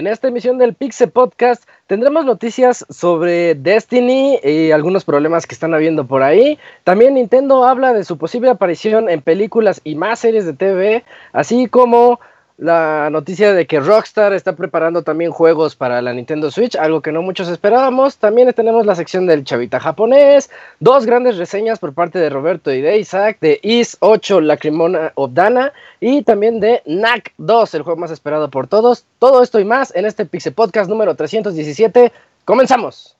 En esta emisión del Pixe Podcast tendremos noticias sobre Destiny y algunos problemas que están habiendo por ahí. También Nintendo habla de su posible aparición en películas y más series de TV, así como la noticia de que Rockstar está preparando también juegos para la Nintendo Switch, algo que no muchos esperábamos. También tenemos la sección del chavita japonés, dos grandes reseñas por parte de Roberto y de Isaac, de Is 8 Lacrimona Obdana y también de NAC 2, el juego más esperado por todos. Todo esto y más en este Pixel Podcast número 317. ¡Comenzamos!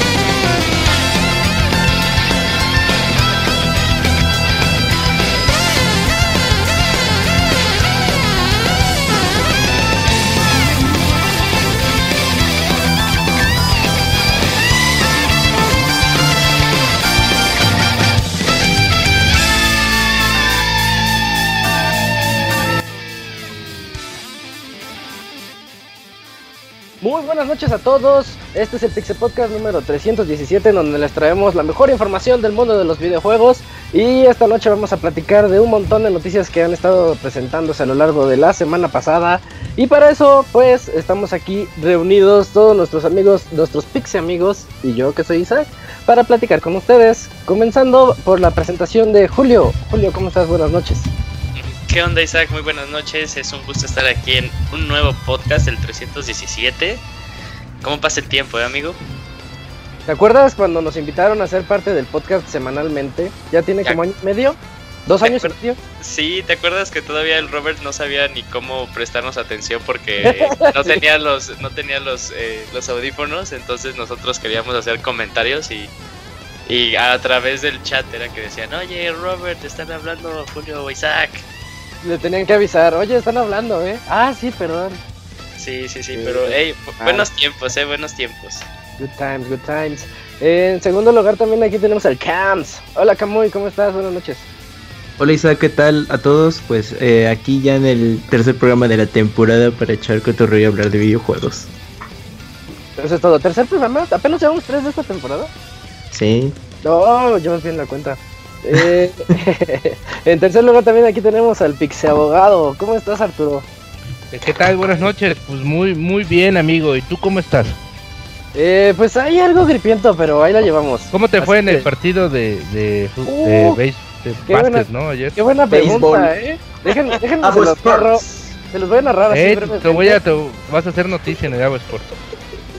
Muy buenas noches a todos. Este es el Pixel Podcast número 317 en donde les traemos la mejor información del mundo de los videojuegos y esta noche vamos a platicar de un montón de noticias que han estado presentándose a lo largo de la semana pasada y para eso pues estamos aquí reunidos todos nuestros amigos, nuestros Pixie amigos y yo que soy Isaac para platicar con ustedes, comenzando por la presentación de Julio. Julio, ¿cómo estás? Buenas noches. ¿Qué onda Isaac? Muy buenas noches, es un gusto estar aquí en un nuevo podcast, el 317. ¿Cómo pasa el tiempo, eh, amigo? ¿Te acuerdas cuando nos invitaron a ser parte del podcast semanalmente? ¿Ya tiene Ya. como año y medio? ¿Dos ¿Te años y medio? Sí, ¿te acuerdas que todavía el Robert no sabía ni cómo prestarnos atención porque no tenía los, no tenía los, eh, los audífonos? Entonces nosotros queríamos hacer comentarios y, y a través del chat era que decían, oye Robert, te están hablando Julio o Isaac. Le tenían que avisar, oye, están hablando, ¿eh? Ah, sí, perdón. Sí, sí, sí, Sí. pero hey, Ah. buenos tiempos, eh, buenos tiempos. Good times, good times. En segundo lugar también aquí tenemos al Cams. Hola Camuy, ¿cómo estás? Buenas noches. Hola Isaac, ¿qué tal a todos? Pues eh, aquí ya en el tercer programa de la temporada para echar cotorreo y hablar de videojuegos. Eso es todo. Tercer programa. ¿Apenas llevamos tres de esta temporada? Sí. No, llevamos bien la cuenta. Eh, en tercer lugar también aquí tenemos al Pixe Abogado. ¿Cómo estás, Arturo? ¿Qué tal? Buenas noches. Pues muy muy bien, amigo. ¿Y tú cómo estás? Eh, pues hay algo gripiento, pero ahí la llevamos. ¿Cómo te Así fue en el partido de de, fu- Uh, de base- de qué básquet, buena- no? Ayer. Qué buena pregunta, Béisbol. ¿eh? Déjenme, déjenme Hago se los narro. sports. Se los voy a narrar así Eh, te voy a te vas a hacer noticia en el Avo Sport.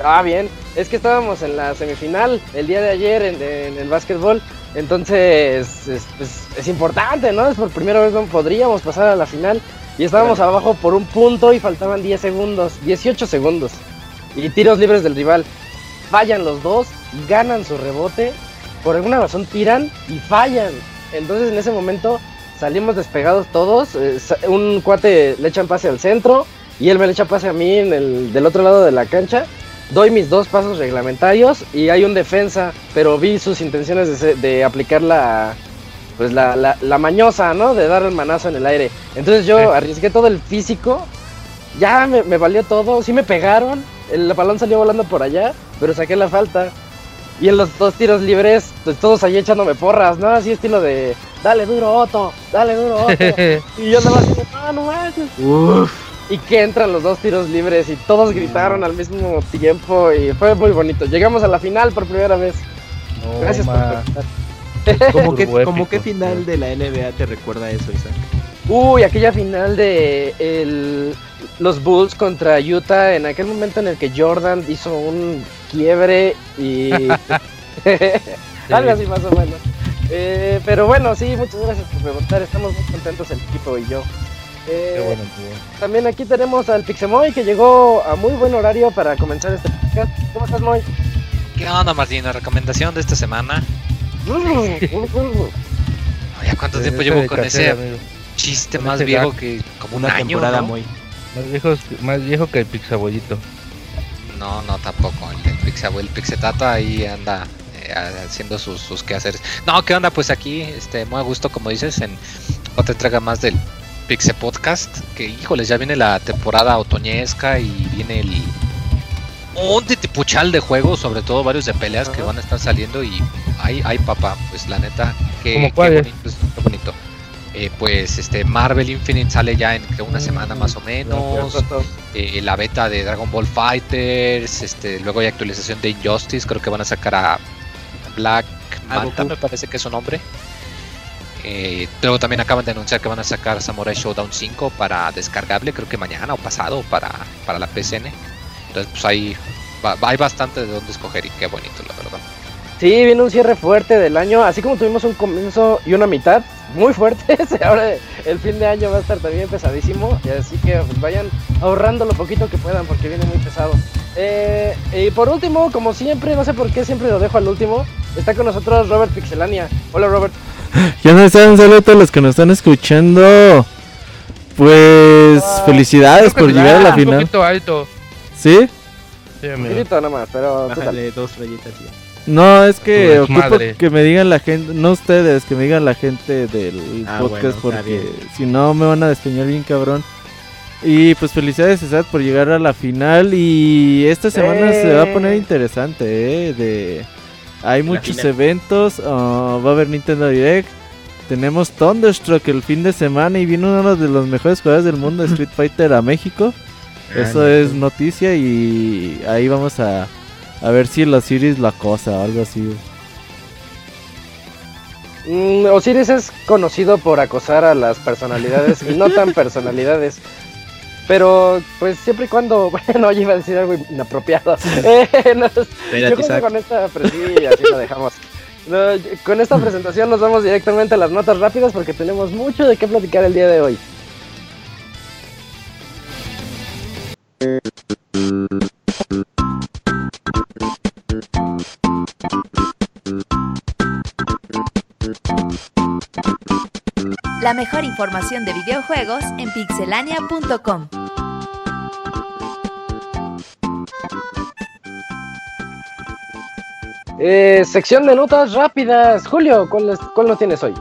Ah, bien. Es que estábamos en la semifinal el día de ayer en, en el básquetbol. Entonces, es, pues, es importante, ¿no? Es por primera vez no podríamos pasar a la final. Y estábamos abajo por un punto y faltaban 10 segundos, 18 segundos. Y tiros libres del rival. Fallan los dos, ganan su rebote. Por alguna razón tiran y fallan. Entonces en ese momento salimos despegados todos. eh, un cuate le echan pase al centro y él me le echa pase a mí en el, del otro lado de la cancha. Doy mis dos pasos reglamentarios y hay un defensa, pero vi sus intenciones de, de aplicar la, pues la, la, la mañosa, ¿no? De dar el manazo en el aire. Entonces yo Sí. arriesgué todo el físico, ya me, me valió todo, sí me pegaron, el balón salió volando por allá, pero saqué la falta. Y en los dos tiros libres, pues todos ahí echándome porras, ¿no? Así estilo de, dale duro Otto, dale duro Otto. y yo andaba así, no, no manches. Uf. Y que entran los dos tiros libres y todos gritaron al mismo tiempo y fue muy bonito. Llegamos a la final por primera vez. No, Gracias por ma. ¿Cómo que, épico, qué final de la NBA te recuerda eso, Isaac? Uy, aquella final de el- los Bulls contra Utah, en aquel momento en el que Jordan hizo un quiebre y Algo así más o menos. Eh, pero bueno, sí, muchas gracias por preguntar. Estamos muy contentos el equipo y yo. Eh, Qué bueno, bueno. También aquí tenemos al Pixemoy que llegó a muy buen horario para comenzar este podcast. ¿Cómo estás, Moy? ¿Qué onda, Martín? La recomendación de esta semana. Ya cuánto Eh, tiempo llevo con ese amigo. chiste con más ese viejo gag. que como un Una año, temporada ¿no? muy. Más viejo, más viejo que el Pixabollito. No, no, tampoco. El, el, Pixabo- el Pixetata ahí anda eh, haciendo sus, sus quehaceres. No, ¿qué onda? Pues aquí, este, muy a gusto, como dices, en otra entrega más del Pixe Podcast. Que, híjoles, ya viene la temporada otoñesca y viene el. Un titipuchal de juegos, sobre todo varios de peleas que Ajá. van a estar saliendo. Y ay, ay, papá, pues la neta, qué, ¿Cómo qué bonito, qué bonito. Eh, pues este Marvel Infinite sale ya en una Mm, semana más o menos eh, la beta de Dragon Ball Fighters, este, luego hay actualización de Injustice, creo que van a sacar a Black Manta, me parece que es su nombre. Eh, luego también acaban de anunciar que van a sacar Samurai Showdown 5 para descargable, creo que mañana o pasado para, para la PCN. Entonces pues ahí hay bastante de dónde escoger y qué bonito la verdad. Sí, viene un cierre fuerte del año, así como tuvimos un comienzo y una mitad muy fuertes, ahora el fin de año va a estar también pesadísimo, así que pues, vayan ahorrando lo poquito que puedan porque viene muy pesado. Eh, y por último, como siempre, no sé por qué siempre lo dejo al último, está con nosotros Robert Pixelania. Hola Robert. Ya no están, un saludo a todos los que nos están escuchando. Pues Ah, felicidades por llegar a la un final. poquito alto. ¿Sí? Sí, Un amigo. poquito nada más, pero. Bájale dos rayitas ya. No, es que ocupo que me digan la gente, no ustedes, que me digan la gente del Ah, podcast bueno, porque si no me van a despeñar bien cabrón. Y pues felicidades César por llegar a la final y esta semana se va a poner Eh. interesante, eh, de hay muchos final. eventos, ah, va a haber Nintendo Direct. Tenemos Thunderstruck el fin de semana y viene uno de los mejores jugadores del mundo, Street Fighter, a México. Eso es noticia y ahí vamos a, a ver si la Series la cosa o algo así. Mm, Osiris es conocido por acosar a las personalidades y no tan personalidades. Pero, pues siempre y cuando, bueno, yo iba a decir algo inapropiado. Eh, no, yo creo que con esta, sí, así lo dejamos. No, yo- con esta presentación nos vamos directamente a las notas rápidas porque tenemos mucho de qué platicar el día de hoy. La mejor información de videojuegos en pixelania.com. Eh, sección de notas rápidas. Julio, ¿cuál, es- cuál no tienes hoy?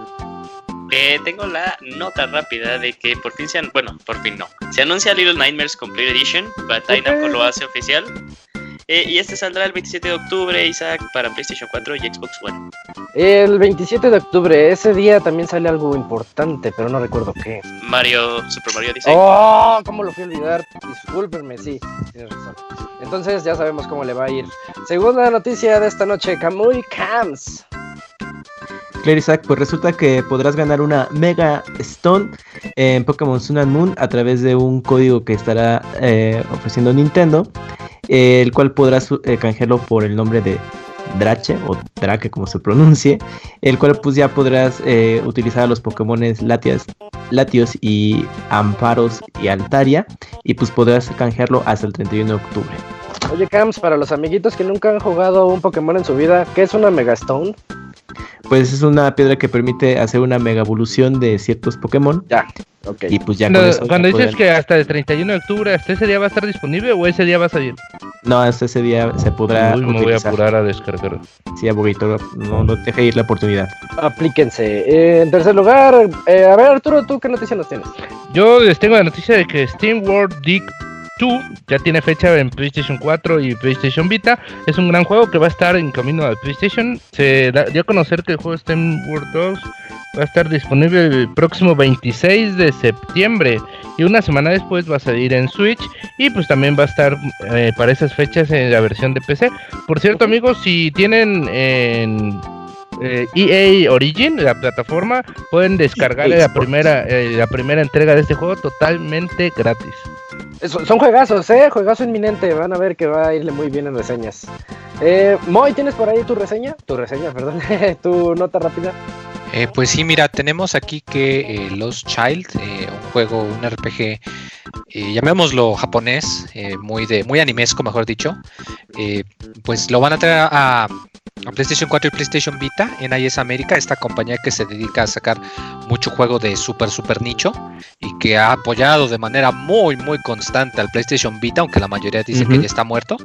Eh, tengo la nota rápida de que por fin se han, bueno, por fin no. Se anuncia Little Nightmares Complete Edition, Bandai Ok. Namco lo hace oficial. Eh, y este saldrá el 27 de octubre, Isaac, para PlayStation 4 y Xbox One. El 27 de octubre, ese día también sale algo importante, pero no recuerdo qué. Mario, Super Mario Odyssey. ¡Oh! ¿Cómo lo fui a olvidar? Discúlpenme, sí, tienes razón. Entonces ya sabemos cómo le va a ir. Segunda noticia de esta noche, Kamui Camps. Claro, Isaac, pues resulta que podrás ganar una Mega Stone en Pokémon Sun and Moon a través de un código que estará eh, ofreciendo Nintendo, el cual podrás eh, canjearlo por el nombre de Drache o Drake como se pronuncie, el cual pues ya podrás eh, utilizar a los Pokémones Latias, Latios y Amparos y Altaria y pues podrás canjearlo hasta el 31 de octubre. Oye, Camps, para los amiguitos que nunca han jugado un Pokémon en su vida, ¿qué es una Mega Stone? Pues es una piedra que permite hacer una mega evolución de ciertos Pokémon Ya, ok. y pues ya Cuando, con eso ya cuando dices que hasta el 31 de octubre, ¿hasta ese día va a estar disponible o ese día va a salir? No, hasta ese día se podrá Uy, me voy a apurar a descargar. Sí, abuelito, no, no deje ir la oportunidad. Aplíquense. Eh, en tercer lugar, eh, a ver, Arturo, ¿tú qué noticia nos tienes? Yo les tengo la noticia de que Steam World Dig 2 ya tiene fecha en PlayStation 4 y PlayStation Vita. Es un gran juego que va a estar en camino a PlayStation. Se da- dio a conocer que el juego Steam World 2 va a estar disponible el próximo 26 de septiembre. Y una semana después va a salir en Switch. Y pues también va a estar eh, para esas fechas en la versión de PC. Por cierto, amigos, si tienen en eh, EA Origin, la plataforma, pueden descargar la Sports. primera, eh, la primera entrega de este juego totalmente gratis. Son juegazos, ¿eh? Juegazo inminente. Van a ver que va a irle muy bien en reseñas. Eh, Moy, ¿tienes por ahí tu reseña? Tu reseña, perdón, tu nota rápida. Eh, pues sí, mira, tenemos aquí que eh, Lost Child, eh, un juego, un RPG, eh, llamémoslo japonés, eh, muy de muy animesco, mejor dicho, pues lo van a traer a, a PlayStation 4 y PlayStation Vita en IS América, esta compañía que se dedica a sacar mucho juego de super super nicho y que ha apoyado de manera muy muy constante al PlayStation Vita, aunque la mayoría dicen que ya está muerto,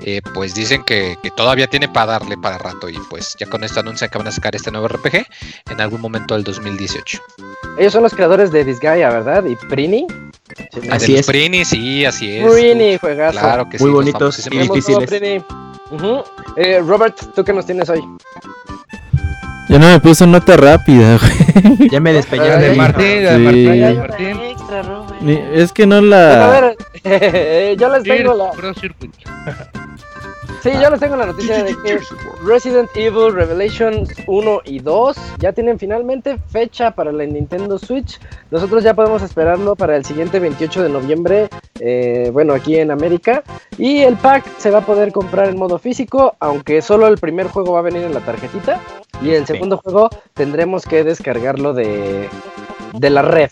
eh, pues dicen que, que todavía tiene para darle para rato y pues ya con esto anuncian que van a sacar este nuevo RPG en algún momento del 2018. Ellos son los creadores de Disgaea, ¿verdad? Y Prini. Sí, Así es. Prini, sí, así es. Prini, juegazo. Claro que sí. Muy los bonitos y difíciles. Prini. Ujú. Eh, Robert, ¿tú qué nos tienes hoy? Yo no me puse nota rápida, güey. Ya me despeñaron de Martín, de sí. Martín. Extra, Robert. Es que no Bueno, a la... ver, eh, yo les tengo la. sí, yo les tengo la noticia de que Resident Evil Revelations 1 y 2 ya tienen finalmente fecha para la Nintendo Switch. Nosotros ya podemos esperarlo para el siguiente 28 de noviembre, eh, bueno, aquí en América. Y el pack se va a poder comprar en modo físico, aunque solo el primer juego va a venir en la tarjetita. Y el Sí. segundo juego tendremos que descargarlo de, de la red.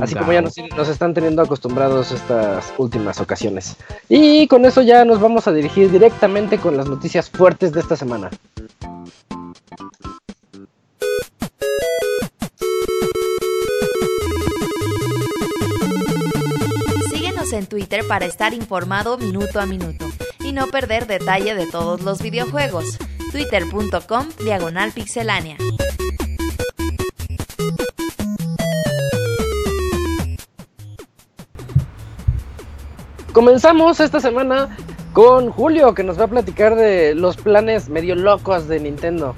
Así como ya nos, nos están teniendo acostumbrados estas últimas ocasiones. Y con eso ya nos vamos a dirigir directamente con las noticias fuertes de esta semana. Síguenos en Twitter para estar informado minuto a minuto y no perder detalle de todos los videojuegos. Twitter.com Diagonal Pixelánea. Comenzamos esta semana con Julio que nos va a platicar de los planes medio locos de Nintendo.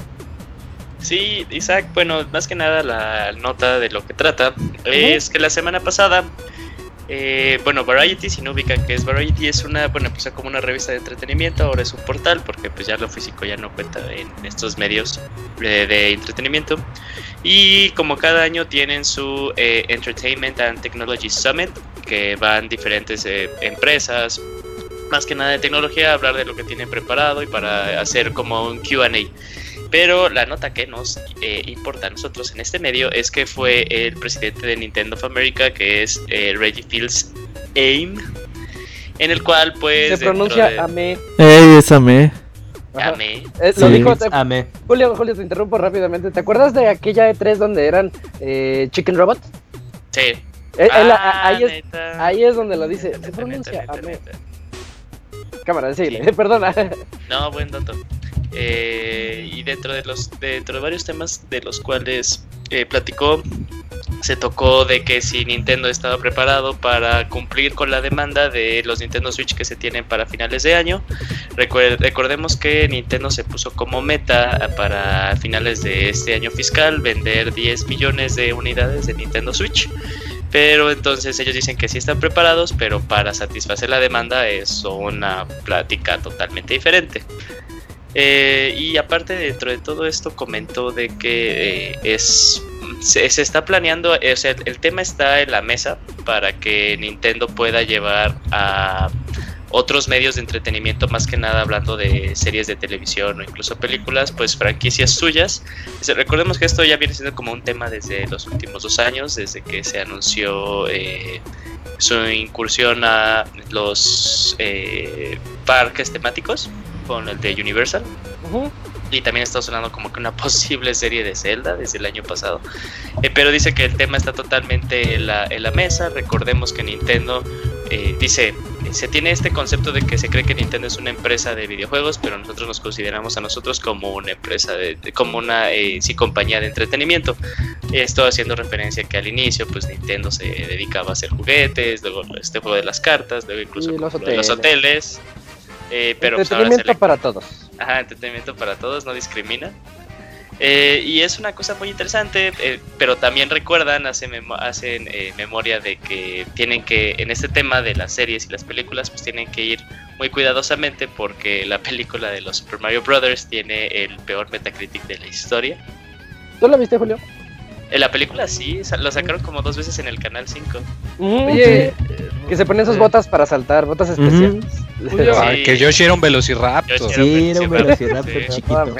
Sí, Isaac, bueno, más que nada la nota de lo que trata es que la semana pasada, eh, bueno, Variety, si no ubican que es Variety, es una, bueno, empezó como una revista de entretenimiento, ahora es un portal, porque pues ya lo físico ya no cuenta en estos medios de entretenimiento. Y como cada año tienen su eh, Entertainment and Technology Summit, que van diferentes eh, empresas, más que nada de tecnología, a hablar de lo que tienen preparado y para hacer como un QA. Pero la nota que nos eh, importa a nosotros en este medio es que fue el presidente de Nintendo of America, que es eh, Reggie Fields AIM, en el cual pues... Se pronuncia de- Ame. Ey, esa me... Ajá. Ame. Eh, Lo Sí. dijo te- Amé. Julio, Julio, te interrumpo rápidamente. ¿Te acuerdas de aquella E3 donde eran eh, Chicken Robot? Sí. Eh, él- Ah, ahí, es, ahí es donde lo dice. Se pronuncia neta, neta, Ame. neta. Cámara, síguele. Perdona. No, buen dato. Eh, y dentro de los dentro de varios temas de los cuales eh, platicó, se tocó de que si Nintendo estaba preparado para cumplir con la demanda de los Nintendo Switch que se tienen para finales de año. Recordemos que Nintendo se puso como meta para finales de este año fiscal vender 10 millones de unidades de Nintendo Switch. Pero entonces ellos dicen que sí están preparados, pero para satisfacer la demanda es una plática totalmente diferente. Eh, y aparte dentro de todo esto comentó de que eh, es se, se está planeando, eh, o sea, el tema está en la mesa para que Nintendo pueda llevar a otros medios de entretenimiento, más que nada hablando de series de televisión o incluso películas, pues franquicias suyas. Recordemos que esto ya viene siendo como un tema desde los últimos dos años, desde que se anunció eh, su incursión a los eh, parques temáticos con el de Universal. Ujú. Y también está sonando como que una posible serie de Zelda desde el año pasado. Eh, pero dice que el tema está totalmente en la, en la mesa. Recordemos que Nintendo eh, dice, se tiene este concepto de que se cree que Nintendo es una empresa de videojuegos, pero nosotros nos consideramos a nosotros como una empresa, de, de- como una eh, sí, compañía de entretenimiento. Esto haciendo referencia que al inicio, pues Nintendo se dedicaba a hacer juguetes, luego este juego de las cartas, luego incluso los de los hoteles. Eh, pero pues, Entretenimiento para todos. Ajá, entretenimiento para todos, no discrimina. Eh, y es una cosa muy interesante, eh, pero también recuerdan, hacen, hacen memoria de que tienen que, en este tema de las series y las películas, pues tienen que ir muy cuidadosamente porque la película de los Super Mario Brothers tiene el peor Metacritic de la historia. ¿Tú lo viste, Julio? En la película sí, lo sacaron como dos veces en el canal 5. Ujú, Oye, que se ponen sus eh, botas para saltar, botas especiales. Sí. Ay, que Yoshi era un velociraptor. Yoshi Sí, era un Velociraptor, sí. Chiquito.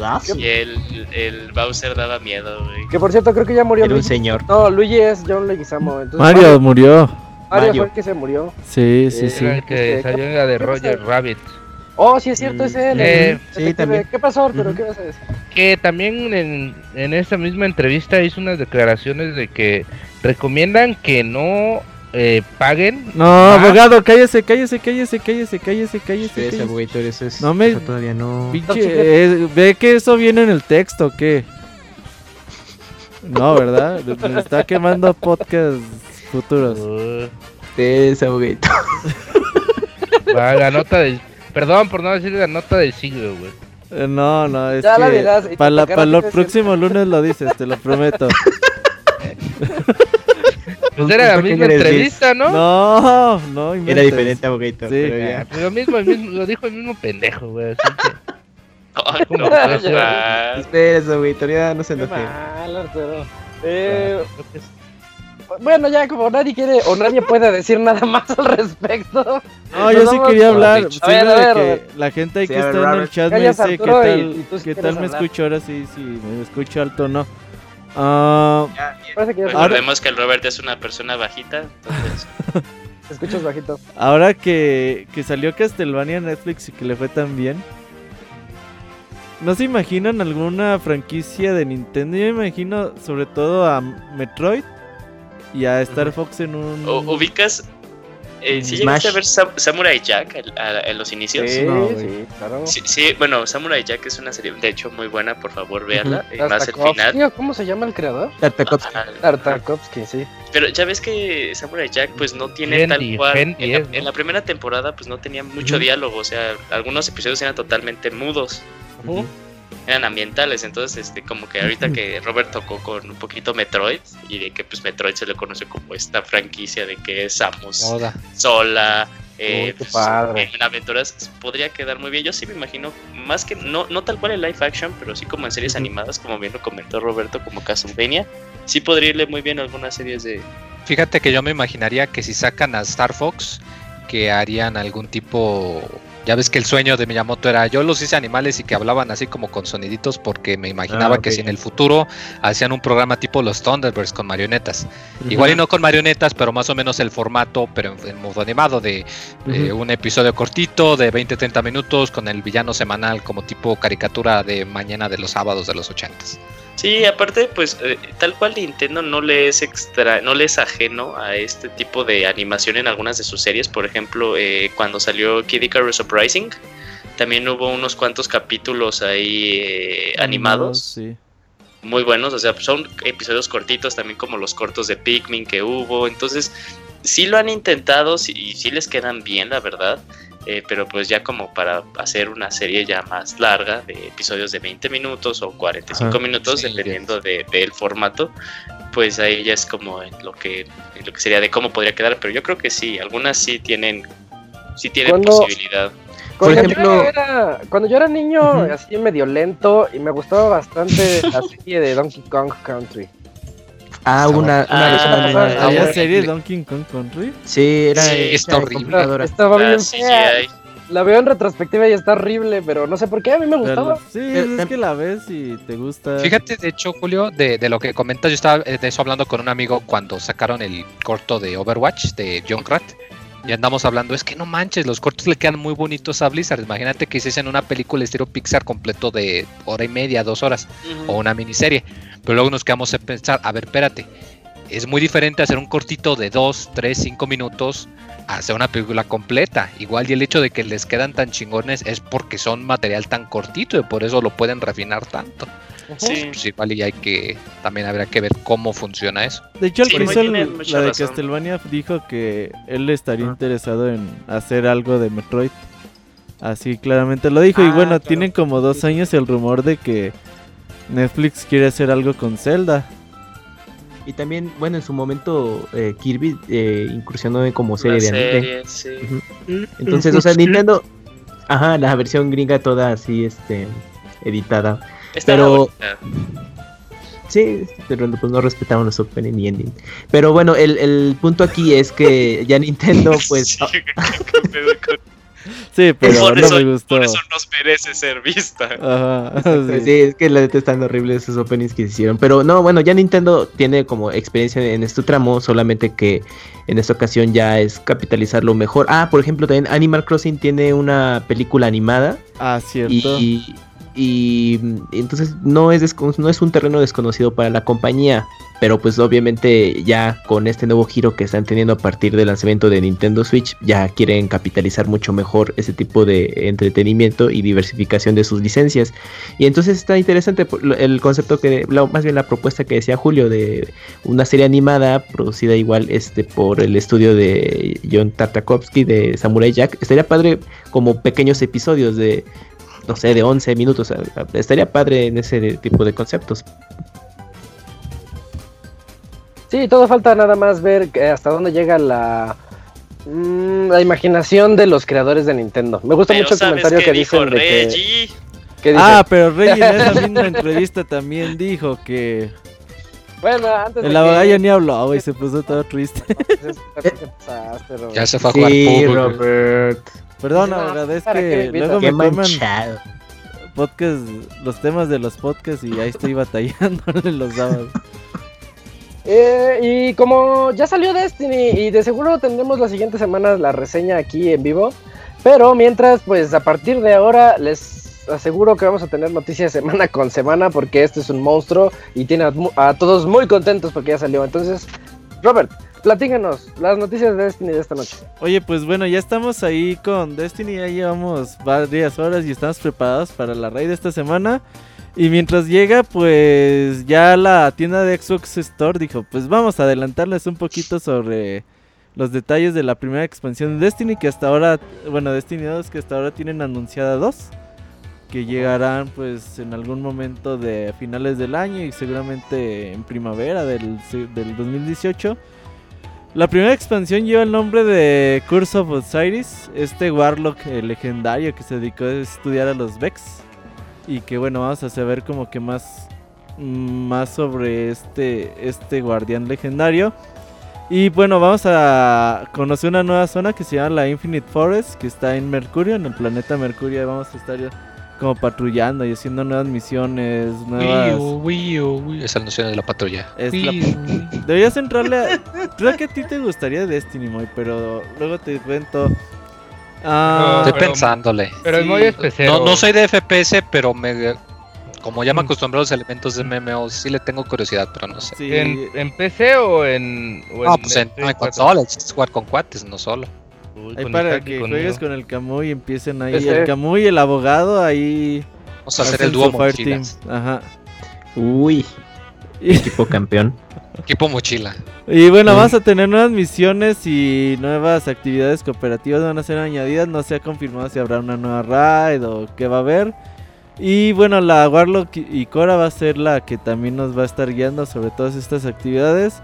Ah, Y el, el Bowser daba miedo, güey. Que por cierto, creo que ya murió Era un señor. No, Luigi es John Leguizamo. Entonces Mario murió. Mario Mario. fue el que se murió. Sí, sí, Eh, sí. era el que Este, salió en la de. Roger Rabbit. Oh, sí es cierto, es él. Eh, sí, detective. también. ¿Qué pasó, Arturo? Ujú. ¿Qué vas a decir? Que también en, en esta misma entrevista hizo unas declaraciones de que recomiendan que no eh, paguen. No, más. abogado, cállese, cállese, cállese, cállese, cállese, cállese. Sí, cállese. eso es. No me- eso todavía no. Pinche, eh, ve que eso viene en el texto, ¿o ¿qué? No, ¿verdad? Me está quemando podcast futuros. Uh, va, la nota del. Perdón por no decir la nota del siglo, güey. Eh, No, no, es Ya la que dirás, y te para a el próximo lunes lo dices, te lo prometo. Pues era la misma entrevista, ¿no? No, no, Era inventes. diferente abogator. Sí. pero Ah, ya. pues lo mismo, el mismo, lo dijo el mismo pendejo, güey. así que- Ay, ¿Cómo no, va. Espera, abogator, ya no se Qué enoje. mal, Arturo. Eh, bueno, ya como nadie quiere o nadie puede decir nada más al respecto. No, yo sí quería hablar. A ver, de que la gente ahí Sí, que está en el chat me dice qué Arturo, tal, y qué tal me hablar. escucho ahora sí, sí, me escucho alto o no. Parece que ya Ahora- Recordemos que el Robert es una persona bajita, entonces. te escuchas bajito. ahora que, que salió Castlevania en Netflix y que le fue tan bien. ¿No se imaginan alguna franquicia de Nintendo? Yo me imagino sobre todo a Metroid y a Star Fox en un... O- ¿Ubicas? Eh, ¿Sí Smash. llegaste a ver Sam- Samurai Jack en los inicios? Sí, No, sí, claro. Sí, sí, bueno, Samurai Jack es una serie, de hecho, muy buena, por favor, véanla. y más el final. ¿o ¿Cómo se llama el creador? Tartakovsky. Tartakovsky, sí. Pero ya ves que Samurai Jack pues no tiene Fendi, tal cual. Fendi en, la, ¿no? en la primera temporada pues no tenía mucho Ujú. diálogo, o sea, algunos episodios eran totalmente mudos, Ujú. Eran ambientales, entonces este como que ahorita que Robert tocó con un poquito Metroid y de que pues Metroid se le conoce como esta franquicia de que es Samus Moda. sola. Eh, pues, padre. en aventuras podría quedar muy bien. Yo sí me imagino, más que no, no tal cual en live action, pero sí como en series animadas, como bien lo comentó Roberto, como Castlevania. Sí podría irle muy bien a algunas series de, Fíjate que yo me imaginaría que si sacan a Star Fox, que harían algún tipo. Ya ves que el sueño de Miyamoto era yo los hice animales y que hablaban así como con soniditos porque me imaginaba Ah, que si en el futuro hacían un programa tipo los Thunderbirds con marionetas. Igual y no con marionetas, pero más o menos el formato, pero en, en modo animado de eh, un episodio cortito de 20-30 minutos con el villano semanal como tipo caricatura de mañana de los sábados de los 80s. Sí, aparte, pues eh, tal cual Nintendo no le es extra, no le es ajeno a este tipo de animación en algunas de sus series. Por ejemplo, eh, cuando salió Kid Icarus Uprising, también hubo unos cuantos capítulos ahí eh, animados Sí. muy buenos. O sea, son episodios cortitos, también como los cortos de Pikmin que hubo. Entonces, sí lo han intentado sí- y sí les quedan bien, la verdad. Eh, pero pues ya como para hacer una serie ya más larga de episodios de 20 minutos o 45 Ajá, minutos, sí, dependiendo de- del formato, pues ahí ya es como en lo que en lo que sería de cómo podría quedar, pero yo creo que sí, algunas sí tienen sí tienen Cuando- posibilidad. Por ejemplo- yo era, cuando yo era niño, así medio lento, y me gustaba bastante la serie de Donkey Kong Country. Ah, una, una Ah, versión ah, ah, ¿Había bueno. serie de Donkey Kong Country? Sí, era Sí, está horrible. Estaba Ah, bien sí. La veo en retrospectiva y está horrible, pero no sé por qué, a mí me gustaba. Pero- sí, Pero- es que la ves y te gusta. Fíjate, de hecho, Julio, de, de lo que comentas, yo estaba eh, de eso hablando con un amigo cuando sacaron el corto de Overwatch de Junkrat. Y andamos hablando, es que no manches, los cortos le quedan muy bonitos a Blizzard. Imagínate que hiciesen una película estilo Pixar completo de hora y media, dos horas, o una miniserie. Pero luego nos quedamos a pensar, a ver, espérate, es muy diferente hacer un cortito de dos, tres, cinco minutos a hacer una película completa. Igual y el hecho de que les quedan tan chingones es porque son material tan cortito y por eso lo pueden refinar tanto. Sí. Pues igual y hay que también habrá que ver cómo funciona eso. De hecho, al Sí, principio tiene el- mucha la de. Castlevania dijo que él estaría Ah. interesado en hacer algo de Metroid. Así claramente lo dijo. y Ah, bueno, claro. tienen como dos años el rumor de que Netflix quiere hacer algo con Zelda. Y también, bueno, en su momento eh, Kirby eh, incursionó en como serie de anime. serie, sí. Entonces, o sea, Nintendo, ajá, la versión gringa toda así, este, editada. Estaba Pero- bonita. Sí, pero pues no respetaron los opening y ending. Pero bueno, el, el punto aquí es que ya Nintendo, pues. Sí, ¿qué- qué pedo con- Sí, pero por, no eso, me gustó. por eso nos merece ser vista. Ajá, Sí. sí. es que la neta están horribles esos openings que se hicieron. Pero no, bueno, ya Nintendo tiene como experiencia en este tramo, solamente que en esta ocasión ya es capitalizarlo mejor. Ah, por ejemplo, también Animal Crossing tiene una película animada Ah, cierto. y, y, entonces no es, no es un terreno desconocido para la compañía. Pero pues obviamente ya con este nuevo giro que están teniendo a partir del lanzamiento de Nintendo Switch, ya quieren capitalizar mucho mejor ese tipo de entretenimiento y diversificación de sus licencias. Y entonces está interesante el concepto que, más bien la propuesta que decía Julio de una serie animada producida igual este por el estudio de John Tartakovsky de Samurai Jack. Estaría padre como pequeños episodios de, no sé, de 11 minutos. Estaría padre en ese tipo de conceptos. Sí, todo falta nada más ver eh, hasta dónde llega la, mm, la imaginación de los creadores de Nintendo. Me gusta Pero mucho el ¿sabes comentario que dijo dicen de que, Reggie? que Ah, pero Rey en esa misma entrevista también dijo que bueno, antes de el abogado que- ya ni habló, güey, se puso todo triste. Entonces, ¿qué pasaste, Robert? Ya se fue a jugar Sí. Robert. Perdón, No, abogado, es ¿para qué que luego me manchado. podcast, los temas de los podcasts y ahí estoy batallándole los sábados. Eh, y como ya salió Destiny y de seguro tendremos la siguiente semana la reseña aquí en vivo, pero mientras pues a partir de ahora les aseguro que vamos a tener noticias semana con semana porque este es un monstruo y tiene a, mu- a todos muy contentos porque ya salió. Entonces, Robert, platíganos las noticias de Destiny de esta noche. Oye, pues bueno, ya estamos ahí con Destiny, ya llevamos varias horas y estamos preparados para la raid de esta semana. Y mientras llega, pues ya la tienda de Xbox Store dijo, pues vamos a adelantarles un poquito sobre los detalles de la primera expansión de Destiny, que hasta ahora, bueno, Destiny 2, que hasta ahora tienen anunciada dos, que llegarán pues en algún momento de finales del año y seguramente en primavera del, del 2018. La primera expansión lleva el nombre de Curse of Osiris, este Warlock eh, legendario que se dedicó a estudiar a los Vex. Y que bueno, vamos a saber como que más, mm, más sobre este, este guardián legendario. Y bueno, vamos a conocer una nueva zona que se llama la Infinite Forest, que está en Mercurio, en el planeta Mercurio. Vamos a estar como patrullando y haciendo nuevas misiones, nuevas... Wii U, Wii U, Wii U. Es el anuncio de la patrulla. Es la-. Deberías entrarle a... Creo que a ti te gustaría Destiny, Moy, pero luego te cuento... Ah, Estoy pero- pensándole. Pero Sí. modo especial. No, no soy de FPS, pero me como ya me Mm. acostumbré a los elementos de MMO, sí le tengo curiosidad, pero no sé. sí, ¿En, en PC o en.? O No, pues en, en 4? consola, es jugar con cuates, no solo. Uy, ahí con para que juegues con el Camu y empiecen ahí. Ese. El Camu y el abogado ahí... Vamos a hacer el dúo fire team. mochilas. Ajá. Uy, Y, equipo campeón. Equipo mochila. y bueno, vamos a tener nuevas misiones y nuevas actividades cooperativas van a ser añadidas. No se ha confirmado si habrá una nueva raid o qué va a haber. Y bueno, la Warlock y Cora va a ser la que también nos va a estar guiando sobre todas estas actividades.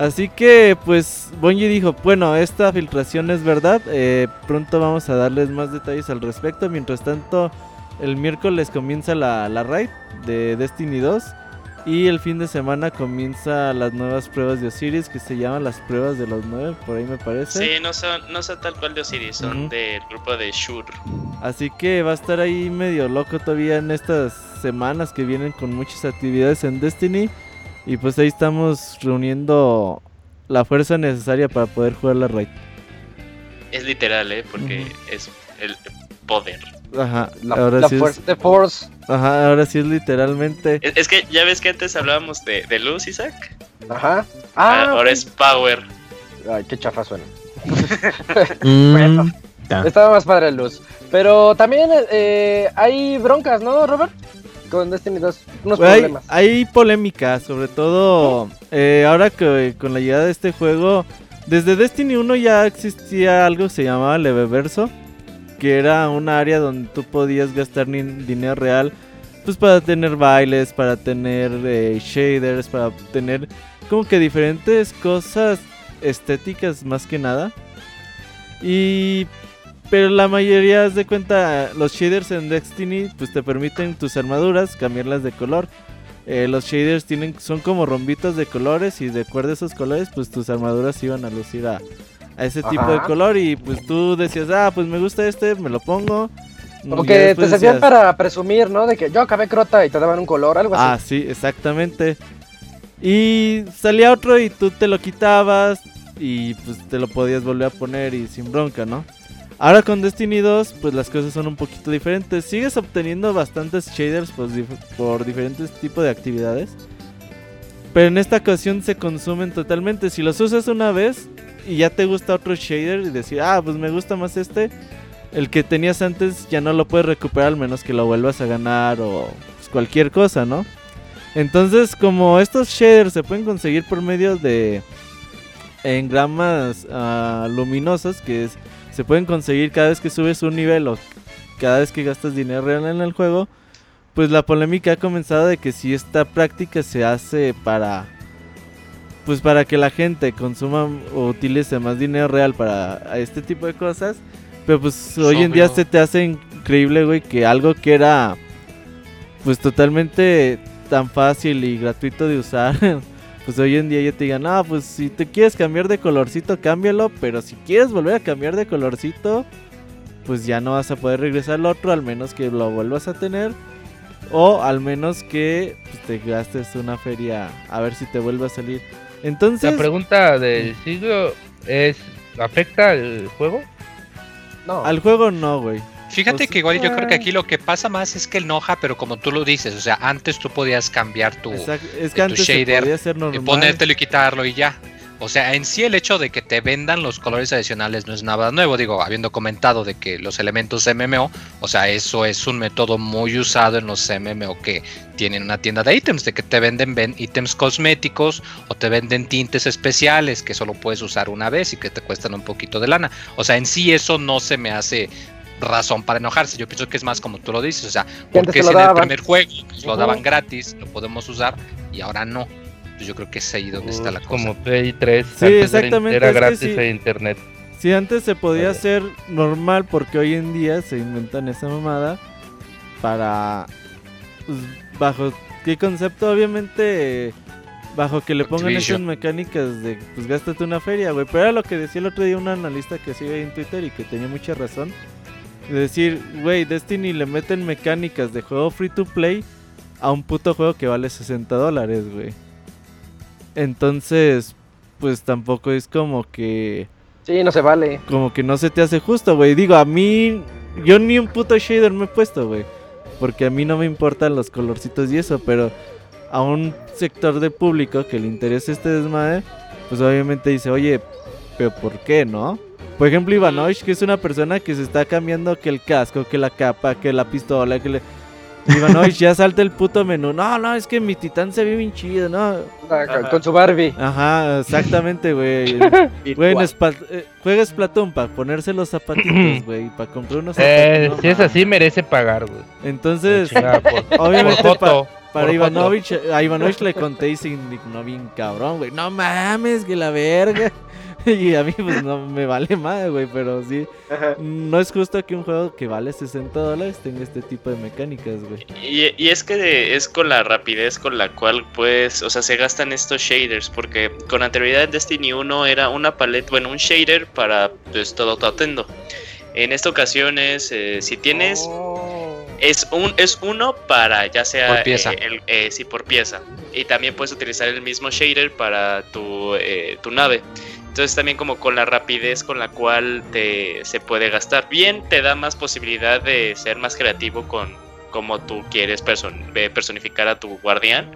Así que pues Bungie dijo, bueno, esta filtración es verdad, eh, pronto vamos a darles más detalles al respecto. Mientras tanto, el miércoles comienza la, la raid de Destiny 2 y el fin de semana comienza las nuevas pruebas de Osiris que se llaman las pruebas de los nueve, por ahí me parece. Sí, no son, no son tal cual de Osiris, son Ujú. del grupo de Shur. Así que va a estar ahí medio loco todavía en estas semanas que vienen con muchas actividades en Destiny. Y pues ahí estamos reuniendo la fuerza necesaria para poder jugar la raid. Es literal, ¿eh? Porque es el poder. Ajá, La, ahora la sí es, Force, The Force. ajá, ahora sí es literalmente. Es, es que ya ves que antes hablábamos de, de luz, Isaac. Ajá. Ah, Ah, ahora es power. Ay, qué chafa suena. Mm, Bueno. Estaba más padre luz. Pero también eh, hay broncas, ¿no, Robert? Con Destiny 2. Unos Hay, problemas. hay polémica, sobre todo eh, ahora que con la llegada de este juego, desde Destiny 1 ya existía algo que se llamaba Leveverso, que era un área donde tú podías gastar ni- dinero real, pues para tener bailes, para tener eh, shaders, para tener como que diferentes cosas estéticas más que nada. Y pero la mayoría, haz de cuenta, los shaders en Destiny pues te permiten tus armaduras cambiarlas de color. eh, los shaders tienen son como rombitos de colores y de acuerdo a esos colores, pues tus armaduras iban a lucir a, a ese tipo de color y pues tú decías, ah, pues me gusta este, me lo pongo. Como que te servían decías, para presumir, ¿no? De que yo acabé crota y te daban un color, algo Ah, así. sí, exactamente. Y salía otro y tú te lo quitabas y pues te lo podías volver a poner y sin bronca, ¿no? Ahora con Destiny 2, pues las cosas son un poquito diferentes. Sigues obteniendo bastantes shaders por diferentes tipos de actividades. Pero en esta ocasión se consumen totalmente. Si los usas una vez y ya te gusta otro shader y decir, ah, pues me gusta más este, el que tenías antes ya no lo puedes recuperar al menos que lo vuelvas a ganar o pues, cualquier cosa, ¿no? Entonces, como estos shaders se pueden conseguir por medio de engramas ah, luminosas, que es, se pueden conseguir cada vez que subes un nivel o cada vez que gastas dinero real en el juego, pues la polémica ha comenzado de que si esta práctica se hace para pues para que la gente consuma o utilice más dinero real para este tipo de cosas, pero pues hoy en día se te hace increíble, güey, que algo que era pues totalmente tan fácil y gratuito de usar, pues hoy en día ya te digan, no, pues si te quieres cambiar de colorcito, cámbialo, pero si quieres volver a cambiar de colorcito, pues ya no vas a poder regresar al otro, al menos que lo vuelvas a tener. O al menos que pues, te gastes una feria a ver si te vuelve a salir. Entonces, La pregunta del siglo es, ¿afecta el juego? No. al juego no, güey. Fíjate Pues, que igual yo creo que ah. aquí lo que pasa más es que enoja, pero como tú lo dices, o sea, antes tú podías cambiar tu, Exacto, Es tu que se shader podía y ponértelo y quitarlo y ya. O sea, en sí el hecho de que te vendan los colores adicionales no es nada nuevo. Digo, habiendo comentado de que los elementos MMO, o sea, eso es un método muy usado en los MMO que tienen una tienda de ítems, de que te venden ven ítems cosméticos o te venden tintes especiales que solo puedes usar una vez y que te cuestan un poquito de lana. O sea, en sí eso no se me hace razón para enojarse. Yo pienso que es más como tú lo dices, o sea, porque si lo en el primer juego pues, lo daban gratis, lo podemos usar y ahora no. Pues yo creo que es ahí donde está la cosa. Como Play 3. Sí, antes exactamente, Era es gratis sí. en internet. Si antes se podía Vale. hacer normal porque hoy en día se inventan esa mamada para pues, bajo qué concepto obviamente bajo que le pongan esas mecánicas de pues gástate una feria, güey, pero era lo que decía el otro día un analista que sigue ahí en Twitter y que tenía mucha razón. De decir, güey, Destiny le meten mecánicas de juego free to play a un puto juego que vale 60 dólares, güey. Entonces, pues tampoco es como que Sí, no se vale. como que no se te hace justo, güey. Digo, a mí, yo ni un puto shader me he puesto, güey. Porque a mí no me importan los colorcitos y eso, pero a un sector de público que le interesa este desmadre, pues obviamente dice, oye, pero ¿por qué no? Por ejemplo, Ivanovich, que es una persona que se está cambiando que el casco, que la capa, que la pistola, que le... Ivanovich ya salta el puto menú. No, no, es que mi titán se ve bien chido, ¿no? Con, su Barbie. Ajá, exactamente, güey. Güey, eh, juega Splatoon para ponerse los zapatitos, güey, para comprar unos Eh, zapatos. si es así, merece pagar, güey. Entonces, Chingada, por, obviamente por pa- foto, para Ivanovich, a Ivanovich le conté y se indignó bien cabrón, güey. No mames, que la verga. Y a mí, pues no me vale más, güey, pero sí. No es justo que un juego que vale 60 dólares tenga este tipo de mecánicas, güey. Y, y es que de- es con la rapidez con la cual pues, o sea, se gastan estos shaders, porque con anterioridad en Destiny 1 era una paleta, bueno, un shader para pues todo Nintendo. En esta ocasión es, eh, si tienes, Oh. es un es uno para ya sea Por pieza. eh, el- eh, sí, por pieza. Y también puedes utilizar el mismo shader para tu, eh, tu nave. Entonces también como con la rapidez con la cual te, se puede gastar. Bien, te da más posibilidad de ser más creativo con cómo tú quieres person- personificar a tu guardián.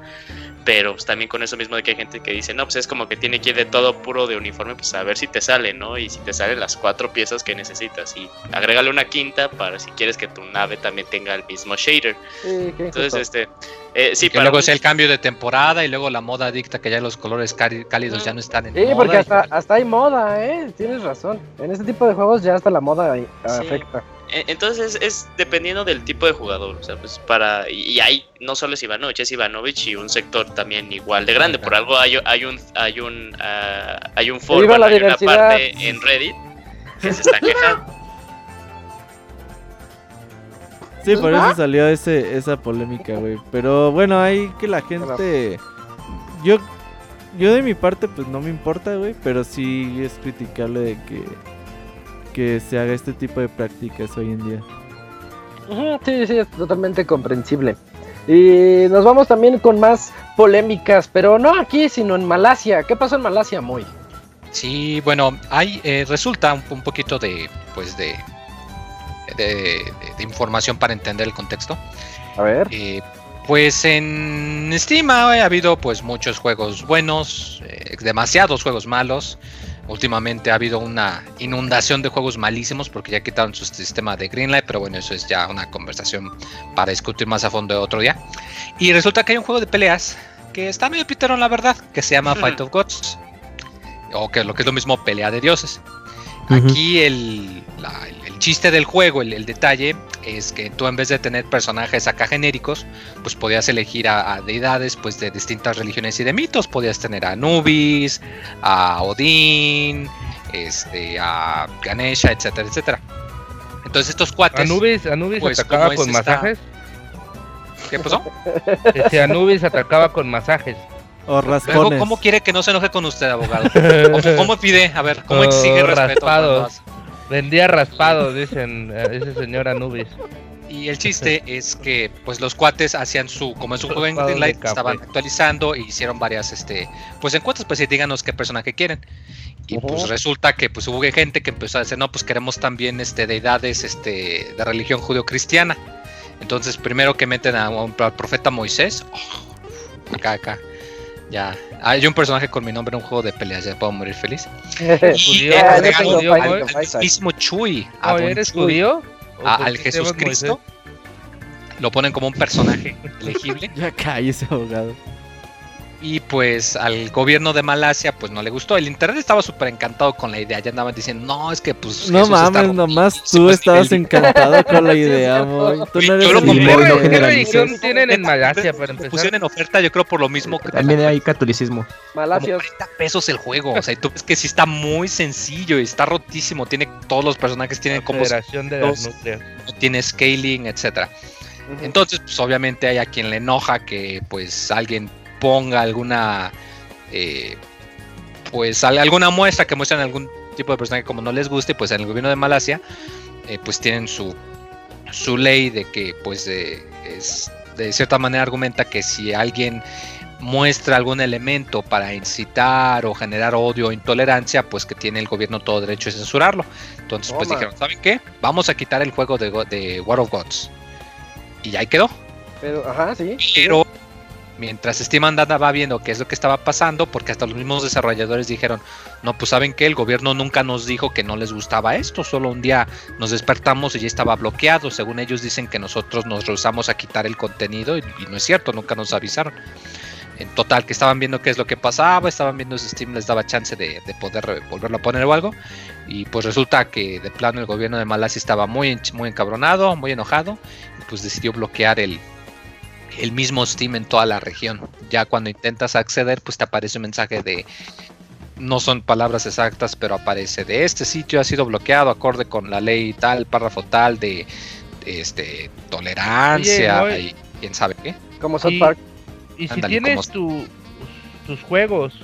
Pero pues, también con eso mismo de que hay gente que dice, no, pues es como que tiene que ir de todo puro de uniforme, pues a ver si te sale, ¿no? Y si te salen las cuatro piezas que necesitas. Y agrégale una quinta para si quieres que tu nave también tenga el mismo shader. Sí, Entonces, este... eh, sí, y que para luego mí- sea el cambio de temporada y luego la moda dicta que ya los colores cálidos ya no están en Sí, moda. porque y- hasta, hasta hay moda, ¿eh? Tienes razón. En este tipo de juegos ya hasta la moda ahí afecta. E- Entonces es dependiendo del tipo de jugador, o sea, pues para y, y hay no solo es Ivanovich, es Ivanovich y un sector también igual de grande. Por algo hay, hay un hay un ah, hay un foro, ¡Viva la hay una parte en Reddit que se está quejando. Sí, por eso salió ese, esa polémica, güey. Pero bueno, hay que la gente... Yo, yo de mi parte, pues no me importa, güey. Pero sí es criticable de que, que se haga este tipo de prácticas hoy en día. Sí, sí, es totalmente comprensible. Y nos vamos también con más polémicas, pero no aquí, sino en Malasia. ¿Qué pasó en Malasia, muy? Sí, bueno, hay eh, resulta un, un poquito de pues de, de, de- de información para entender el contexto. A ver. Eh, pues en Steam ha habido pues muchos juegos buenos, eh, demasiados juegos malos. Últimamente ha habido una inundación de juegos malísimos porque ya quitaron su sistema de Greenlight, pero bueno, eso es ya una conversación para discutir más a fondo otro día. Y resulta que hay un juego de peleas que está medio pitero la verdad, que se llama Fight of Gods, o que lo que es lo mismo pelea de dioses. Aquí el, la- el- el chiste del juego, el, el detalle, es que tú en vez de tener personajes acá genéricos, pues podías elegir a, a deidades pues de distintas religiones y de mitos. Podías tener a Anubis, a Odín, este, a Ganesha, etcétera, etcétera. Entonces estos cuates... Anubis, Anubis Pues, atacaba ¿cómo es con esta? masajes. ¿Qué pasó? Este Anubis atacaba con masajes. O Luego, raspones. ¿cómo quiere que no se enoje con usted, abogado? ¿Cómo, cómo pide? A ver, ¿cómo Oh, exige respeto? raspados. Vendía raspados, dicen eh, ese señor Anubis. Y el chiste es que pues los cuates hacían su, como es un juego en Raspado café. estaban actualizando y hicieron varias este pues encuestas, pues y díganos qué personaje quieren. Y pues resulta que pues hubo gente que empezó a decir, no, pues queremos también este deidades este de religión judio-cristiana. Entonces, primero que meten a al profeta Moisés, oh, acá acá. Ya, hay un personaje con mi nombre en un juego de peleas, ya puedo morir feliz. Y Ah, judío, al mismo Chuy, a Don ¿eres Chuy, judío? ¿O a- por al llamas Jesucristo. Lo ponen como un personaje elegible. Ya cállese, abogado. Y pues al gobierno de Malasia pues no le gustó. El internet estaba súper encantado con la idea. Ya andaban diciendo, no, es que pues... No Jesús está mames, nomás tú es estabas nivel- encantado con la idea. Tú Yo no eres lo compré, ¿Qué, nivel. no qué religión tienen en Malasia para pusieron en oferta, yo creo por lo mismo que También hay catolicismo. como Malasios. 40 pesos el juego. O sea, y tú ves que sí está muy sencillo y está rotísimo. Tiene todos los personajes tienen como Federación de tiene scaling, etcétera. Entonces, pues obviamente hay a quien le enoja que pues alguien ponga alguna eh, pues al- alguna muestra que muestran algún tipo de personaje como no les guste, pues en el gobierno de Malasia eh, pues tienen su su ley de que pues eh, es de cierta manera argumenta que si alguien muestra algún elemento para incitar o generar odio o intolerancia, pues que tiene el gobierno todo derecho de censurarlo. Entonces, pues dijeron, ¿saben qué? Vamos a quitar el juego de, de War of Gods. Y ahí quedó. Pero, ajá, sí. Pero mientras Steam andaba viendo qué es lo que estaba pasando, porque hasta los mismos desarrolladores dijeron, no, pues saben que el gobierno nunca nos dijo que no les gustaba esto, solo un día nos despertamos y ya estaba bloqueado. Según ellos dicen que nosotros nos rehusamos a quitar el contenido y, no es cierto, nunca nos avisaron. En total, que estaban viendo qué es lo que pasaba, estaban viendo si Steam les daba chance de, de poder volverlo a poner o algo. Y pues resulta que de plano el gobierno de Malasia estaba muy, muy encabronado, muy enojado, y pues decidió bloquear el, el mismo Steam en toda la región. Ya cuando intentas acceder, pues te aparece un mensaje de no son palabras exactas, pero aparece de este sitio ha sido bloqueado acorde con la ley tal, párrafo tal de, de, este tolerancia Oye, y quién sabe qué. Como South Y- Park. Y si tienes como- tu, tus juegos,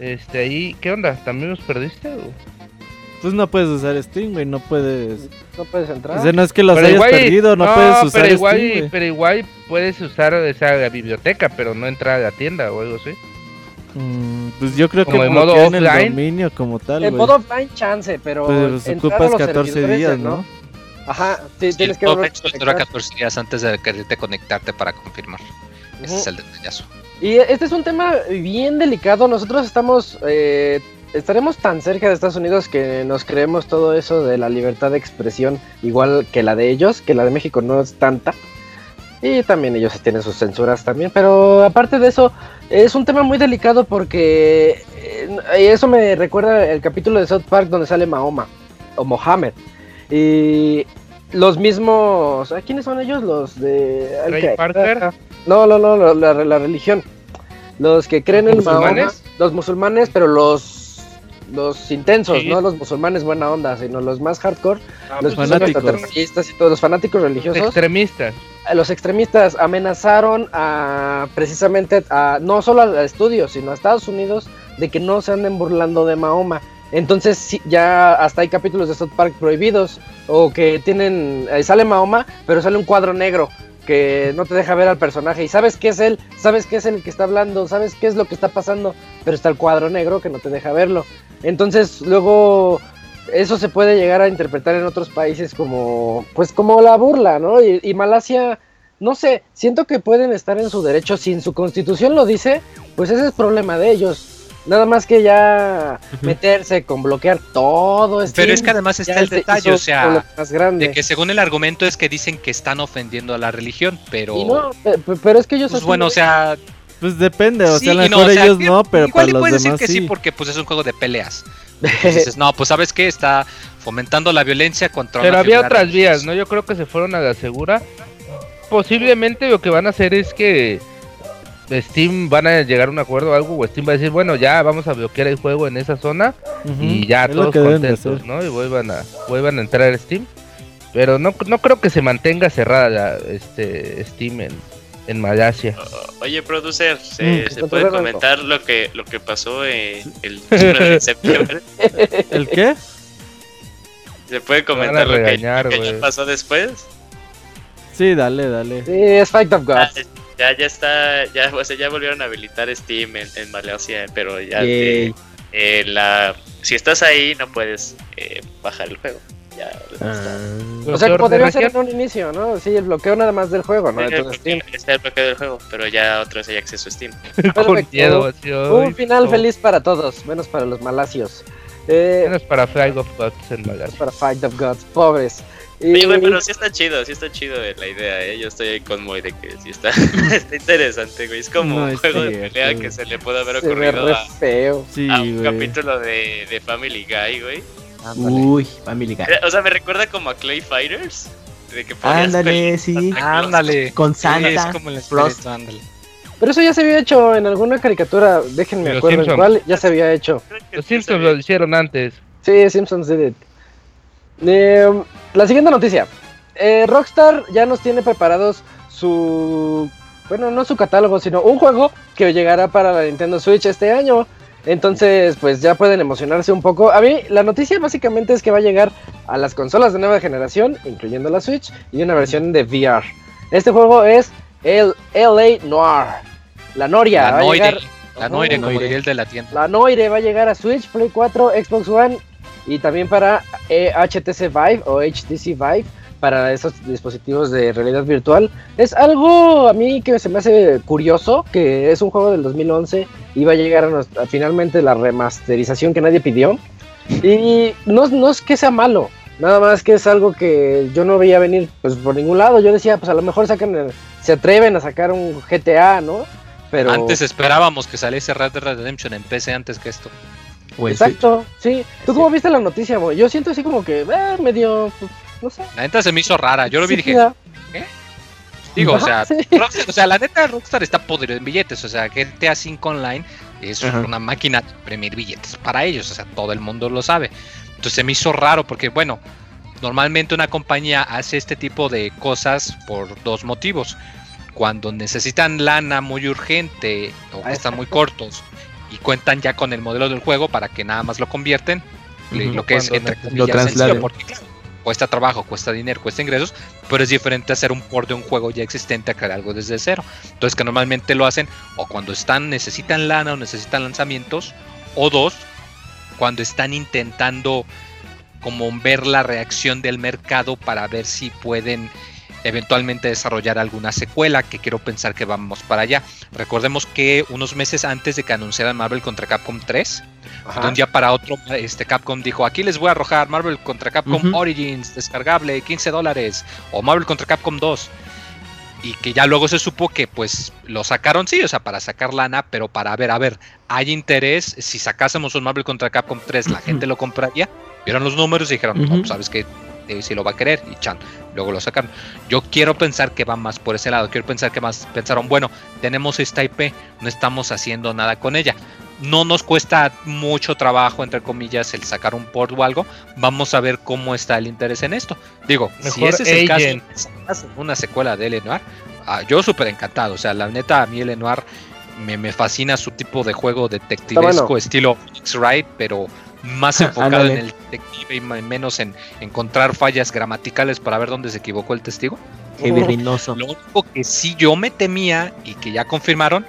este ahí, ¿qué onda? ¿También los perdiste? o? Pues no puedes usar Steam, güey. No puedes. No puedes entrar. O sea, no es que los Pero hayas igual- perdido, no, puedes usar pero igual, Steam, güey. pero igual puedes usar esa biblioteca, pero no entrar a la tienda o algo así. Mm, pues yo creo que Como en modo bloquean el offline. dominio como tal, en modo offline chance, pero. Pues ocupas los 14 servidores días, ¿no? Ajá, sí, Sí, tienes que todo dura conectar. 14 días antes de quererte conectarte para confirmar. Ese es el detallazo. Y este es un tema bien delicado. Nosotros estamos, eh, estaremos tan cerca de Estados Unidos que nos creemos todo eso de la libertad de expresión, igual que la de ellos, que la de México no es tanta. Y también ellos tienen sus censuras también. Pero aparte de eso, es un tema muy delicado porque eh, eso me recuerda el capítulo de South Park donde sale Mahoma o Mohammed. Y los mismos, ¿a quiénes son ellos? Los de... Ray ¿qué? Parker. No, no, no, la, la- la religión. Los que creen en Mahoma, ¿Musulmanes? los musulmanes, pero los los intensos, Sí. no los musulmanes buena onda, sino los más hardcore, Ah, los pues, fanáticos. extraterroristas y todos los fanáticos religiosos. extremistas. a los extremistas amenazaron a precisamente a no solo a estudios, sino a Estados Unidos de que no se anden burlando de Mahoma. Entonces sí, ya hasta hay capítulos de South Park prohibidos o que tienen eh, sale Mahoma, pero sale un cuadro negro que no te deja ver al personaje y sabes que es él, sabes que es el que está hablando, sabes qué es lo que está pasando, pero está el cuadro negro que no te deja verlo. Entonces luego eso se puede llegar a interpretar en otros países como pues como la burla, ¿no? Y, y Malasia, no sé, siento que pueden estar en su derecho, si en su constitución lo dice, pues ese es problema de ellos. Nada más que ya meterse con bloquear todo este Pero es que además está el detalle, o sea, más grande. de que según el argumento es que dicen que están ofendiendo a la religión, pero Y no, pe- pe- pero es que ellos pues bueno, o sea, Pues depende, o sí sea, a lo no, mejor o sea, ellos no, pero igual para y los puedes decir demás que sí. sí. porque pues es un juego de peleas. Entonces dices, no, pues sabes qué, está fomentando la violencia contra Pero una había otras vías. ¿no? Yo creo que se fueron a la segura. Posiblemente lo que van a hacer es que Steam van a llegar a un acuerdo o algo, o Steam va a decir, bueno, ya vamos a bloquear el juego en esa zona y ya todos contentos. ¿no? Y vuelvan a, vuelvan a entrar a Steam. Pero no, no creo que se mantenga cerrada la- este Steam en, en Malasia. O- Oye, producer, ¿se, Mm. se puede comentar lo que lo que pasó eh, el 19 de septiembre? ¿El qué? ¿Se puede comentar lo que, lo que pasó después? Sí, dale, dale. Sí, es Fight of Ah, Gods. ya, ya está, ya, o sea, ya volvieron a habilitar Steam en, en Malasia, pero ya te- eh, la, si estás ahí no puedes eh, bajar el juego. Ya, Ah. O sea, podría ser en un inicio, ¿no? Sí, el bloqueo nada más del juego, ¿no? Está el Entonces, Steam. bloqueo- está el bloqueo del juego, pero ya vez hay acceso a Steam. Con miedo, así, Un final no. feliz para todos, menos para los malasios. Eh, Menos para Flag of Gods en Malasia. para Fight of Gods, pobres. Y, Oye, güey, pero sí está chido, sí está chido eh, la idea, ¿eh? Yo estoy ahí con Moy de que sí está, está interesante, güey. Es como No, un juego de pelea que se le puede haber ocurrido a, feo. Sí, a un güey. capítulo de, de Family Guy, güey. Ándale. Uy, Family Guy. O sea, me recuerda como a Clay Fighters. De que ponías Ándale, sí. Santa. Ándale. Con Sí, es Santa. como el Frost. espíritu, ándale. Pero eso ya se había hecho en alguna caricatura, déjenme Los acuerdo en cuál, ya se había hecho. Los Simpsons lo hicieron antes. Sí, Simpsons did it. Eh, la siguiente noticia. Eh, Rockstar ya nos tiene preparados su... Bueno, no su catálogo, sino un juego que llegará para la Nintendo Switch este año. Entonces, pues ya pueden emocionarse un poco. A mí, la noticia básicamente es que va a llegar a las consolas de nueva generación, incluyendo la Switch, y una versión de VR. Este juego es el LA Noir. La Noria. La va a Noire, llegar- la Noire, Oh, como el de la tienda. la Noire va a llegar a Switch, Play 4, Xbox One y también para eh, HTC Vive o HTC Vive para esos dispositivos de realidad virtual. Es algo a mí que se me hace curioso, que es un juego del 2011 y va a llegar a, nos- a finalmente la remasterización que nadie pidió. Y no, no es que sea malo, nada más que es algo que yo no veía venir pues por ningún lado. Yo decía, pues a lo mejor sacan el- se atreven a sacar un GTA, ¿no? Pero Antes esperábamos que saliese Red Dead Redemption en PC antes que esto. Switch. Exacto, sí. ¿Tú cómo viste la noticia, Moy? Yo siento así como que, eh, medio, pues, no sé. La neta se me hizo rara. Yo lo vi y dije, insípida. digo, o sea, sí. Rockstar- o sea, la neta Rockstar está podrido en billetes. O sea, GTA 5 Online es Ajá. una máquina de imprimir billetes para ellos. O sea, todo el mundo lo sabe. Entonces se me hizo raro porque, bueno, normalmente una compañía hace este tipo de cosas por dos motivos. Cuando necesitan lana muy urgente o que Ah, están muy cortos y cuentan ya con el modelo del juego para que nada más lo convierten, lo que es entre Lo sencillo, trasladen. porque claro, cuesta trabajo, cuesta dinero, cuesta ingresos, pero es diferente hacer un port de un juego ya existente a crear algo desde cero. Entonces que normalmente lo hacen o cuando están necesitan lana o necesitan lanzamientos o dos cuando están intentando como ver la reacción del mercado para ver si pueden eventualmente desarrollar alguna secuela, que quiero pensar que vamos para allá. Recordemos que unos meses antes de que anunciaran Marvel contra Capcom 3, Ajá. De un día para otro, este Capcom dijo, aquí les voy a arrojar Marvel contra Capcom. Origins, descargable, 15 dólares, o Marvel contra Capcom 2. Y que ya luego se supo que pues lo sacaron, sí, o sea, para sacar lana, pero para ver, a ver, hay interés, si sacásemos un Marvel contra Capcom 3, la gente lo compraría. Vieron los números y dijeron, no, pues, sabes que si lo va a querer, y chan, luego lo sacaron. Yo quiero pensar que va más por ese lado, quiero pensar que más pensaron, bueno, tenemos esta IP, no estamos haciendo nada con ella. No nos cuesta mucho trabajo, entre comillas, el sacar un port o algo. Vamos a ver cómo está el interés en esto. Digo, si ese es el caso, una secuela de L.A. Noir, ah, yo súper encantado. O sea, la neta, a mí L.A. Noir me, me fascina su tipo de juego detectivesco, bueno. estilo Wright, pero más enfocado en el detective y menos en encontrar fallas gramaticales para ver dónde se equivocó el testigo. Reynoso. Lo único que sí yo me temía y que ya confirmaron,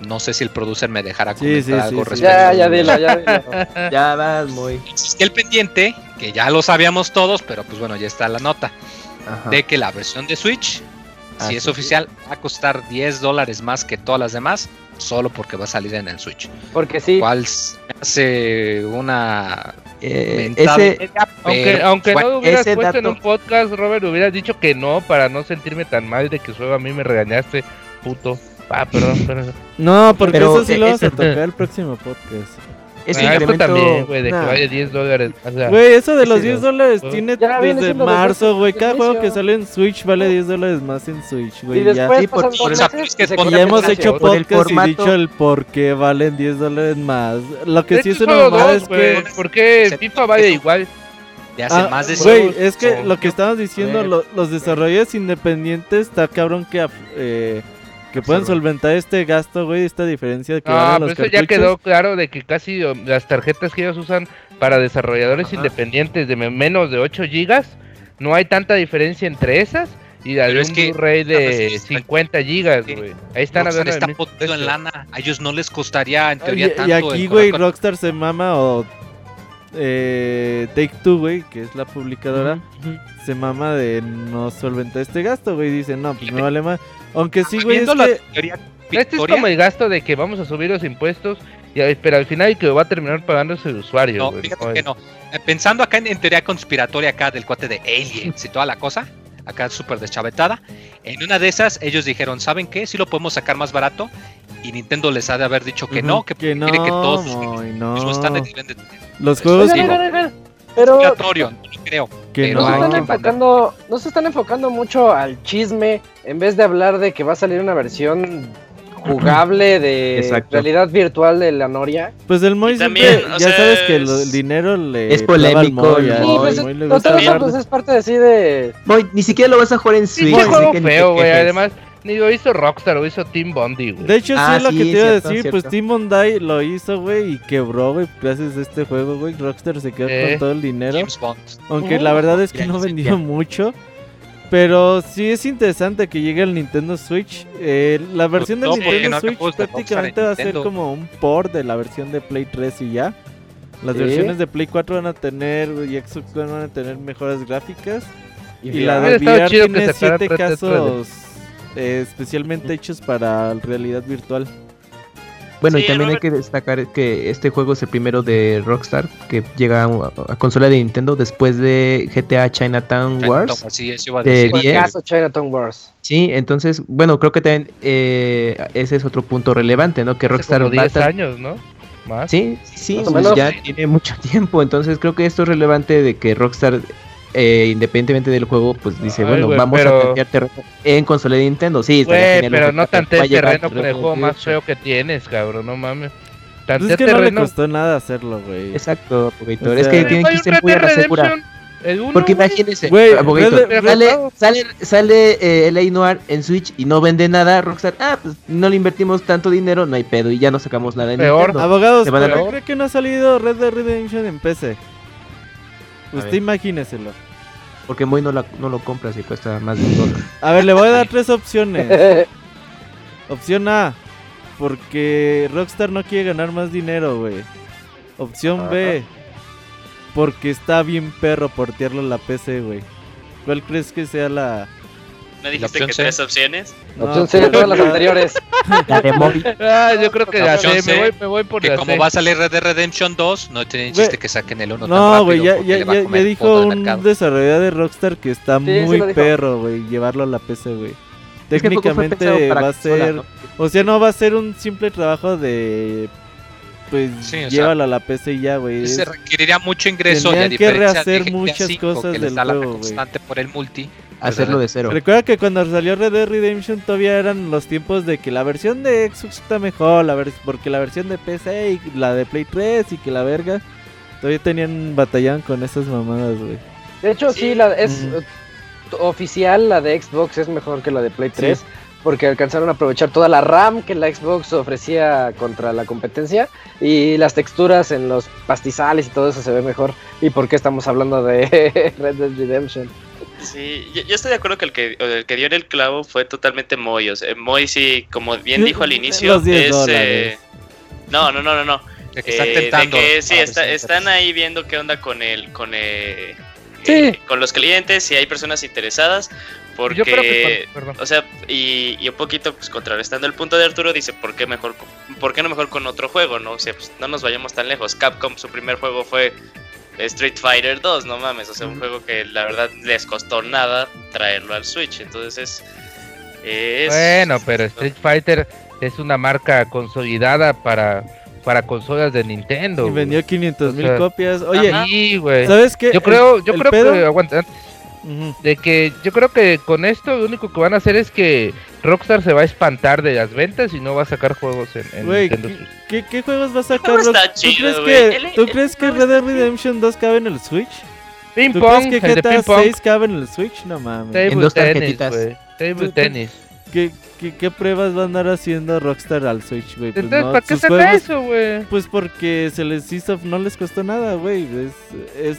no sé si el producer me dejará Sí, comentar sí, algo sí, sí. respecto. Ya, ya dilo, ya dilo. Ya vas muy. Existía el pendiente, que ya lo sabíamos todos, pero pues bueno, ya está la nota, Ajá. de que la versión de Switch, Ah, si es sí. oficial, va a costar 10 dólares más que todas las demás, solo porque va a salir en el Switch. Porque sí. Cual hace una... Eh, ese, media, Aunque, aunque bueno, no hubieras puesto en un podcast, Robert, hubieras dicho que no para no sentirme tan mal de que solo a mí me regañaste, puto. Ah, perdón, perdón. No, porque Pero, eso sí lo vamos a ese- tocar el próximo podcast. ese Ah, incremento- también, güey, de Nah. que vaya 10 dólares. O sea, Güey, eso de los ese 10 no. dólares Ah. tiene Ya desde marzo, güey. Cada juego que sale en Switch vale 10 dólares más en Switch, Y güey. ya. después Sí, por- por meses es que y se Y cambia hemos hecho podcast y formato- dicho el por qué valen 10 dólares más. Lo que de sí es una mamada dos, es güey. que... ¿Por qué FIFA vaya igual? de hace Ah, más de Güey, es que lo que estamos diciendo, los desarrolladores independientes, está cabrón que, eh, que Absorben. solventar este gasto, güey, esta diferencia que No, valen pero los eso ya quedó claro de que casi las tarjetas que ellos usan para desarrolladores Ajá. independientes de me- menos de 8 gigas, no hay tanta diferencia entre esas y de es que Blu-ray de veces- 50 gigas, güey. Ahí están Rockstar hablando de está podido en lana. A ellos no les costaría en Ah, teoría Y, tanto. y aquí, güey, con- Rockstar se mama o eh, Take Two, güey, que es la publicadora, se mama de no solventar este gasto, güey. Dice, no, pues me vale más. Aunque sí, güey, es la que... teoría Este es como el gasto de que vamos a subir los impuestos, y, pero al final el que va a terminar pagando es el usuario. No, fíjate que no. Eh, Pensando acá en, en teoría conspiratoria acá del cuate de Aliens y toda la cosa, acá súper deschavetada, en una de esas ellos dijeron, ¿saben qué? Si lo podemos sacar más barato y Nintendo les ha de haber dicho que no, que, que no, quiere que todos no. de. Los juegos Pero no lo creo. que pero no no. se están enfocando, no se están enfocando mucho al chisme en vez de hablar de que va a salir una versión jugable de Exacto. realidad virtual de la Noria. Pues el Moy siempre, también, ya sea, sabes que el dinero le Es clava al polémico, Moy, al Sí, Moy, pues, Moy le todo gusta eso, hablar pues, es parte de así de Moy, ni siquiera lo vas a jugar en Sí, Switch. así juego feo, güey. Además, ni lo hizo Rockstar, lo hizo Team Bondi, güey. De hecho, sí Ah, es lo sí, que te iba a cierto, decir. Pues. Team Bondi lo hizo, güey, y quebró, güey, gracias a este juego, güey. Rockstar se quedó Eh. con todo el dinero. James Bond. Aunque Ujú. la verdad es que no vendió bien. mucho. Pero sí es interesante que llegue el Nintendo Switch. Eh, la versión del todo porque Nintendo no Switch prácticamente en va a ser como un port de la versión de Play 3 y ya. Las Sí. versiones de Play 4 van a tener y Xbox One van a tener mejores gráficas. Y, la de VR tiene sacaran 7 Red Dead casos eh, especialmente hechos para realidad virtual. Bueno, y también hay que destacar que este juego es el primero de Rockstar que llega a, a consola de Nintendo después de GTA Chinatown Wars. Sí, eso iba a de decir. diez. Juegazo Chinatown Wars. Sí, entonces, bueno, creo que también eh, ese es otro punto relevante, ¿no? Que Hace Rockstar como a 10 estar- años, ¿no? Más. Sí, sí, pues ya tiene mucho tiempo, entonces creo que esto es relevante de que Rockstar, eh, independientemente del juego, pues dice, Ay, bueno, vamos pero- a tantear terreno en consola de Nintendo. Sí, genial pero no tantees terreno con el juego más 2018. feo que tienes, cabrón, no mames. Pues es que no le terreno. costó nada hacerlo, güey. Exacto, Abogator. O es que tienen que ser muy a uno, Porque imagínense, Red Dead- sale, sale, sale eh, LA Noir en Switch y no vende nada, Rockstar, ah, pues no le invertimos tanto dinero, no hay pedo y ya no sacamos nada en Peor. Nintendo. Abogados, ¿por qué cree que no ha salido Red Dead Redemption en PC? Usted imagíneselo. Porque Moy no, la- no lo compra si cuesta más de un dólar. A ver, le voy a dar tres opciones. Opción A, porque Rockstar no quiere ganar más dinero, güey. Opción B, porque está bien perro portearlo a la PC, güey. ¿Cuál crees que sea la...? ¿No dijiste que C. tres opciones? No, Opción C de todas las anteriores. La de Moy. Ah, yo creo que la me C, voy, me voy por Que la como C. va a salir Red Dead Redemption 2, no tiene chiste que saquen el 1 tan No, rápido güey, ya, ya, ya, dijo un desarrollador de Rockstar que está sí muy perro, güey, llevarlo a la PC, güey. Técnicamente va a ser... ¿no? O sea, no va a ser un simple trabajo de... Pues Sí, sea, a la PC y ya, güey. Se requeriría mucho ingreso y a Tenían que rehacer muchas cosas que del juego, constante por el multi. hacerlo de cero. Recuerda que cuando salió Red Dead Redemption todavía eran los tiempos de que la versión de Xbox está mejor, la vers- porque la versión de PC y la de Play 3 y que la verga. Todavía tenían batallaban con esas mamadas, güey. De hecho, sí, Sí. la, es oficial, la de Xbox es mejor que la de Play 3. Porque alcanzaron a aprovechar toda la RAM que la Xbox ofrecía contra la competencia. Y las texturas en los pastizales y todo eso se ve mejor. ¿Y por qué estamos hablando de Red Dead Redemption? Sí, yo, yo estoy de acuerdo que el que el que dio en el clavo fue totalmente Moy. O sea, Moy sí, como bien dijo al inicio, los 10 es... eh, no, no, no, no, no. De que están Eh, de tentando. que sí, a está- están ahí viendo qué onda con el, con eh, Sí. Eh, con los clientes, si hay personas interesadas, porque, Yo creo que con- perdón. o sea, y, y un poquito pues contrarrestando el punto de Arturo, dice, ¿por qué mejor, por qué no mejor con otro juego, no? O sea, pues no nos vayamos tan lejos. Capcom, su primer juego fue Street Fighter 2, no mames, o sea, un juego que la verdad les costó nada traerlo al Switch, entonces es... Bueno, pero Street Fighter es una marca consolidada para, para consolas de Nintendo. Y vendió 500 O mil sea, copias. Oye. Sí. ¿sabes qué? Yo El- creo, yo el creo pedo- que aguanta, de que yo creo que con esto lo único que van a hacer es que Rockstar se va a espantar de las ventas y no va a sacar juegos en, en Güey, Nintendo ¿qué, Switch. qué, qué juegos va a sacar? ¿Tú chido, crees güey. que, El- ¿tú el crees que Red Dead Redemption 2 cabe en el Switch? Ping ¿Tú pong, crees que GTA ping pong, 6 cabe en el Switch? No mames. table En dos tenis, tarjetitas. table Tú- tú- tenis. ¿Qué, qué, qué pruebas va a andar haciendo Rockstar al Switch, güey? Pues Entonces, no, ¿para qué saca juegos- eso, güey? Pues porque se les hizo, no les costó nada, güey. Es, es,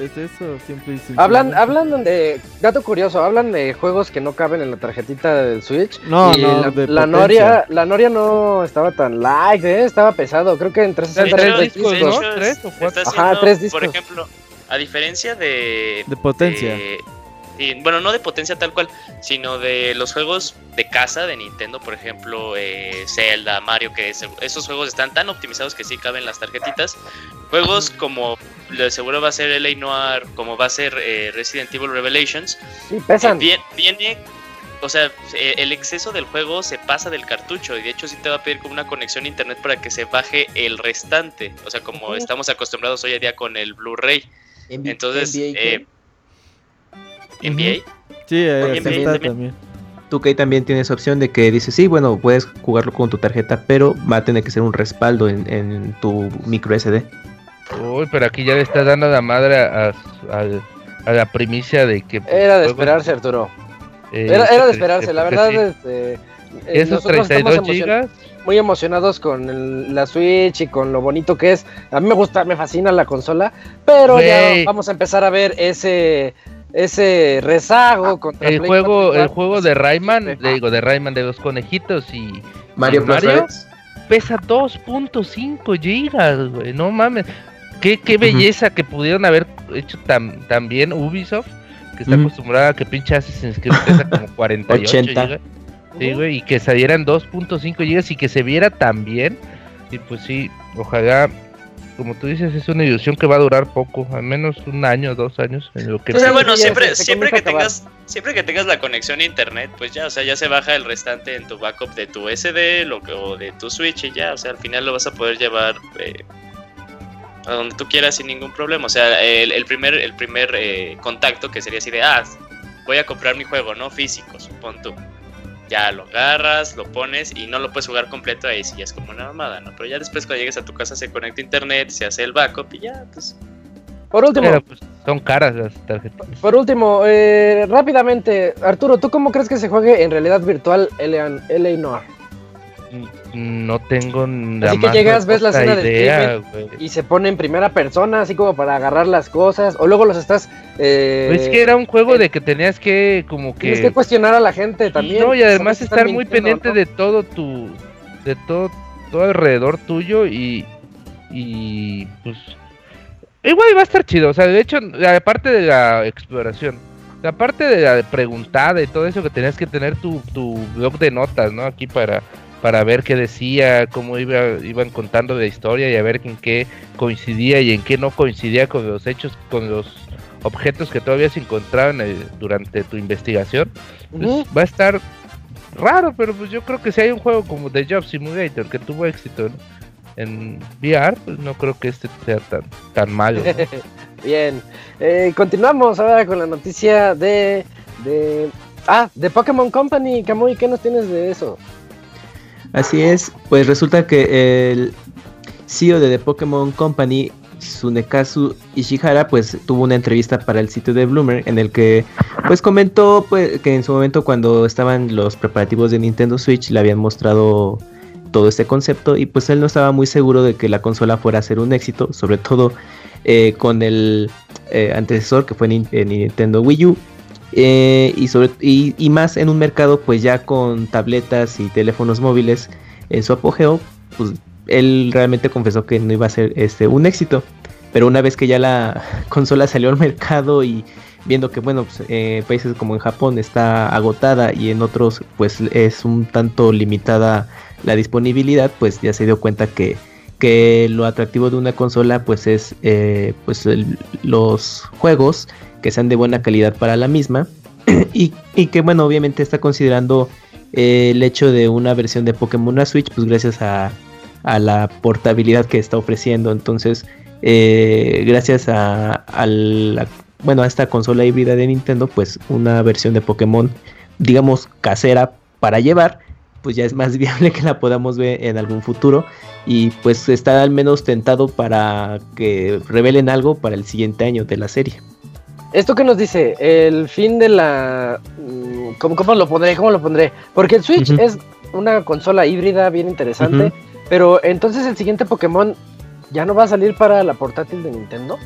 es eso, simple y sencillamente. Hablan, hablan de, dato curioso, hablan de juegos que no caben en la tarjetita del Switch. No, y no, la, de la. Noria, la Noria no estaba tan light, ¿eh? estaba pesado, creo que en De 360 tres era hecho- tres discos. ¿no? ¿Tres es- o cuatro? Ajá, tres discos. Por ejemplo, a diferencia de... De potencia. de- bueno, no de potencia tal cual, sino de los juegos de casa de Nintendo, por ejemplo, eh, Zelda, Mario, que es- esos juegos están tan optimizados que sí caben las tarjetitas. Juegos como lo de seguro va a ser LA Noir, como va a ser eh, Resident Evil Revelations, Sí, pesan. eh, vie- viene, o sea, el exceso del juego se pasa del cartucho y de hecho sí te va a pedir como una conexión a internet para que se baje el restante, o sea, como estamos acostumbrados hoy en día con el Blu-ray. Entonces, eh, NBA, Sí, eh, también- está también- también. 2K también tiene esa opción de que dice, sí, bueno, puedes jugarlo con tu tarjeta, pero va a tener que ser un respaldo en, en tu micro SD. Uy, pero aquí ya le estás dando la madre a, a- al- a la primicia de que... pues, Era de esperarse, Arturo. eh, Era, era de que- esperarse, la que verdad. sí. este, eh, Esos nosotros estamos 32 emocion- gigas, muy emocionados con el- la Switch y con lo bonito que es. A mí me gusta, me fascina la consola, pero ya vamos a empezar a ver ese ese rezago contra el Play juego, 4 y el juego de Rayman, Sí. le digo, de Rayman de los conejitos y Mario ¿Y Mario? Pesa 2.5 gigas, güey, no mames. Qué, qué belleza que pudieron haber hecho tan, tan bien Ubisoft, que está acostumbrada a que pinche Assassin's Creed pesa como 48 80. gigas. Sí, güey, y que salieran 2.5 gigas y que se viera tan bien. Y pues sí, ojalá, como tú dices, es una ilusión que va a durar poco, al menos un año, dos años, en lo que... O sea, bueno, siempre, se- siempre que tengas, siempre que tengas la conexión a internet, pues ya, o sea, ya se baja el restante en tu backup de tu SD lo que- o de tu Switch y ya, o sea, al final lo vas a poder llevar eh, a donde tú quieras sin ningún problema. O sea, el, el primer, el primer eh, contacto que sería así de, ah, voy a comprar mi juego, ¿no? Físico, supón tú. Ya lo agarras, lo pones y no lo puedes jugar completo ahí, si ya es como una mamada, ¿no? Pero ya después cuando llegues a tu casa se conecta a internet, se hace el backup y ya, pues Por último, Pero, pues, son caras las tarjetas. por último, eh, rápidamente, Arturo, ¿tú cómo crees que se juegue en realidad virtual Noir? No tengo la Así que llegas, ves la escena del idea, güey. Y se pone en primera persona, así como para agarrar las cosas, o luego los estás... Eh, Pues es que era un juego eh, de que tenías que como que... Tienes que cuestionar a la gente también. no, y además estar muy pendiente no. de todo tu... de todo, todo alrededor tuyo y... y pues... Igual va a estar chido, o sea, de hecho, aparte de la exploración, aparte de la preguntada y todo eso que tenías que tener tu, tu blog de notas, ¿no? Aquí para, para ver qué decía, cómo iba, iban contando la historia y a ver en qué coincidía y en qué no coincidía con los hechos, con los objetos que todavía se encontraban eh, durante tu investigación. Pues. Va a estar raro, pero pues yo creo que si hay un juego como The Job Simulator que tuvo éxito en, en VR, pues no creo que este sea tan, tan malo. ¿no? Bien, Eh, continuamos ahora con la noticia de de... Ah, de Pokémon Company, Kamui, ¿qué nos tienes de eso? Así es, pues resulta que el CEO de The Pokémon Company, Tsunekazu Ishihara, pues tuvo una entrevista para el sitio de Bloomer en el que pues comentó pues, que en su momento cuando estaban los preparativos de Nintendo Switch le habían mostrado todo este concepto y pues él no estaba muy seguro de que la consola fuera a ser un éxito, sobre todo eh, con el eh, antecesor que fue eh, Nintendo Wii U y, sobre, y, más en un mercado pues ya con tabletas y teléfonos móviles en su apogeo, pues él realmente confesó que no iba a ser este, un éxito. Pero una vez que ya la consola salió al mercado y viendo que bueno pues, países como en Japón está agotada y en otros pues es un tanto limitada la disponibilidad pues ya se dio cuenta que que lo atractivo de una consola pues es eh, pues los juegos que sean de buena calidad para la misma. Y, que bueno obviamente está considerando eh, el hecho de una versión de Pokémon a Switch pues gracias a, la portabilidad que está ofreciendo. Entonces eh, gracias a, la, bueno a esta consola híbrida de Nintendo pues una versión de Pokémon digamos casera para llevar pues ya es más viable que la podamos ver en algún futuro. Y pues está al menos tentado para que revelen algo para el siguiente año de la serie. ¿Esto qué nos dice? El fin de la... Mm, ¿Cómo, lo pondré? ¿Cómo lo pondré? Porque el Switch es una consola híbrida bien interesante, pero entonces el siguiente Pokémon ya no va a salir para la portátil de Nintendo.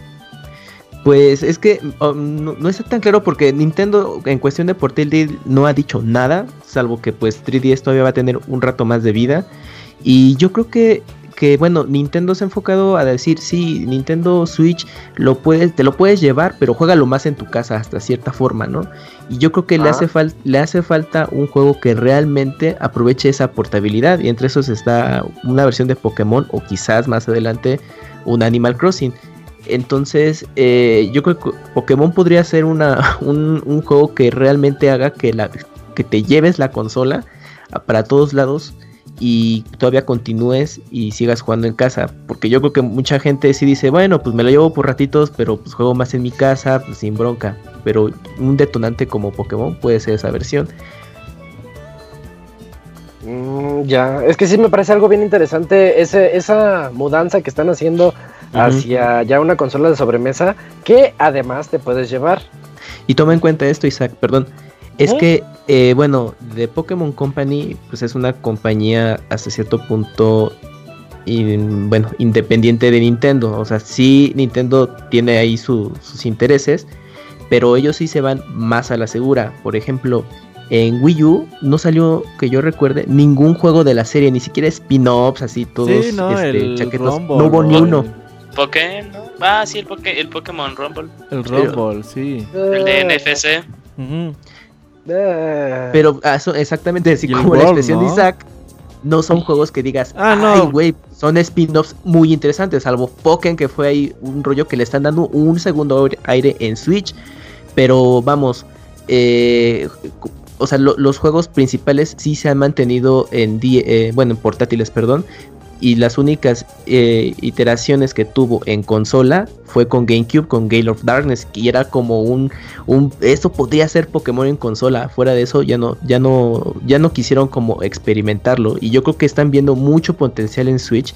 Pues es que um, no, está tan claro porque Nintendo en cuestión de portátil no ha dicho nada, salvo que pues 3DS todavía va a tener un rato más de vida. Y yo creo que, que bueno, Nintendo se ha enfocado a decir, sí, Nintendo Switch lo puedes, te lo puedes llevar, pero juégalo más en tu casa hasta cierta forma, ¿no? Y yo creo que le, hace ah. le hace falta un juego que realmente aproveche esa portabilidad. Y entre esos está una versión de Pokémon o quizás más adelante un Animal Crossing. Entonces, eh, yo creo que Pokémon podría ser una, un, juego que realmente haga que, la, que te lleves la consola para todos lados y todavía continúes y sigas jugando en casa. Porque yo creo que mucha gente sí dice, bueno, pues me lo llevo por ratitos, pero pues juego más en mi casa, pues sin bronca. Pero un detonante como Pokémon puede ser esa versión. Mm, ya, es que sí me parece algo bien interesante ese, esa mudanza que están haciendo hacia ya una consola de sobremesa que además te puedes llevar. Y toma en cuenta esto, Isaac, perdón. Es que, eh, bueno, de Pokémon Company, pues es una compañía hasta cierto punto, bueno, independiente de Nintendo. O sea, sí, Nintendo tiene ahí sus intereses, pero ellos sí se van más a la segura. Por ejemplo, en Wii U no salió, que yo recuerde, ningún juego de la serie, ni siquiera spin-offs, así todos este, chaquetos. no hubo ni uno. Pokémon, ah, sí, el, el Pokémon Rumble. El Rumble, sí. El de NFC. Pero ah, exactamente así como la expresión de Isaac, no son juegos que digas, ah, no, güey, son spin-offs muy interesantes, salvo Pokémon que fue ahí un rollo que le están dando un segundo aire en Switch, pero vamos, eh, o sea, los juegos principales sí se han mantenido en, eh, bueno, en portátiles, perdón, y las únicas eh, iteraciones que tuvo en consola fue con GameCube, con Gale of Darkness, que era como un, un esto podría ser Pokémon en consola, fuera de eso ya no, ya no, ya no quisieron como experimentarlo, y yo creo que están viendo mucho potencial en Switch,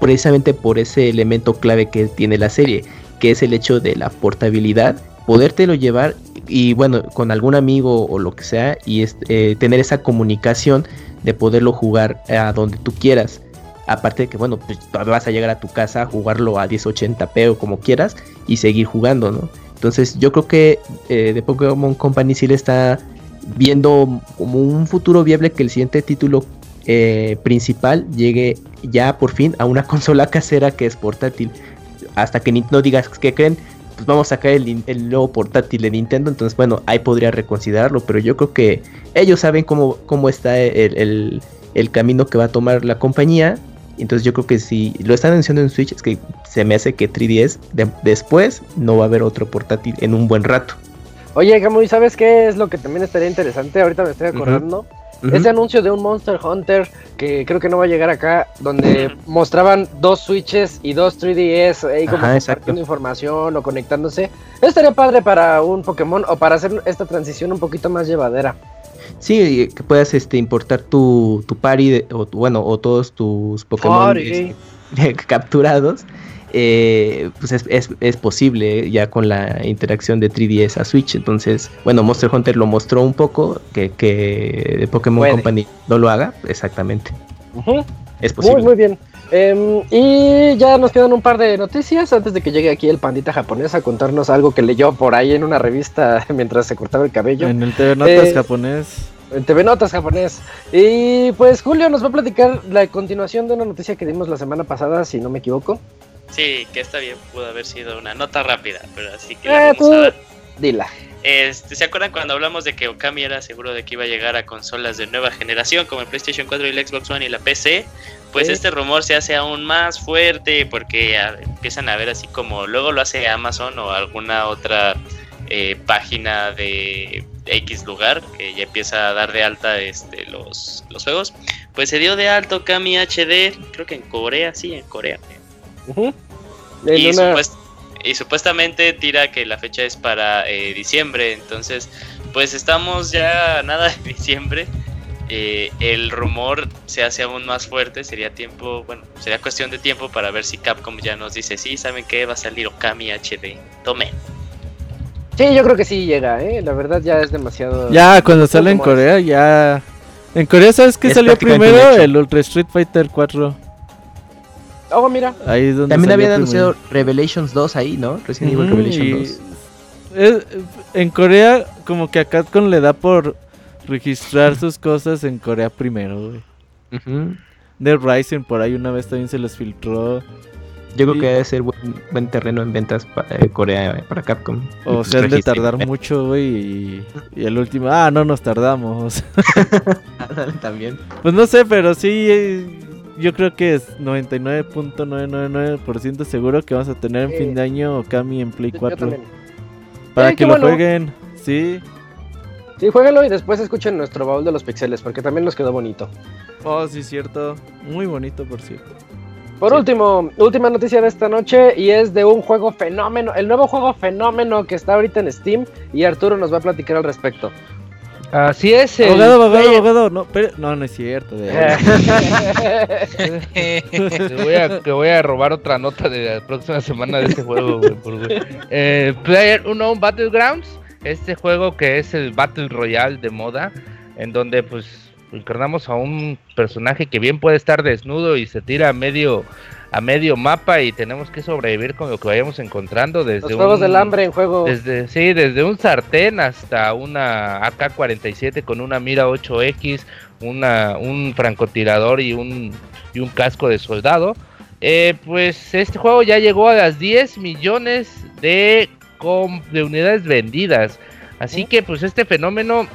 precisamente por ese elemento clave que tiene la serie, que es el hecho de la portabilidad, podértelo llevar y bueno, con algún amigo o lo que sea, y eh, tener esa comunicación de poderlo jugar a donde tú quieras. Aparte de que, bueno, pues vas a llegar a tu casa jugarlo a 1080p o como quieras y seguir jugando, ¿no? Entonces yo creo que eh, de Pokémon Company sí le está viendo como un futuro viable que el siguiente título eh, principal llegue ya por fin a una consola casera que es portátil. Hasta que no digas que creen, pues vamos a sacar el, nuevo portátil de Nintendo. Entonces, bueno, ahí podría reconsiderarlo. Pero yo creo que ellos saben cómo, cómo está el, el camino que va a tomar la compañía. Entonces yo creo que si lo están anunciando en Switch, es que se me hace que 3DS después no va a haber otro portátil en un buen rato. Oye, Gamu, ¿y sabes qué es lo que también estaría interesante? Ahorita me estoy acordando. Ese anuncio de un Monster Hunter que creo que no va a llegar acá, donde mostraban dos switches y dos 3DS ahí como Ajá, compartiendo información o conectándose. Eso estaría padre para un Pokémon o para hacer esta transición un poquito más llevadera. Sí, que puedas este, importar tu, tu party, de- o bueno, o todos tus Pokémon este, capturados. eh, pues es, es- es posible ya con la interacción de 3DS a Switch. Entonces, bueno, Monster Hunter lo mostró un poco, que, que Pokémon Puede. Company no lo haga, exactamente. Es Muy, posible. muy bien. Em, y ya nos quedan un par de noticias antes de que llegue aquí el pandita japonés a contarnos algo que leyó por ahí en una revista mientras se cortaba el cabello. En el TV Notas Eh, japonés. En TV Notas japonés. Y pues Julio nos va a platicar la continuación de una noticia que dimos la semana pasada, si no me equivoco. Sí, que está bien, pudo haber sido una nota rápida, pero así que Eh, la vamos tú- a dar. Dila. Este, ¿Se acuerdan cuando hablamos de que Okami era seguro de que iba a llegar a consolas de nueva generación como el PlayStation 4 y el Xbox One y la PC? Pues Sí. este rumor se hace aún más fuerte porque a- empiezan a ver así como luego lo hace Amazon o alguna otra eh, página de X lugar que ya empieza a dar de alta este, los, los juegos. Pues se dio de alta Okami HD, creo que en Corea, sí, en Corea. En Y, una- supuest- y supuestamente tira que la fecha es para eh, diciembre, entonces pues estamos ya nada de diciembre. Eh, el rumor se hace aún más fuerte, sería tiempo, bueno, sería cuestión de tiempo para ver si Capcom ya nos dice, sí, ¿saben qué? Va a salir Okami HD, tome. Sí, yo creo que sí llega, ¿eh? La verdad ya es demasiado... Ya, cuando sale en. Corea, ya. En Corea, ¿sabes qué Es salió primero? El Ultra Street Fighter 4. Oh, mira. Ahí es donde También habían anunciado Revelations 2 ahí, ¿no? Resident Evil Ujú, Revelation y 2. es- en Corea, como que a Capcom le da por registrar sus cosas en Corea primero, güey. Ujú. Dead Rising por ahí una vez también se les filtró. Yo creo Y- que debe ser buen, buen terreno en ventas para eh, Corea, eh, para Capcom. O se han de tardar mucho, güey. Y, y el último, ah, no nos tardamos. También. pues no sé, pero sí, eh, yo creo que es 99.999% seguro que vamos a tener en fin de año Okami en Play Yo 4. también. Para Sí, que lo bueno. jueguen, sí. Sí, jueguenlo y después escuchen nuestro baúl de los pixeles, porque también nos quedó bonito. Oh, sí, cierto. Muy bonito, por cierto. Por Sí. último, última noticia de esta noche y es de un juego fenómeno, el nuevo juego fenómeno que está ahorita en Steam y Arturo nos va a platicar al respecto. Así es. el Abogado, abogado, player- abogado. No, pero- no, no es cierto. de- Te voy, a, te voy a robar otra nota de la próxima semana de este juego, güey. por güey. Eh, Player Unknown Battlegrounds, este juego que es el Battle Royale de moda, en donde pues encarnamos a un personaje que bien puede estar desnudo y se tira a medio a medio mapa y tenemos que sobrevivir con lo que vayamos encontrando desde Los juegos un- del hambre en juego. desde, sí, desde un sartén hasta una AK-47 con una mira 8X, una, un francotirador y un, y un casco de soldado. Eh, pues este juego ya llegó a las 10 millones de, de unidades vendidas. Así que pues este fenómeno,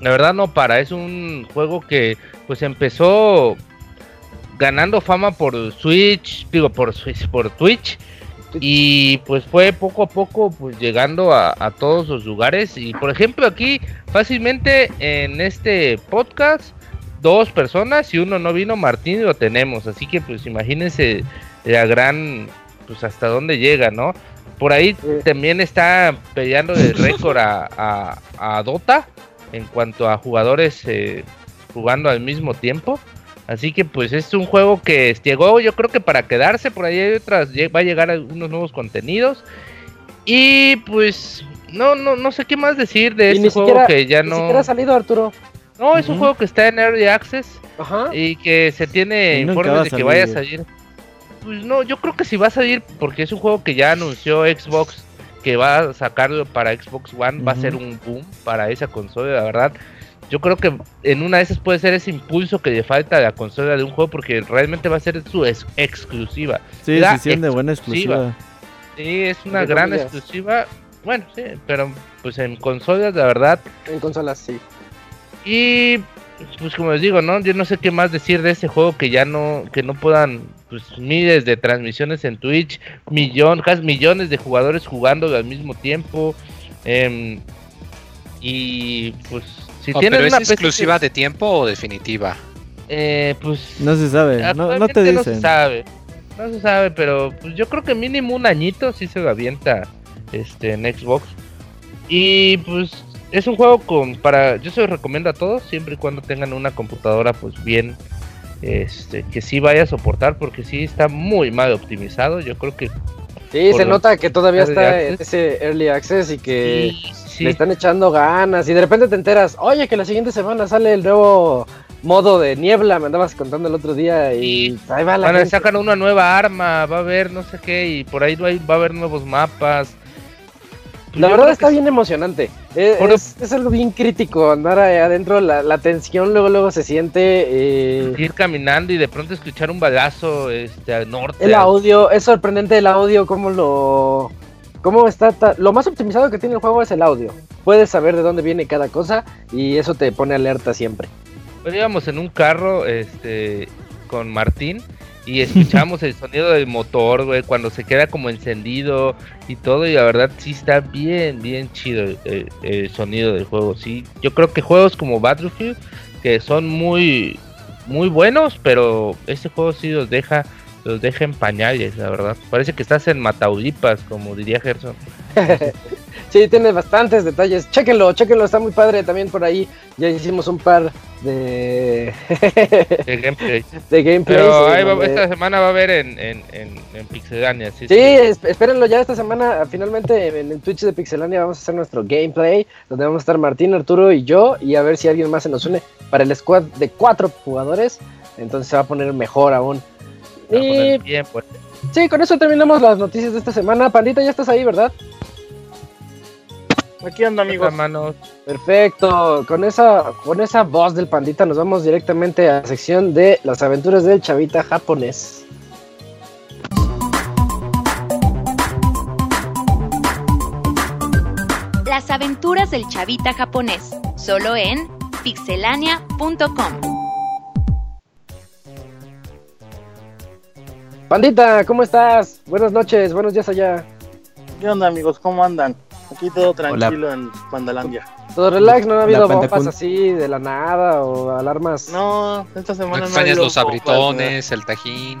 la verdad no para. Es un juego que pues empezó ganando fama por Switch, digo por Switch, por Twitch. Y pues fue poco a poco pues llegando a, a todos los lugares. Y por ejemplo aquí fácilmente en este podcast dos personas y uno no vino, Martín y lo tenemos. Así que pues imagínense la gran pues hasta dónde llega, ¿no? Por ahí Sí. también está peleando de récord a, a- a Dota en cuanto a jugadores eh, jugando al mismo tiempo. Así que pues es un juego que llegó yo creo que para quedarse, por ahí hay otras, va a llegar algunos nuevos contenidos. Y pues no, no, no sé qué más decir de Y este juego siquiera- que ya Ni no... siquiera ha salido Arturo. No, es un juego que está en Early Access Ajá. y que se tiene Y informes de que vaya a salir. Pues no, yo creo que sí va a salir porque es un juego que ya anunció Xbox que va a sacarlo para Xbox One, va a ser un boom para esa consola, la verdad. Yo creo que en una de esas puede ser ese impulso que le falta a la consola de un juego porque realmente va a ser su ex- exclusiva. Sí, La sí, sí, de buena exclusiva. Sí, es una gran comillas. exclusiva. Bueno, sí, pero pues en consolas, la verdad, En consolas, sí. Y pues como les digo, ¿no? Yo no sé qué más decir de este juego que ya no, que no puedan, pues miles de transmisiones en Twitch, millón, casi millones de jugadores jugando al mismo tiempo. em, y pues Si Oh, tienen ¿Pero es una PC exclusiva de tiempo o definitiva? Eh, pues No se sabe, no, no te actualmente No se dicen. sabe, no se sabe, pero pues, yo creo que mínimo un añito sí se lo avienta este, en Xbox. Y pues es un juego con para, yo se lo recomiendo a todos siempre y cuando tengan una computadora pues bien, este, que sí vaya a soportar porque sí está muy mal optimizado. Yo creo que Sí, se nota que todavía está en access. ese early access y que sí, sí. le están echando ganas. Y de repente te enteras, oye, que la siguiente semana sale el nuevo modo de niebla. Me andabas contando el otro día y ahí va la gente. sacar una nueva arma, va a haber no sé qué, y por ahí va a va a haber nuevos mapas. La yo verdad está bien emocionante. Es, Por- es- es algo bien crítico andar ahí adentro. La, la tensión luego luego se siente. eh, ir caminando y de pronto escuchar un balazo este, al norte. el audio, es sorprendente el audio, cómo lo... Cómo está, ta- lo más optimizado que tiene el juego es el audio. Puedes saber de dónde viene cada cosa y eso te pone alerta siempre. Pues íbamos en un carro este, con Martín y escuchamos el sonido del motor, güey, cuando se queda como encendido y todo. Y la verdad sí está bien, bien chido el, sonido del juego. Sí, yo creo que juegos como Battlefield, que son muy, muy buenos, pero este juego sí los deja, los deja en pañales, la verdad. Parece que estás en Mataulipas, como diría Gerson. Sí, tiene bastantes detalles. Chéquenlo, chéquenlo, está muy padre también por ahí. Ya hicimos un par de, de gameplay. de gameplays. Pero ahí va- esta semana va a haber en, en, en, en Pixelania. Sí, Sí, es- espérenlo ya esta semana. Finalmente en el Twitch de Pixelania vamos a hacer nuestro gameplay. Donde vamos a estar Martín, Arturo y yo. Y a ver si alguien más se nos une para el squad de cuatro jugadores. Entonces se va a poner mejor aún. Va a poner Y bien, pues. sí, con eso terminamos las noticias de esta semana. Pandita, ya estás ahí, ¿verdad? Aquí ando, amigos. Manos. Perfecto. Con esa, con esa voz del pandita nos vamos directamente a la sección de las aventuras del chavita japonés. Las aventuras del chavita japonés, solo en pixelania.com. Pandita, ¿cómo estás? Buenas noches, buenos días allá. ¿Qué onda, amigos? ¿Cómo andan? Aquí todo tranquilo en Pandalandia. Todo relax, no ha habido bombas así de la nada o alarmas. No, esta ¿No semana no, ha extrañas habido los abritones, el tajín?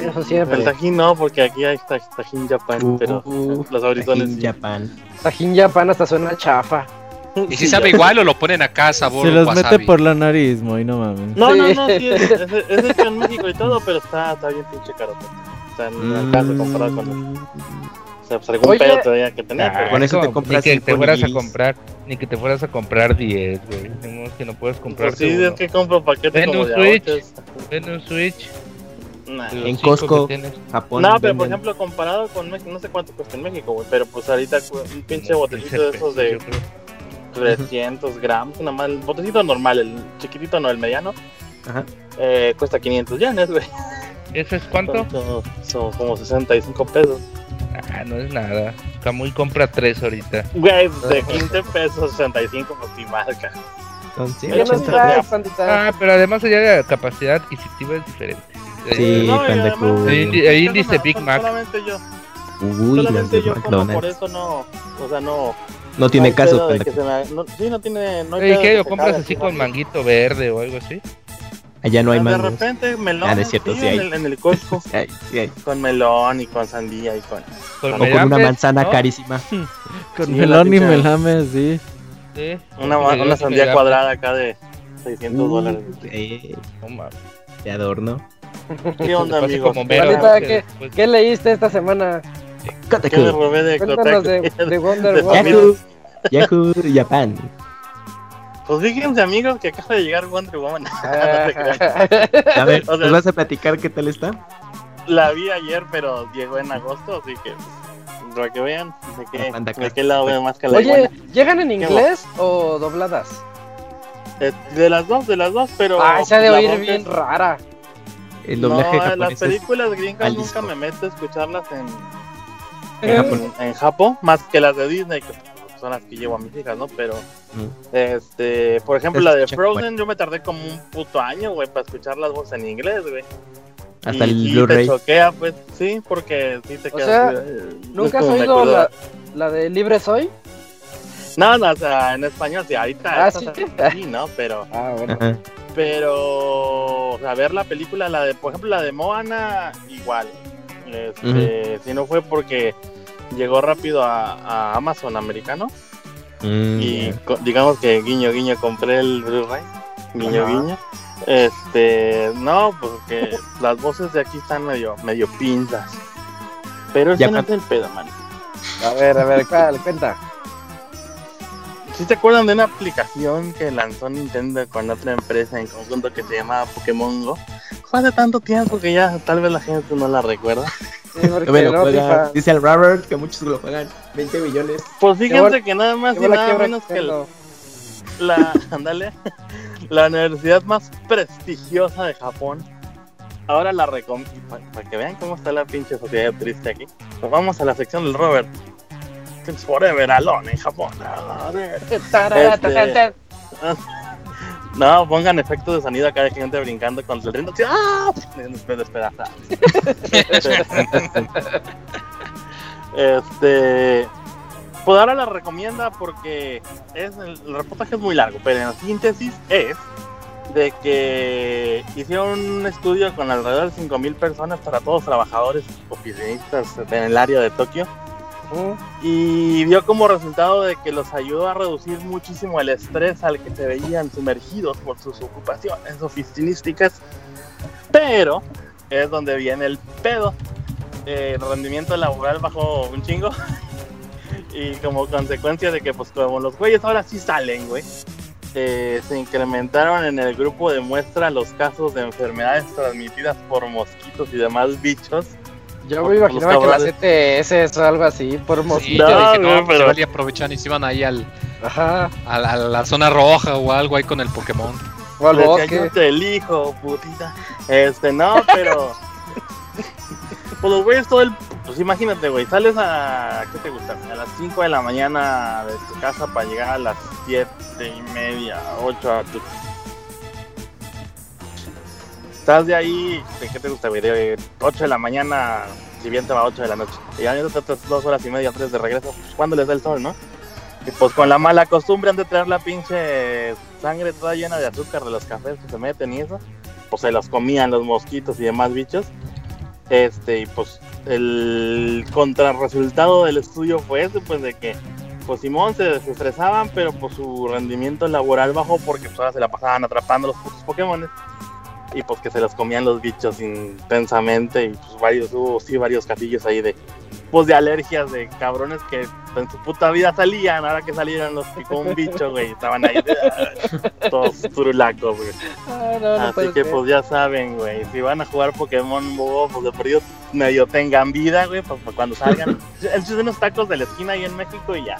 Eso siempre. El Tajín no, porque aquí hay ta- Tajín Japan, Uh, pero uh, los abritones Tajín sí. Japan. Tajín Japan hasta suena chafa. ¿Y si sabe igual o lo ponen acá sabor Se los wasabi? mete por la nariz, muy no mames. No, no, Sí. no, sí, es, es, es hecho en México y todo, pero está, está bien pinche caro. pues. O sea, en el caso comparado con Mm, o sea, pues algún Oye. pedo todavía que tener. Ah, Con eso te ni compras que te fueras a comprar, ni que te fueras a comprar 10, güey. No, que no puedes comprar. Pues sí, es que compro paquetes Ven como un de Switch. Ven un Switch. Nah. En Costco. Japón. No, pero por ejemplo, comparado con México, no sé cuánto cuesta en México, güey, pero pues ahorita un pinche botecito 15 de esos de pesos, yo creo. 300 gramos, nada más, el botecito normal, el chiquitito, no el mediano, Ajá. eh, cuesta 500 yenes, güey. ¿Eso es cuánto? Son, son como 65 pesos. Ah, no es nada. Camuy compra 3 ahorita. Güey, de 15 pesos, 65, pues sí, marca. Son ¿Qué nos 180. traes, pandita? Ah, pero además allá la capacidad adquisitiva es diferente. Sí, y Panda además. El el índice no- Big Mac. Solamente yo, Uy, solamente de yo como por eso no, o sea, no. No tiene caso, de me- no- Sí, no tiene. No hay de ¿qué? que ¿Lo se compras así con manguito verde o algo así? Allá no hay de mangos. repente melón. Ah, no es cierto, sí hay. en, el, en el Costco. Sí hay, sí hay. con melón y con sandía y con. Con O con una manzana ¿no? carísima. Con Sí, melón y melame, sí. Sí. Una, Sí, una sí, sandía cuadrada acá de 600 dólares. Eh, de adorno. ¿Qué onda, que ¿qué, qué leíste esta semana? ¿Qué me robé de Cuéntanos de, de Wonder de Woman. Yahoo, Yahoo, Japan. Pues fíjense, amigos, que acaba de llegar Wonder Woman. No. A ver, O sea- ¿nos vas a platicar qué tal está? La vi ayer, pero llegó en agosto, así que. pues, Para que vean de qué, de qué lado veo más que la Oye, iguana. ¿llegan en inglés o dobladas? Eh, De las dos, de las dos, pero. Ah, se ha de oír bien es- rara. El doblaje no, las películas gringas nunca me meto a escucharlas en, en en, Japón. en Japón, más que las de Disney, que son las que llevo a mis hijas, ¿no? Pero, Mm. este, por ejemplo, la de Frozen, yo me tardé como un puto año, güey, para escuchar las voces en inglés, güey. Hasta y, el Blu-ray. te choquea, pues, sí, porque sí te O quedas. sea, eh, ¿Nunca has oído la, la de Libre Soy? No, no, o sea, en español sí, ahorita Ah, ¿sí? sí, ¿no? Pero, Ah, bueno. Ajá. pero, o sea, ver la película, la de, por ejemplo, la de Moana, igual. Este, Si no fue porque llegó rápido a, a Amazon americano Mm, y digamos que guiño, guiño, compré el Blu-ray, guiño, Ajá. guiño. Este, no, porque las voces de aquí están medio, medio pinzas. Pero ese Ya no es el pedo, man. A ver, a ver, ¿cuál? Cuenta. ¿Sí te acuerdan de una aplicación que lanzó Nintendo con otra empresa en conjunto que se llamaba Pokémon Go? Fue hace tanto tiempo que ya tal vez la gente no la recuerda. Sí, porque lo no. FIFA. Dice el Robert que muchos lo juegan. 20 millones. Pues fíjense que nada más y nada menos que Nintendo. la, ándale, la universidad más prestigiosa de Japón. Ahora la recomiendo, para que vean cómo está la pinche sociedad triste aquí. Pues vamos a la sección del Robert. It's forever alone en Japón. Este- No, pongan efectos de sonido acá de gente brincando contra el ritmo. ¡Ah! Después despedazar. este. Pues ahora la recomienda porque es el, reportaje es muy largo, pero en síntesis es de que hicieron un estudio con alrededor de 5.000 personas para todos los trabajadores oficinistas en el área de Tokio y vio como resultado de que los ayudó a reducir muchísimo el estrés al que se veían sumergidos por sus ocupaciones oficinísticas. Pero es donde viene el pedo. El rendimiento laboral bajó un chingo. y como consecuencia de que, pues, como los güeyes ahora sí salen, güey. eh, se incrementaron en el grupo de muestra los casos de enfermedades transmitidas por mosquitos y demás bichos. Yo me imaginaba que la cabrones. CTS es algo así, por Sí, mosquito. yo No, dije, no, güey, pues pero- y aprovechan y se iban ahí al, Ajá. a, la, a la zona roja o algo ahí con el Pokémon. O al decía, yo bosque. te elijo, putita. Este, no, pero. pues los güeyes todo el. Pues imagínate, güey, sales a. ¿Qué te gusta? A las 5 de la mañana de tu casa para llegar a las 7 y media, 8 a tu. Estás de ahí, ¿de qué te gusta? De 8 de la mañana, si bien te va a 8 de la noche. Y ya te otras dos horas y media, tres de regreso. Pues, ¿Cuándo les da el sol, no? Y pues con la mala costumbre han de traer la pinche sangre toda llena de azúcar de los cafés que se meten y eso. Pues se los comían los mosquitos y demás bichos. Este, y pues el contrarresultado del estudio fue ese, pues de que pues Simón se desestresaban, pero pues su rendimiento laboral bajó porque pues ahora se la pasaban atrapando los putos Pokémon. Y pues que se los comían los bichos intensamente y pues varios, hubo sí varios casillos ahí de pues de alergias de cabrones que en su puta vida salían, ahora que salieron los picó un bicho, güey, estaban ahí todos turulacos, güey. Ah, no, no Así que ser. pues ya saben, güey, si van a jugar Pokémon Go, pues de perdido medio tengan vida, güey, pues, pues, cuando salgan. El de unos tacos de la esquina ahí en México y ya.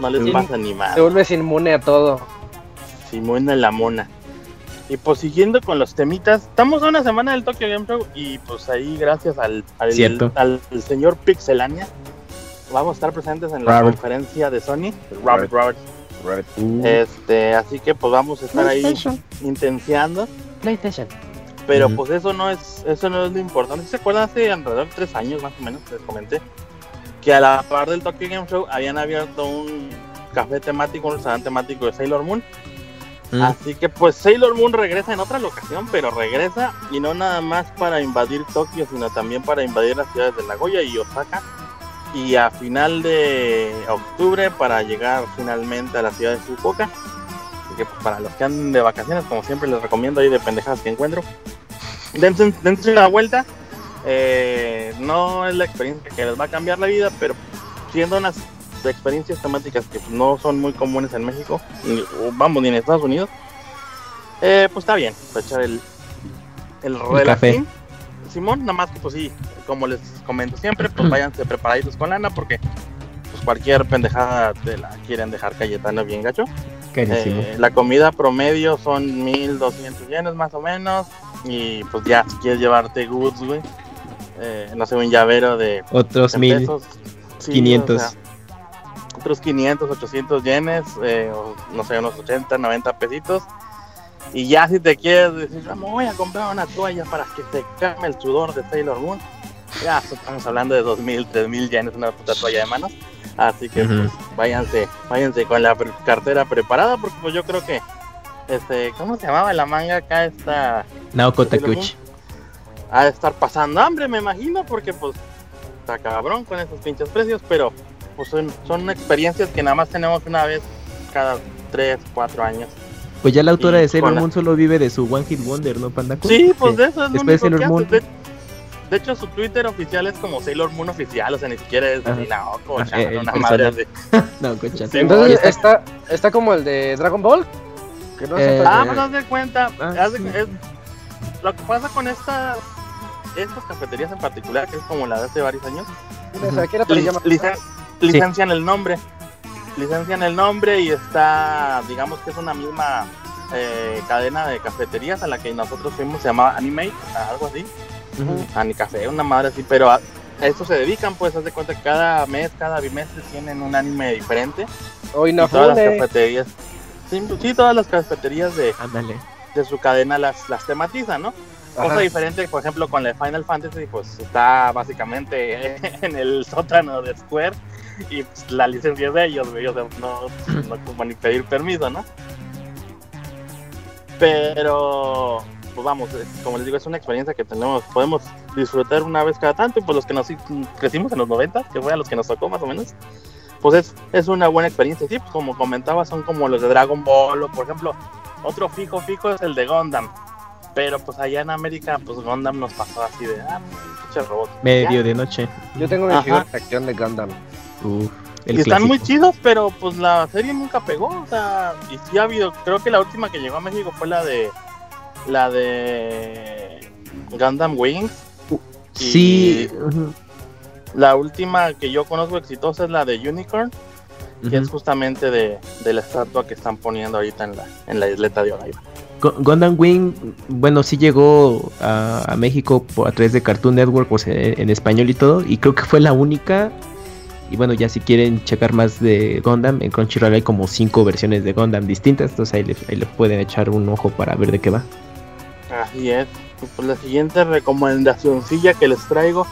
No les Sí. pasa ni Te más. vuelves inmune a todo. Simona la mona. Y pues siguiendo con los temitas, estamos a una semana del Tokyo Game Show y pues ahí gracias al, al, Cierto. al- al señor Pixelania vamos a estar presentes en la Robert. conferencia de Sony. Robert, Robert. Uh, Este, así que pues vamos a estar ahí intenseando. PlayStation. Pero Ujú. pues eso no es eso no es lo importante. ¿Se acuerdan hace alrededor de tres años más o menos? Les comenté que a la par del Tokyo Game Show habían abierto un café temático, un restaurante temático de Sailor Moon. Mm, Así que pues Sailor Moon regresa en otra locación, pero regresa y no nada más para invadir Tokio, sino también para invadir las ciudades de Nagoya y Osaka. Y a final de octubre para llegar finalmente a la ciudad de Fukuoka. Así que pues, para los que andan de vacaciones, como siempre les recomiendo ahí de pendejadas que encuentro. Dense, dense una vuelta. Eh, no es la experiencia que les va a cambiar la vida, pero siendo experiencias temáticas que no son muy comunes en México, ni- vamos, ni en Estados Unidos, eh, pues está bien, para echar el, el relajín. Simón, nada más que pues sí, como les comento siempre, pues váyanse preparaditos con lana porque pues cualquier pendejada te la quieren dejar Cayetano bien gacho. Eh, la comida promedio son 1200 yenes más o menos. Y pues ya, si quieres llevarte goods, güey. eh, no sé, un llavero de Otros en mil. pesos. Sí, 500. o sea, otros 500, 800 yenes, eh, o, no sé, unos 80, 90 pesitos. Y ya si te quieres decir, "Ah, me voy a comprar una toalla para que se calme el sudor de Sailor Moon. Ya estamos hablando de 2000, 3000 yenes, una puta toalla de manos. Así que Ujú. pues, váyanse, váyanse con la pre- cartera preparada porque pues yo creo que este, ¿cómo se llamaba la manga acá esta Naoko Takeuchi. ha de estar pasando hambre, me imagino, porque pues está cabrón con esos pinches precios, pero pues son, son experiencias que nada más tenemos una vez cada 3, 4 años. Pues ya la autora Y de Sailor Moon solo vive de su One Hit Wonder, ¿no, Panda? Sí, pues de eso es lo después único Sailor que Moon. hace. De, de hecho, su Twitter oficial es como Sailor Moon oficial, o sea, ni siquiera es ni Naoko, Ah, Chan, el una madre. No. Sí, Entonces está, está como el de Dragon Ball. Que no Eh, Ah, pues haz de cuenta. Ah, haz de- sí. es- lo que pasa con estas estas cafeterías en particular, que es como la de hace varios años, qué. O sea, ¿qué era para Li- llamar? licen- licencian el nombre. Licencian el nombre y está, digamos que es una misma eh, cadena de cafeterías a la que nosotros fuimos, se llamaba Animate, algo así, Ujú. Anicafé, una madre así, pero a, a eso se dedican, pues, haz de cuenta que cada mes, cada bimestre tienen un anime diferente. O Y todas las cafeterías, sí, sí, todas las cafeterías de, Ándale. de su cadena las, las tematizan, ¿no? Cosa diferente, por ejemplo, con la de Final Fantasy, pues está básicamente en el sótano de Square y pues, la licencia es de ellos, güey, o sea, no, no como ni pedir permiso, ¿no? Pero, pues vamos, es- como les digo, es una experiencia que tenemos, podemos disfrutar una vez cada tanto, y pues los que nos crecimos en los 90, que fue a los que nos tocó más o menos, pues es, es una buena experiencia, sí, pues como comentaba, son como los de Dragon Ball, o por ejemplo, otro fijo fijo es el de Gundam. Pero pues allá en América, pues Gundam nos pasó así de, ah, pinche robot. Medio Ya. de noche. Yo tengo mi figura de Gundam. Uf, el y están muy chidos, pero pues la serie nunca pegó, o sea, y sí ha habido, creo que la última que llegó a México fue la de, la de Gundam Wings. Sí. Y- ujú, La última que yo conozco exitosa es la de Unicorn, que es justamente de, de la estatua que están poniendo ahorita en la, en la isleta de Odaiba. Gu- Gundam Wing, bueno, sí llegó a, a México por, a través de Cartoon Network, pues, en, en español y todo, y creo que fue la única. Y bueno, ya si quieren checar más de Gundam, en Crunchyroll hay como cinco versiones de Gundam distintas, entonces ahí le, ahí le pueden echar un ojo para ver de qué va. Así es. Y, Pues la siguiente recomendacioncilla que les traigo,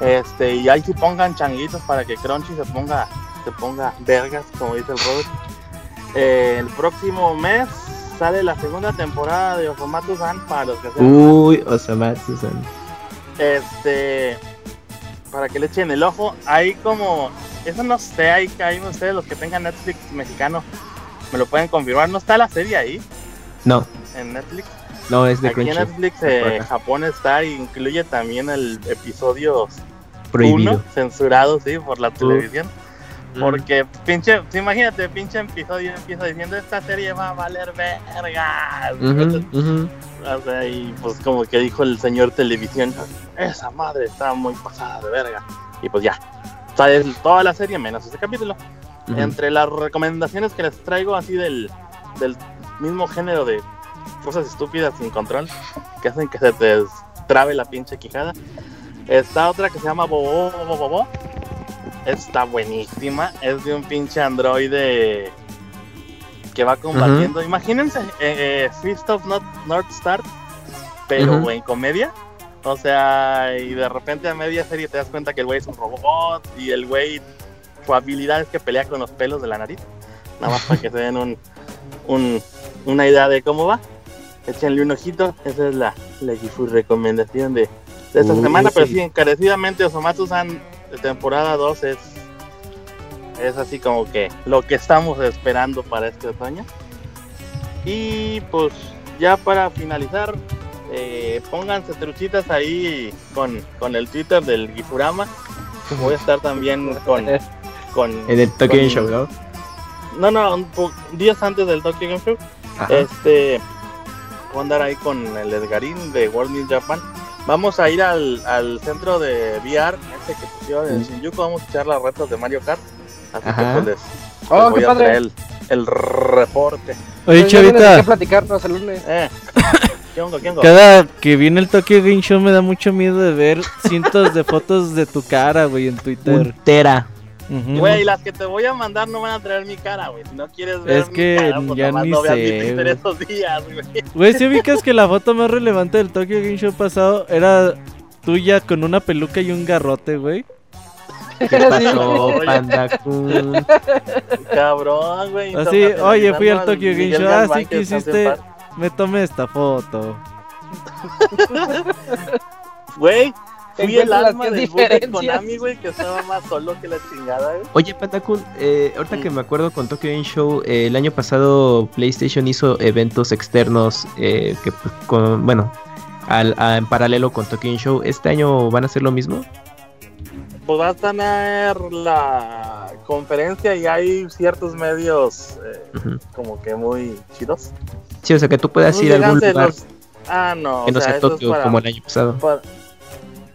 este, y ahí sí pongan changuitos para que Crunchy se ponga, se ponga vergas, como dice el Robert. Eh, el próximo mes sale la segunda temporada de Osomatsu-san para los que sean Uy, Osamatsu-san. este para que le echen el ojo hay como eso no sé hay hay ustedes los que tengan Netflix mexicano me lo pueden confirmar no está la serie ahí No, en Netflix no, es de aquí en. Netflix eh. Japón está e incluye también el episodio Prohibido. 1 censurado sí por la televisión Mm. porque pinche sí, imagínate pinche episodio empieza diciendo esta serie va a valer verga Ujú, ujú. O sea, y pues como que dijo el señor televisión, esa madre está muy pasada de verga. Y pues ya, sale toda la serie menos ese capítulo. Entre las recomendaciones que les traigo así del, del mismo género de cosas estúpidas sin control, que hacen que se te trabe la pinche quijada, está otra que se llama Bobo Bobo Bobo. Está buenísima, es de un pinche androide que va combatiendo. Imagínense, eh, eh, Fist of Not- North Star, pero Ujú. en comedia. O sea, y de repente a media serie te das cuenta que el güey es un robot y el güey, su habilidad es que pelea con los pelos de la nariz. Nada más para que se den un, un- una idea de cómo va. Échenle un ojito. Esa es la, la Gifu recomendación de, de esta semana. Pero sí. encarecidamente Osomatsu-san de temporada 2 es, es así como que lo que estamos esperando para este otoño. Y pues ya para finalizar, eh, pónganse truchitas ahí con, con el Twitter del Gifurama. Voy a estar también con... con En el Tokyo Game Show, ¿no? No, no, un po- días antes del Tokyo Game Show. Ajá. Este, voy a andar ahí con el Edgarín de World News Japan. Vamos a ir al, al centro de VR, ese que pusieron en. Shinjuku. Vamos a echar las retas de Mario Kart. Así Ajá. que pues les, Oh, les qué voy a padre. traer el, el reporte. Oye, Pues Chavita, qué platicarnos el lunes. Eh, ¿Qué onda? ¿Qué onda? cada que viene el Tokyo Game Show me da mucho miedo de ver cientos de fotos de tu cara, güey, en Twitter. Un tera. Ujú. Güey, las que te voy a mandar no van a traer mi cara, güey. Si no quieres ver Es mi que cara, pues ya ni no veas mi sé, esos días, güey. Güey, si ubicas que la foto más relevante del Tokyo Game Show pasado era tuya con una peluca y un garrote, güey. ¿Qué pasó. Panda Kun? Cabrón, güey. Así, oye, fui al Tokyo Game Show. Ah, Galván, sí que hiciste. Me tomé esta foto. Güey, fui el alma del de. Konami, güey, que estaba más solo que la chingada, güey. Oye, Panda Kun, eh, ahorita que me acuerdo con Tokyo Game Show, eh, el año pasado PlayStation hizo eventos externos eh, que, pues, con, bueno, al, a- en paralelo con Tokyo Game Show. ¿Este año van a hacer lo mismo? Pues va a tener la conferencia y hay ciertos medios eh, como que muy chidos. Sí, o sea, que tú puedas ir a algún lugar los- Ah, no, que no sea, sea Tokio para- como el año pasado. para-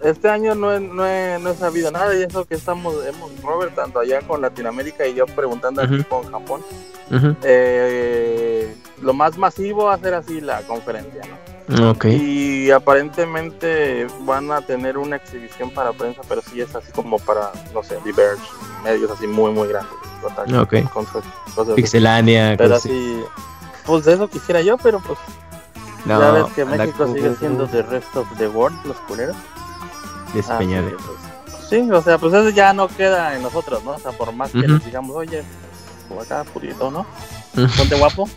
Este año no he, no, he, no he sabido nada y eso que estamos, hemos, Robert, tanto allá con Latinoamérica y yo preguntando aquí con Japón. Eh, lo más masivo va a ser así la conferencia, ¿no? Ok. Y aparentemente van a tener una exhibición para prensa, pero sí es así como para, no sé, Diverge, medios así muy, muy grandes. Kotaku, Ok. con sus cosas así. Pixelania, Pero así. pues de eso quisiera yo, pero pues No, ya ves que México sigue siendo the rest of the world, los culeros. despeñade. Así que, pues, sí, o sea, pues eso ya no queda en nosotros, ¿no? O sea, por más que les digamos, oye, por acá, purito, ¿no? Ponte guapo,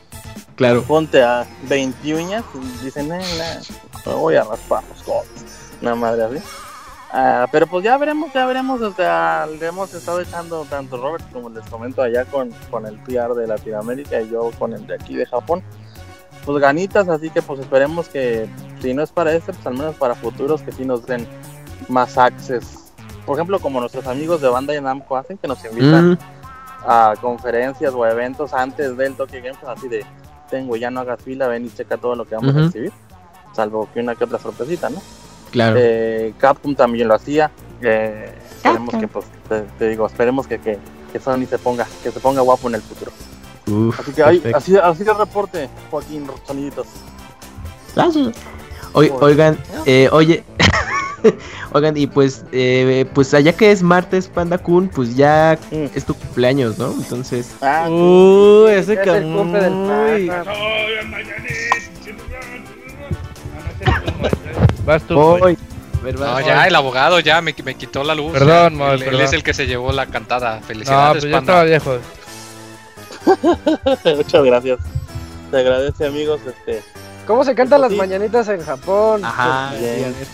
Claro. ponte a 20 uñas, y dicen, eh, nah, voy a raspar los codos. Una madre así. Ah, pero pues ya veremos, ya veremos, o sea, le hemos estado echando tanto Robert como les comento allá con, con el PR de Latinoamérica y yo con el de aquí de Japón. Pues ganitas, así que pues esperemos que si no es para este, pues al menos para futuros que sí nos den más access. Por ejemplo, como nuestros amigos de Bandai Namco hacen, que nos invitan Mm, a conferencias o eventos antes del Tokyo Game Show, así de, tengo, ya no hagas fila, ven y checa todo lo que vamos a Ujú. exhibir. Salvo que una que otra sorpresita, ¿no? claro. Eh, Capcom también lo hacía. Eh, esperemos que, pues, te, te digo, esperemos que, que, que Sony se ponga, que se ponga guapo en el futuro. Uf, Así que ahí, así, así el reporte, Joaquín Soniditos. Oy- oigan, eh, oye, oigan, y pues, eh, pues allá que es martes, Panda Kun, pues ya Mm. es tu cumpleaños, ¿no? Entonces, Ah, Uh, sí, ese es el cumple del pájaro. Vas tú. No, ya el abogado ya me, me quitó la luz. Perdón. Moy, él, es el que se llevó la cantada. No, Felicidades, pues ya estaba panda. viejo. Muchas gracias. Te agradece, amigos. Este, ¿Cómo se cantan las mañanitas en Japón? Ajá,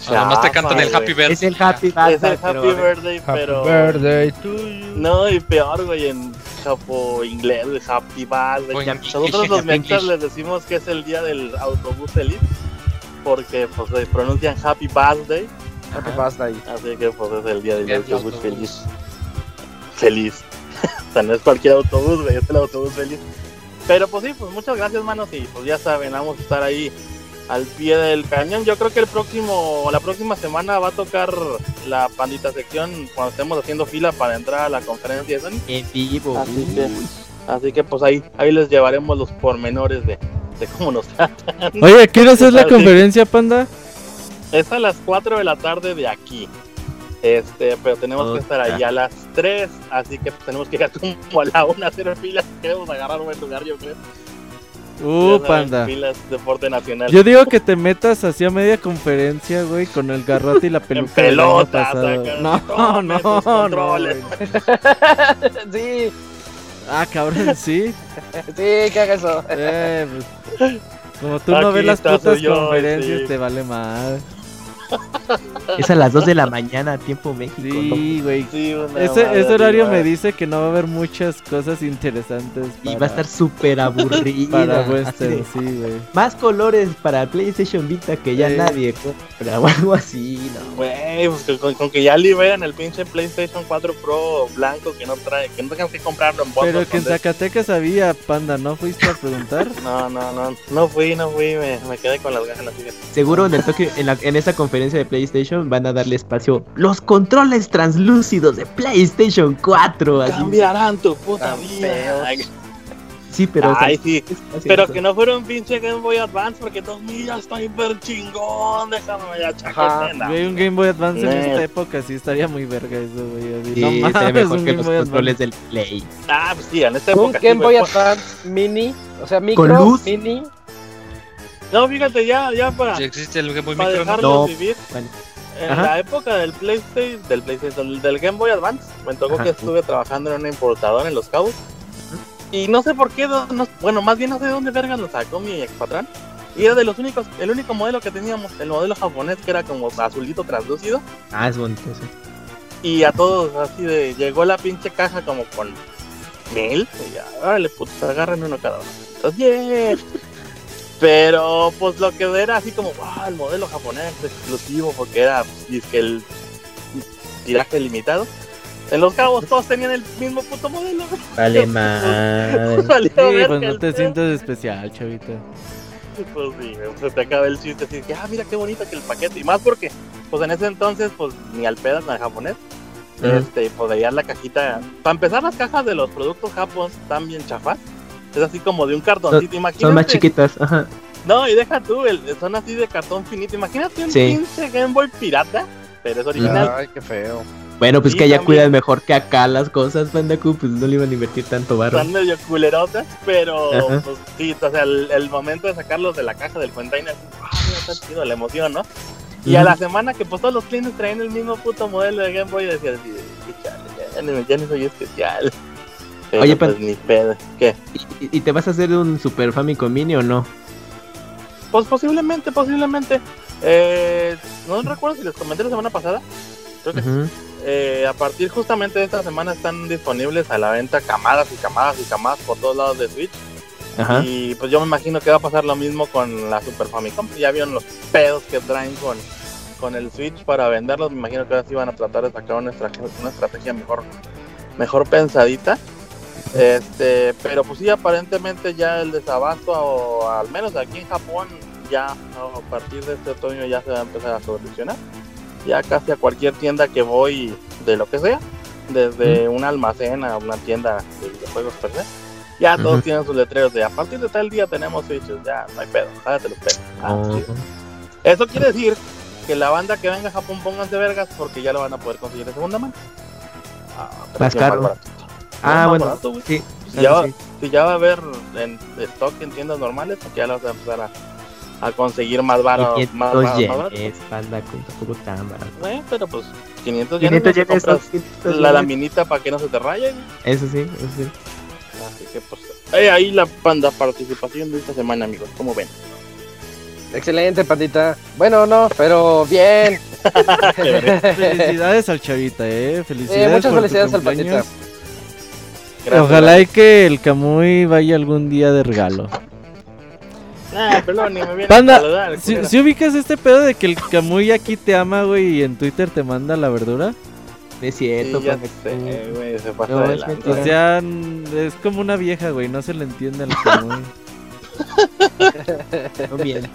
No, nomás te cantan el Happy. Birthday. es el Happy Es Birthday, el pero, Happy Birthday, Happy pero. birthday to you. No, y peor, güey, en japo inglés, de Happy Birthday. Nosotros los mexas les decimos que es el día del autobús feliz, porque pues se pronuncian Happy Birthday, ¿Qué pasa ahí? así que pues es el día del Día del autobús autobús. feliz. Feliz. o sea, no es cualquier autobús, güey, es el autobús feliz. Pero pues sí, pues muchas gracias, manos, y pues ya saben, vamos a estar ahí al pie del cañón. Yo creo que el próximo, la próxima semana va a tocar la pandita sección cuando estemos haciendo fila para entrar a la conferencia de Sony. en vivo. Así que-. Así que pues ahí, ahí les llevaremos los pormenores de, de cómo nos tratan. Oye, ¿quieres hacer la Así. conferencia, panda? Es a las 4 de la tarde de aquí. Este, pero tenemos que estar ahí a las 3, así que pues, tenemos que llegar como a la 1 a hacer filas. Queremos agarrar un buen lugar, yo creo. Uh, Ya saben, panda. Filas deporte nacional. Yo digo que te metas hacia media conferencia, güey, con el garrote y la peluca pasado. acá, No, no, no, controles. güey. sí, Ah, cabrón, sí. sí, que haga eso. Eh, pues, como tú no Aquí ves las putas yo, conferencias, sí. te vale mal. Es a las 2 de la mañana, tiempo México. Sí, güey. Sí, Ese, horario me dice que no va a haber muchas cosas interesantes. Y va a estar súper para Western, sí, güey. Más colores para PlayStation Vita que ya Sí. nadie compra o algo así, ¿no? Güey, pues que con, con que ya liberan el pinche PlayStation 4 Pro blanco que no trae, que no tengan que comprarlo en. Pero que en Zacatecas había, panda, ¿no fuiste a preguntar? No, no, no, no fui, no fui, me, me quedé con las ganas. fíjate. Seguro en el Tokyo- en, la- en esa conferencia de PlayStation van a darle espacio los controles translúcidos de PlayStation 4. así. Cambiarán tu puta Tan vida. feos. Ay, Sí, pero. o sea, Ay, sí, pero eso. que no fuera un pinche Game Boy Advance porque 2000 ya está hiper chingón. Déjame ya chaquetena. Güey, un Game Boy Advance en Net. esta época sí estaría muy verga eso, güey. así, Sí, no estaría mames, mejor un que Game los Boy controles Advance. del Play. Ah, pues sí, en esta Un época. sí, Game Boy. Advance mini, o sea, micro, luz? mini. No, fíjate, ya, ya para, Sí existe el Game Boy para Micro. vivir. Bueno. En Ajá. la época del PlayStation, del PlayStation, del, Game Boy Advance, me tocó Ajá. que estuve trabajando en una importadora en Los Cabos. Y no sé por qué, no- no- bueno, más bien no sé de dónde verga lo sacó mi expatrón. Y era de los únicos, el único modelo que teníamos, el modelo japonés que era como azulito translúcido. Ah, es bonito ese. Y a todos así de, llegó la pinche caja como con mil. Y ya, órale, putos, agarren uno cada uno. Entonces, yeah. Pero pues lo que era así como, wow, el modelo japonés exclusivo, porque era pues, el tiraje limitado. En los cabos todos tenían el mismo puto modelo. Vale, madre. Valió Sí, pues no te sientes especial, chavita. Pues sí, se te acaba el chiste así que, ah, mira qué bonito que el paquete. Y más porque, pues en ese entonces, pues ni al pedo, ni al japonés. Este, pues veías la cajita. Para empezar, las cajas de los productos japos están bien chafas. Es así como de un cartoncito. Imagínate. Son más chiquitas, ajá. No, y deja tú, el- son así de cartón finito. Imagínate un Sí. pinche Game Boy pirata, pero es original. Ay, qué feo. Bueno, pues Sí, que allá también. cuidan mejor que acá las cosas, Pandaku, pues no le iban a invertir tanto barro. Están medio culerotas, pero Ajá. pues sí, o sea, el, el momento de sacarlos de la caja del container, ah, está chido, la emoción, ¿no? Y a la semana que pues todos los clientes traen el mismo puto modelo de Game Boy, decía así, de, "Qué chale, ya, ya ni soy especial. Pero, Oye, pues ni pedo. ¿Qué? ¿Y, y te vas a hacer un Super Famicom Mini o no? Pues posiblemente, posiblemente. Eh, no recuerdo si les comenté la semana pasada. Creo que eh, a partir justamente de esta semana están disponibles a la venta camadas y camadas y camadas por todos lados de Switch. Ajá. Y pues yo me imagino que va a pasar lo mismo con la Super Famicom. Ya vieron los pedos que traen con, con el Switch para venderlos. Me imagino que ahora sí van a tratar de sacar una estrategia, una estrategia mejor, mejor pensadita. Este, pero pues sí, aparentemente ya el desabasto, o al menos aquí en Japón, ya a partir de este otoño ya se va a empezar a solucionar. Ya casi a cualquier tienda que voy de lo que sea, desde un almacén a una tienda de videojuegos per se, ya todos tienen sus letreros de a partir de tal día tenemos switches, ya no hay pedo, jágate los pedos. Ah. Eso quiere decir que la banda que venga a Japón pónganse vergas porque ya lo van a poder conseguir de segunda mano. Ah, Más caro. Ah, más bueno. barato. Sí. Si ya, va, sí. si ya va a haber en stock en tiendas normales, porque ya las vas a empezar a, a conseguir más barato. Más, 500 más, más barato. yenes, Pandaku, tampoco tan barato. Eh, pero pues 500 yenes, 500 no te yenes son compras 500 la laminita para que no se te raye. Eso sí, eso sí. Así que pues eh, ahí la panda participación de esta semana, amigos. ¿Cómo ven? Excelente, pandita. Bueno, no, pero bien. Felicidades al chavita, eh. Felicidades. Eh, muchas por tu felicidades al cumpleaños. pandita. Gracias, Ojalá y que el Kamui vaya algún día de regalo. Ah, perdón, ni me viene Panda, a saludar, Si, ubicas este pedo de que el Kamui aquí te ama, güey, y en Twitter te manda la verdura. Es cierto, Sí, ya Pandaku. sé, güey, se pasa No, es. O sea, es como una vieja, güey, no se le entiende al Kamui.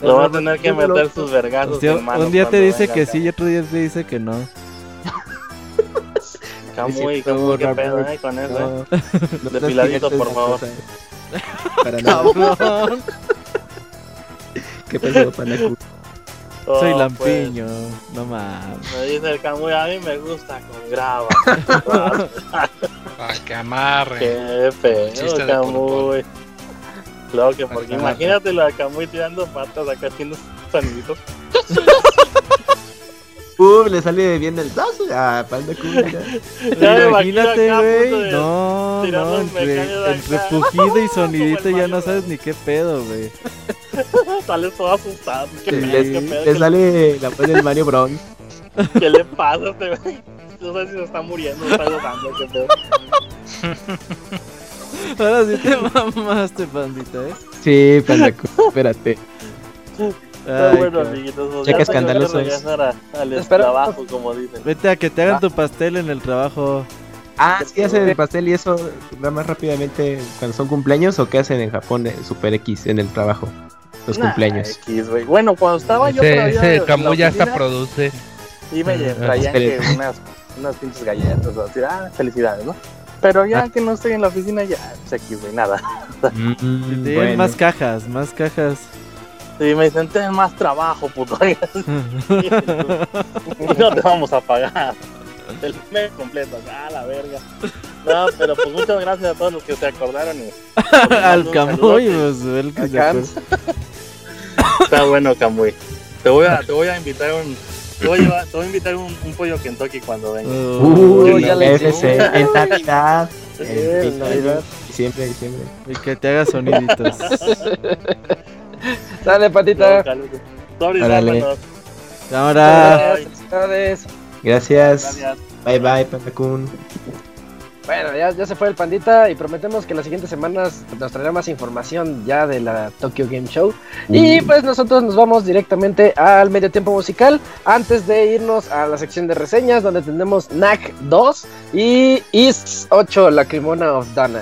No. Lo va a tener que meter sus vergazos. O sea, un día te dice que acá. sí y otro día te dice que no. Camuy, Camuy, qué pedo, eh, con eso, eh. Depiladito, por favor. Para nada. Cabrón. ¿Qué pasó, Pandaku? Oh, Soy pues, lampiño, no mames. me dice el Camuy, a mí me gusta con grava. Para que amarre. qué feo, Camuy. Claro que porque imagínate la Camuy tirando patas acá haciendo soniditos. Uh, le sale bien el zazo. Ah, me imagino Imagínate, güey. No, no, entre, entre pujido y sonidito ya no sabes ni qué pedo, güey. Sales todo asustado. ¿Qué Le, pedo, qué pedo? le ¿Qué- sale la voz del Mario Bros. ¿Qué le pasa a este güey? No sé si se está muriendo, está ahogando, qué pedo. Ahora sí te mamaste, pandita, eh. Sí, Pandaku, espérate. Ay, bueno, amiguitos, Ya que escandaloso es. a- al trabajo, como dicen. Vete a que te hagan Ah. tu pastel en el trabajo. Ah, sí hacen el pastel y eso va más rápidamente cuando son cumpleaños o qué hacen en Japón eh, Super X en el trabajo. Los Nah, cumpleaños. X. Bueno, cuando estaba yo Ese, ya hasta produce. Y me Ah, traían que unas, unas pinches galletas, o así, ah, felicidades, ¿no? Pero ya Ah. que no estoy en la oficina, ya, pues X, güey, nada. Mm, bueno. más cajas, más cajas. Y me dicen, ten más trabajo, puto. no te vamos a pagar. El mes completo, acá, la verga. No, pero pues muchas gracias a todos los que se acordaron. Y, Al Camuy, pues, el que se. Está bueno, Camuy. Te voy a, te voy a invitar un, Te voy a, llevar- te voy a invitar un, un pollo Kentucky cuando venga. Uh, Uy, ya le FC, hicimos. en Navidad. Diciembre, diciembre. y que te haga soniditos. Dale, patita. Órale. Cámara. Gracias. Gracias. Gracias. Bye bye, Pandacun. Bueno, ya, ya se fue el pandita y prometemos que las siguientes semanas nos traerá más información ya de la Tokyo Game Show. Y pues nosotros nos vamos directamente al medio tiempo musical antes de irnos a la sección de reseñas donde tenemos NAC 2 y East 8, la Crimona of Dana.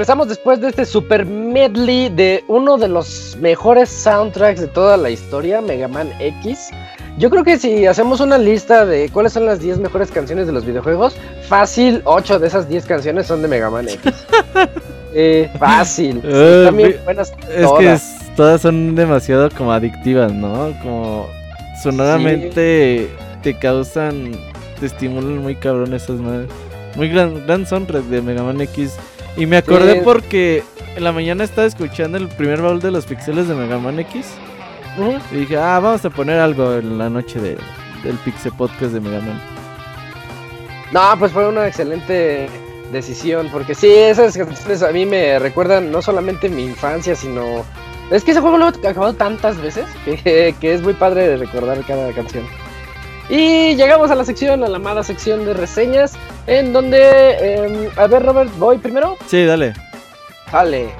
Regresamos después de este super medley de uno de los mejores soundtracks de toda la historia, Mega Man X. Yo creo que si hacemos una lista de cuáles son las 10 mejores canciones de los videojuegos, fácil, 8 de esas 10 canciones son de Mega Man X. eh, fácil. Eh, también buenas Es que es- todas son demasiado como adictivas, ¿no? Como sonoramente te causan, te estimulan muy cabrón esas madres. Muy gran, gran soundtrack de Mega Man X. Y me acordé Sí. porque en la mañana estaba escuchando el primer baúl de los pixeles de Mega Man X. Ujú. Y dije, ah, vamos a poner algo en la noche de, del Pixel Podcast de Mega Man. No, pues fue una excelente decisión, porque sí, esas canciones a mí me recuerdan no solamente mi infancia, sino... Es que ese juego lo he acabado tantas veces que, que es muy padre de recordar cada canción. Y llegamos a la sección, a la amada sección de reseñas, en donde... em, a ver, Robert, ¿voy primero? Sí, dale. Vale.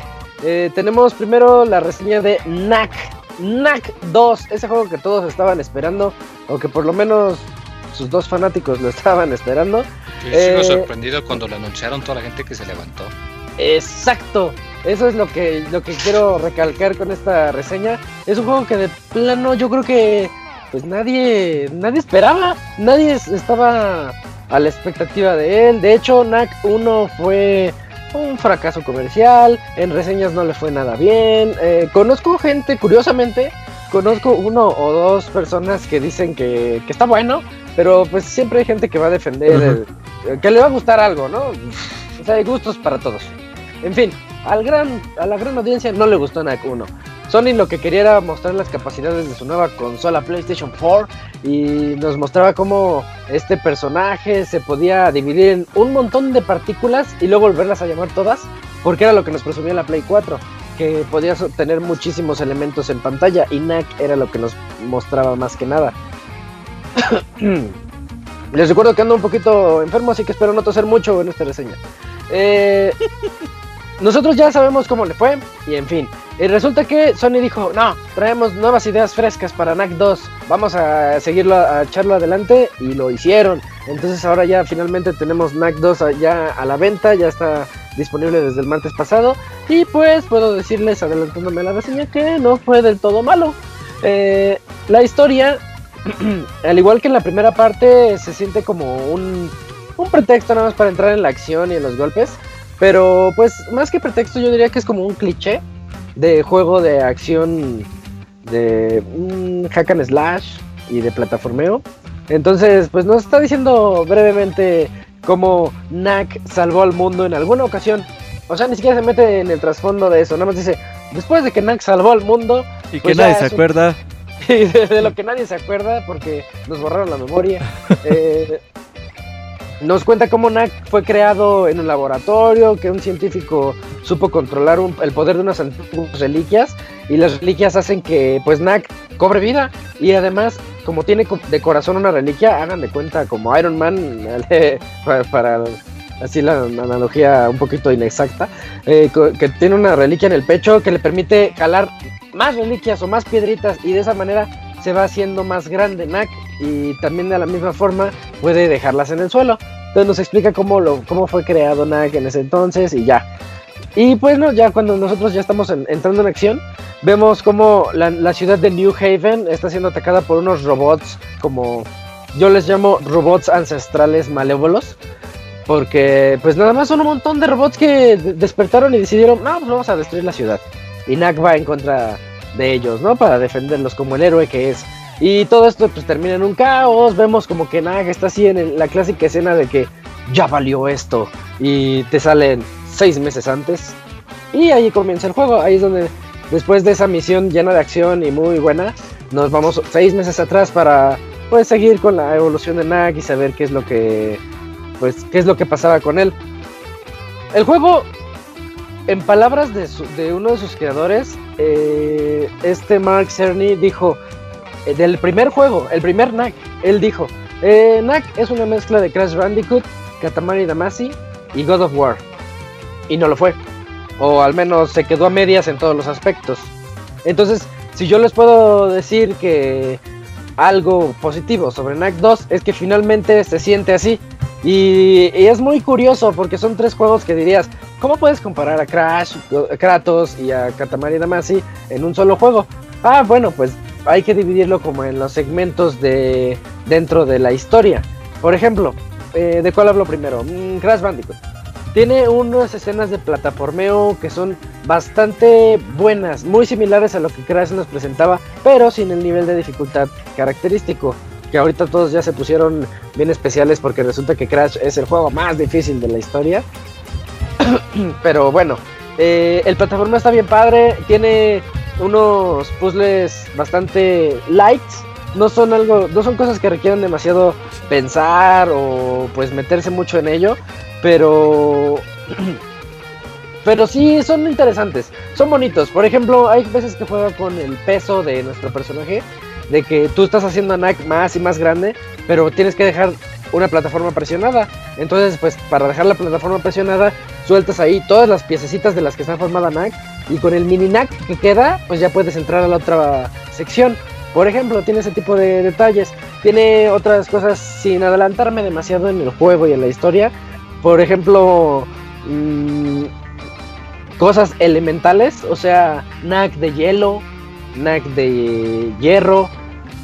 Eh, tenemos primero la reseña de Knack. Knack 2, ese juego que todos estaban esperando, o que por lo menos sus dos fanáticos lo estaban esperando. Yo sigo Eh, sorprendido cuando lo anunciaron toda la gente que se levantó. Exacto. Eso es lo que, lo que quiero recalcar con esta reseña. Es un juego que de plano yo creo que pues nadie, nadie esperaba. Nadie es- estaba a la expectativa de él. De hecho, NAC 1 fue un fracaso comercial. En reseñas no le fue nada bien. Eh, conozco gente, curiosamente, conozco uno o dos personas que dicen que, que está bueno. Pero pues siempre hay gente que va a defender, el- que le va a gustar algo, ¿no? O sea, hay gustos para todos. En fin, al gran, a la gran audiencia no le gustó NAC 1. Sony lo que quería era mostrar las capacidades de su nueva consola PlayStation 4 y nos mostraba cómo este personaje se podía dividir en un montón de partículas y luego volverlas a llamar todas, porque era lo que nos presumía la Play 4, que podías tener muchísimos elementos en pantalla y NAC era lo que nos mostraba más que nada. Les recuerdo que ando un poquito enfermo, así que espero no toser mucho en esta reseña. Eh, nosotros ya sabemos cómo le fue, y en fin. Y resulta que Sony dijo, no, traemos nuevas ideas frescas para NAC 2, vamos a seguirlo, a echarlo adelante, y lo hicieron. Entonces ahora ya finalmente tenemos NAC 2 a- ya a la venta, ya está disponible desde el martes pasado, y pues puedo decirles, adelantándome la reseña, que no fue del todo malo. Eh, la historia, al igual que en la primera parte, se siente como un, un pretexto nada más para entrar en la acción y en los golpes. Pero pues más que pretexto yo diría que es como un cliché de juego de acción de un hack and slash y de plataformeo. Entonces pues nos está diciendo brevemente cómo Knack salvó al mundo en alguna ocasión. O sea, ni siquiera se mete en el trasfondo de eso. Nada más dice, después de que Knack salvó al mundo, Y que Pues nadie se un- acuerda. y de, de lo que nadie se acuerda porque nos borraron la memoria. Eh, nos cuenta cómo NAC fue creado en un laboratorio, que un científico supo controlar un- el poder de unas antiguas reliquias y las reliquias hacen que pues NAC cobre vida. Y además como tiene de corazón una reliquia, hagan de cuenta como Iron Man para, así la analogía un poquito inexacta, eh, que tiene una reliquia en el pecho que le permite jalar más reliquias o más piedritas y de esa manera se va haciendo más grande Nak y también de la misma forma puede dejarlas en el suelo. Entonces nos explica cómo, lo, cómo fue creado Nak en ese entonces y ya. Y pues no, ya cuando nosotros ya estamos en- entrando en acción, vemos como la, ciudad de New Haven está siendo atacada por unos robots como yo les llamo robots ancestrales malévolos. Porque pues nada más son un montón de robots que de- despertaron y decidieron, no, pues vamos a destruir la ciudad. Y Nak va en contra de ellos, ¿no? Para defenderlos como el héroe que es. Y todo esto pues termina en un caos, vemos como que Nak está así en la clásica escena de que ya valió esto y te salen seis meses antes. Y ahí comienza el juego, ahí es donde después de esa misión llena de acción y muy buena, nos vamos seis meses atrás para pues seguir con la evolución de Nak y saber qué es lo que pues qué es lo que pasaba con él. El juego, en palabras de, uno de sus creadores, eh, este Mark Cerny dijo, del primer juego, el primer NAC. Él dijo, eh, NAC es una mezcla de Crash Bandicoot, Katamari Damacy y God of War. Y no lo fue. O al menos se quedó a medias en todos los aspectos. Entonces, si yo les puedo decir que algo positivo sobre NAC 2 es que finalmente se siente así. Y, y es muy curioso porque son tres juegos que dirías, ¿cómo puedes comparar a Crash, Kratos y a Katamari Damacy en un solo juego? Ah, bueno, pues hay que dividirlo como en los segmentos de dentro de la historia. Por ejemplo, eh, ¿de cuál hablo primero? Mm, Crash Bandicoot. Tiene unas escenas de plataformeo que son bastante buenas, muy similares a lo que Crash nos presentaba, pero sin el nivel de dificultad característico. Que ahorita todos ya se pusieron bien especiales porque resulta que Crash es el juego más difícil de la historia. pero bueno, eh, el plataforma está bien padre, tiene unos puzzles bastante lights. No son algo, no son cosas que requieran demasiado pensar o pues meterse mucho en ello, pero pero sí son interesantes, son bonitos. Por ejemplo, hay veces que juega con el peso de nuestro personaje, de que tú estás haciendo a Nak más y más grande, pero tienes que dejar una plataforma presionada. Entonces, pues para dejar la plataforma presionada, sueltas ahí todas las piececitas de las que está formada NAC y con el mini NAC que queda, pues ya puedes entrar a la otra sección. Por ejemplo, tiene ese tipo de detalles. Tiene otras cosas sin adelantarme demasiado en el juego y en la historia. Por ejemplo, mmm, cosas elementales, o sea, NAC de hielo, NAC de hierro.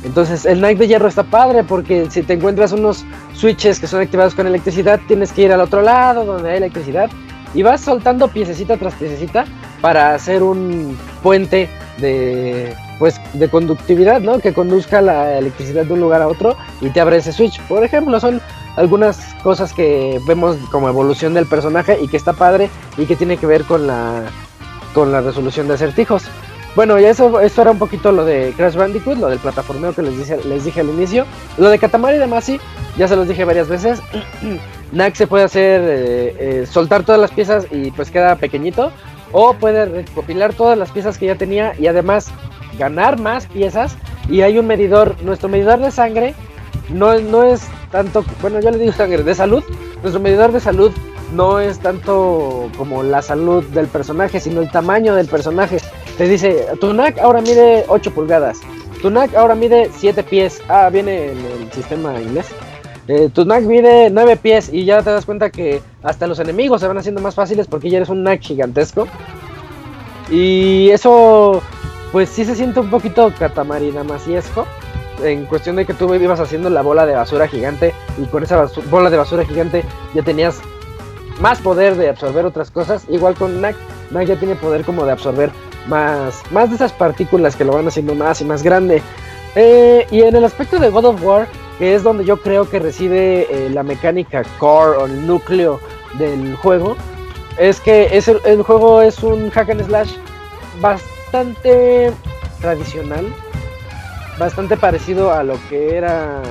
Entonces el NAC de hierro está padre porque si te encuentras unos switches que son activados con electricidad, tienes que ir al otro lado donde hay electricidad y vas soltando piececita tras piececita para hacer un puente de pues de conductividad, ¿no? Que conduzca la electricidad de un lugar a otro y te abre ese switch. Por ejemplo, son algunas cosas que vemos como evolución del personaje y que está padre y que tiene que ver con la con la resolución de acertijos. Bueno, ya eso, eso era un poquito lo de Crash Bandicoot, lo del plataformeo que les dije, les dije al inicio. Lo de Katamari Damacy, ya se los dije varias veces. Nack se puede hacer, eh, eh, soltar todas las piezas y pues queda pequeñito. O puede recopilar todas las piezas que ya tenía y además ganar más piezas. Y hay un medidor, nuestro medidor de sangre no, no es tanto, bueno, yo le digo sangre, de salud. Nuestro medidor de salud no es tanto como la salud del personaje, sino el tamaño del personaje. Te dice, tu NAC ahora mide 8 pulgadas, tu NAC ahora mide 7 pies. Ah, viene en el sistema inglés. Eh, tu NAC mide 9 pies y ya te das cuenta que hasta los enemigos se van haciendo más fáciles porque ya eres un NAC gigantesco. Y eso, pues sí se siente un poquito catamarina masiesco en cuestión de que tú ibas haciendo la bola de basura gigante y con esa bola de basura gigante ya tenías más poder de absorber otras cosas. Igual con NAC, NAC ya tiene poder como de absorber más, más de esas partículas que lo van haciendo más y más grande. Eh, y en el aspecto de God of War, que es donde yo creo que reside eh, la mecánica core o el núcleo del juego, es que es el, juego es un hack and slash bastante tradicional, bastante parecido a lo que era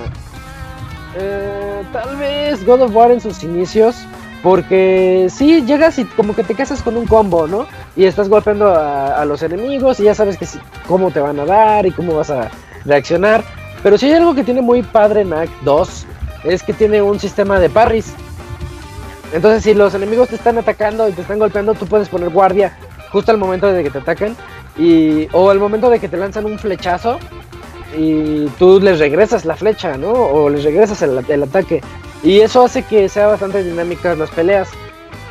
eh, tal vez God of War en sus inicios. Porque sí, llegas y como que te casas con un combo, ¿no? Y estás golpeando a, los enemigos y ya sabes que si, cómo te van a dar y cómo vas a reaccionar. Pero si hay algo que tiene muy padre en Act 2, es que tiene un sistema de parries. Entonces si los enemigos te están atacando y te están golpeando, tú puedes poner guardia justo al momento de que te atacan. Y, o al momento de que te lanzan un flechazo y tú les regresas la flecha, ¿no? O les regresas el ataque. Y eso hace que sea bastante dinámicas las peleas.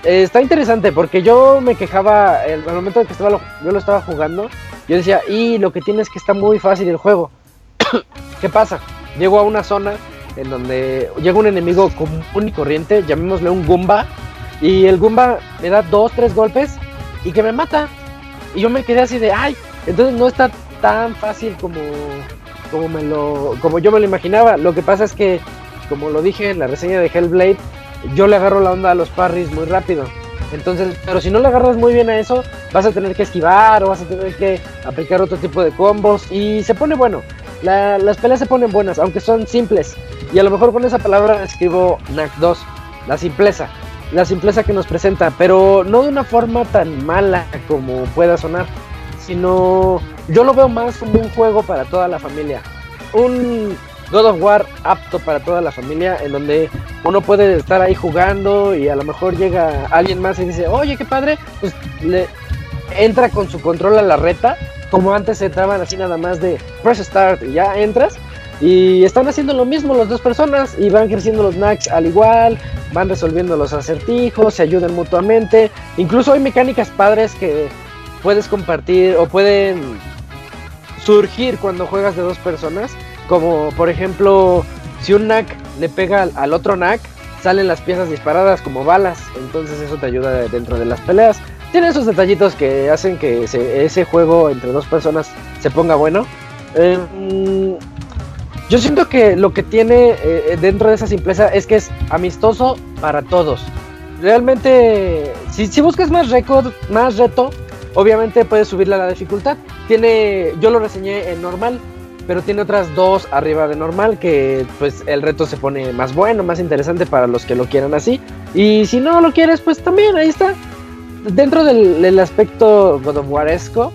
Eh, está interesante porque yo me quejaba el, al momento de que estaba lo, yo lo estaba jugando. Yo decía, y lo que tiene es que está muy fácil el juego. ¿Qué pasa? Llego a una zona en donde llega un enemigo común y corriente, llamémosle un Goomba. Y el Goomba me da dos, tres golpes y que me mata. Y yo me quedé así de, ay, entonces no está tan fácil como, como, me lo, como yo me lo imaginaba. Lo que pasa es que como lo dije en la reseña de Hellblade, yo le agarro la onda a los parries muy rápido. Entonces, pero si no le agarras muy bien a eso, vas a tener que esquivar o vas a tener que aplicar otro tipo de combos y se pone bueno. La, las peleas se ponen buenas, aunque son simples. Y a lo mejor con esa palabra escribo NAC 2, la simpleza. La simpleza que nos presenta, pero no de una forma tan mala como pueda sonar, sino yo lo veo más como un juego para toda la familia un God of War apto para toda la familia, en donde uno puede estar ahí jugando y a lo mejor llega alguien más y dice, oye, qué padre, pues le entra con su control a la reta, como antes entraban así nada más de press start y ya entras. Y están haciendo lo mismo las dos personas y van creciendo los knacks al igual, van resolviendo los acertijos, se ayudan mutuamente. Incluso hay mecánicas padres que puedes compartir o pueden surgir cuando juegas de dos personas. Como por ejemplo, si un knack le pega al, otro knack, salen las piezas disparadas como balas. Entonces eso te ayuda dentro de las peleas. Tiene esos detallitos que hacen que se- ese juego entre dos personas se ponga bueno. Eh, mm, yo siento que lo que tiene eh, dentro de esa simpleza es que es amistoso para todos. Realmente, si, si buscas más récord, más reto, obviamente puedes subirle a la dificultad. Tiene, yo lo reseñé en normal, pero tiene otras dos arriba de normal que pues el reto se pone más bueno, más interesante para los que lo quieran así. Y si no lo quieres, pues también ahí está. Dentro del, aspecto God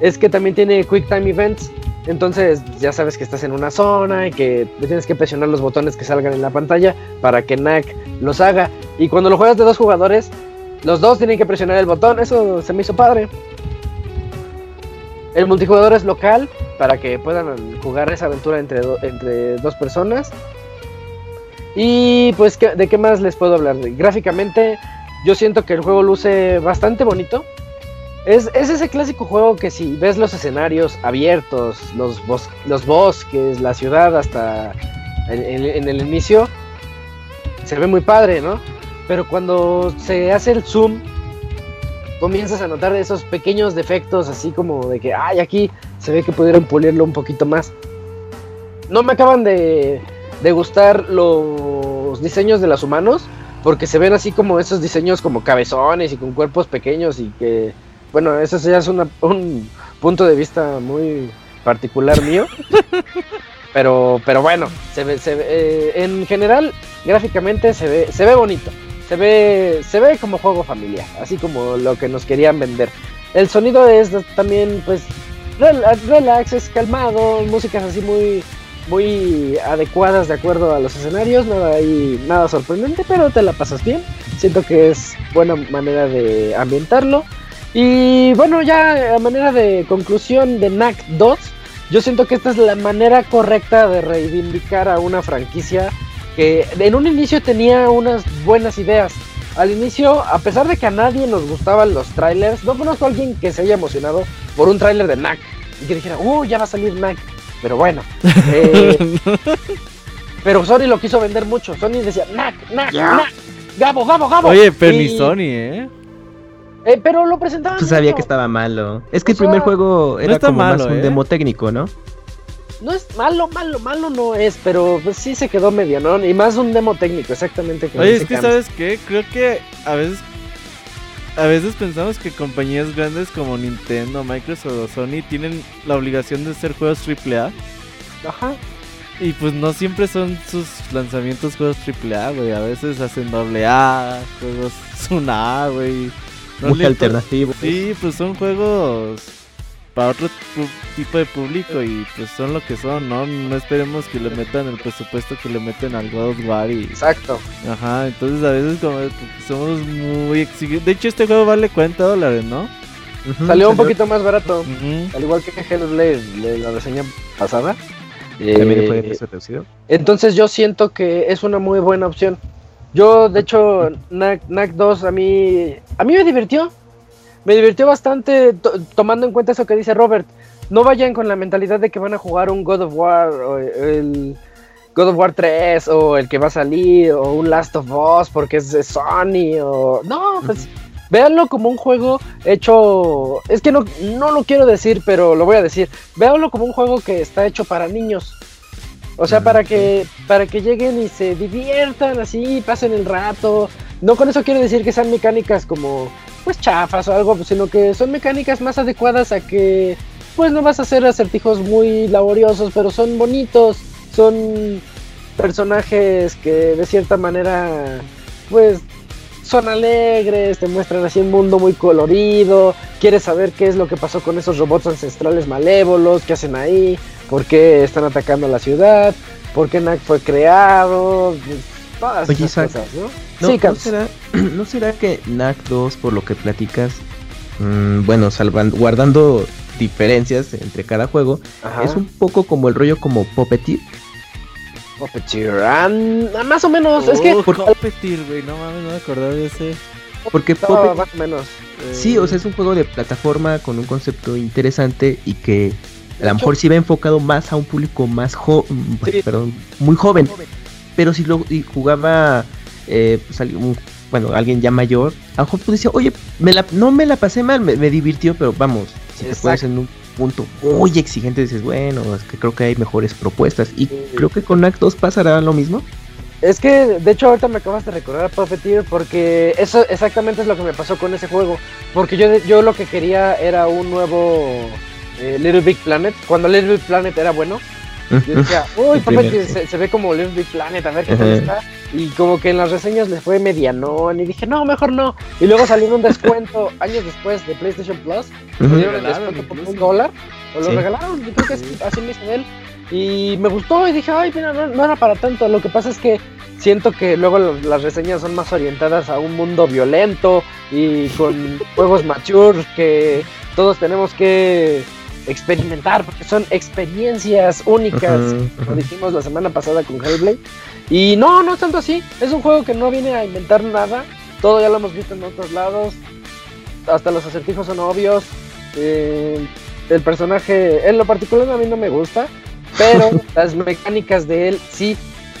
es que también tiene Quick Time Events. Entonces ya sabes que estás en una zona y que tienes que presionar los botones que salgan en la pantalla para que Knack los haga. Y cuando lo juegas de dos jugadores, los dos tienen que presionar el botón. Eso se me hizo padre. El multijugador es local para que puedan jugar esa aventura entre, entre dos personas. Y pues, ¿qué- ¿de qué más les puedo hablar? Gráficamente, yo siento que el juego luce bastante bonito. Es, es ese clásico juego que si ves los escenarios abiertos, los, bos- los bosques, la ciudad hasta en el inicio, se ve muy padre, ¿no? Pero cuando se hace el zoom, comienzas a notar esos pequeños defectos, así como de que, ay, aquí se ve que pudieron pulirlo un poquito más. No me acaban de, de gustar los diseños de los humanos, porque se ven así como esos diseños como cabezones y con cuerpos pequeños y que, bueno, eso ya es una- un punto de vista muy particular mío. pero, pero bueno, se ve, se ve, eh, en general, gráficamente se ve, se ve bonito. Se ve, se ve como juego familiar, así como lo que nos querían vender. El sonido es también, pues, rela- relax, es calmado, músicas así muy, muy adecuadas de acuerdo a los escenarios, nada ahí, nada sorprendente, pero te la pasas bien. Siento que es buena manera de ambientarlo. Y bueno, ya a manera de conclusión de NAC 2, yo siento que esta es la manera correcta de reivindicar a una franquicia que en un inicio tenía unas buenas ideas. Al inicio, a pesar de que a nadie nos gustaban los trailers, no conozco a alguien que se haya emocionado por un trailer de NAC y que dijera, uh, ya va a salir NAC. Pero bueno, eh, pero Sony lo quiso vender mucho. Sony decía, NAC, NAC, NAC, Gabo, Gabo, Gabo. Oye, pero ni Y- Sony, ¿eh? eh, pero lo presentaban. Pues sabía mucho. que estaba malo. Es que el O sea, primer juego era como malo, más un ¿eh? demo técnico, ¿no? No es malo, malo, malo no es, pero pues sí se quedó medio, ¿no? Y más un demo técnico, exactamente. como Oye, es que. ¿sabes qué? Creo que a veces a veces pensamos que compañías grandes como Nintendo, Microsoft o Sony tienen la obligación de hacer juegos AAA Ajá. y pues no siempre son sus lanzamientos juegos AAA, güey. A veces hacen doble A, juegos una A, güey. No Muy le- alternativo. Sí, pues son juegos para otro tipo de público y pues son lo que son, ¿no? No esperemos que le metan el presupuesto que le meten al God of War y... Exacto. Ajá, entonces a veces como que somos muy exigentes. De hecho este juego vale 40 dólares, ¿no? Salió un poquito más barato. Al igual que Hellblade de la reseña pasada. También Eh, fue reducido. Entonces yo siento que es una muy buena opción. Yo, de hecho, NAC, NAC 2 a mí, a mí me divirtió. Me divirtió bastante to- tomando en cuenta eso que dice Robert. No vayan con la mentalidad de que van a jugar un God of War o el God of War 3 o el que va a salir o un Last of Us porque es de Sony o... No, pues véanlo como un juego hecho... Es que no, no lo quiero decir, pero lo voy a decir. Véanlo como un juego que está hecho para niños. O sea, para que para que lleguen y se diviertan así, pasen el rato. No con eso quiero decir que sean mecánicas como pues chafas o algo, sino que son mecánicas más adecuadas a que pues no vas a hacer acertijos muy laboriosos, pero son bonitos, son personajes que de cierta manera pues son alegres, te muestran así un mundo muy colorido, quieres saber qué es lo que pasó con esos robots ancestrales malévolos, qué hacen ahí. por qué están atacando la ciudad, por qué NAC fue creado, todas Oye, esas Isaac, cosas, ¿no? ¿No, sí, ¿no Caps. será, ¿No será que NAC 2, por lo que platicas, mm, bueno, salvan, guardando diferencias entre cada juego, Ajá. es un poco como el rollo como Puppeteer? Puppeteer, más o menos, es que Oh, Puppeteer, güey, no mames, no me acordaba de ese. Porque no, Puppet- más o menos. sí, o sea, es un juego de plataforma con un concepto interesante y que a lo mejor sí va enfocado más a un público más joven, Sí. perdón, muy joven. Pero si lo y jugaba, eh, pues, un- bueno, alguien ya mayor, a lo mejor tú decías, oye, me la, no me la pasé mal, me, me divirtió, pero vamos, si te Exacto. pones en un punto muy exigente, dices, bueno, es que creo que hay mejores propuestas. Y Sí. creo que con Act 2 pasará lo mismo. Es que, de hecho, ahorita me acabas de recordar a Puppeteer porque eso exactamente es lo que me pasó con ese juego. Porque yo, yo lo que quería era un nuevo eh, Little Big Planet. Cuando Little Big Planet era bueno, yo decía, uy, sí. se, se ve como Little Big Planet, a ver qué tal está. Y como que en las reseñas le fue medianón y dije, no, mejor no. Y luego salió en un descuento años después de PlayStation Plus. Me dieron el descuento por un dólar. O lo Sí. regalaron, yo creo que es- así me de él. Y me gustó y dije, ay, mira, no, no era para tanto. Lo que pasa es que siento que luego las reseñas son más orientadas a un mundo violento y con juegos mature que todos tenemos que experimentar porque son experiencias únicas, como dijimos la semana pasada con Hellblade. Y no, no es tanto así. Es un juego que no viene a inventar nada. Todo ya lo hemos visto en otros lados. Hasta los acertijos son obvios. Eh, el personaje, en lo particular a mí no me gusta. Pero las mecánicas de él sí.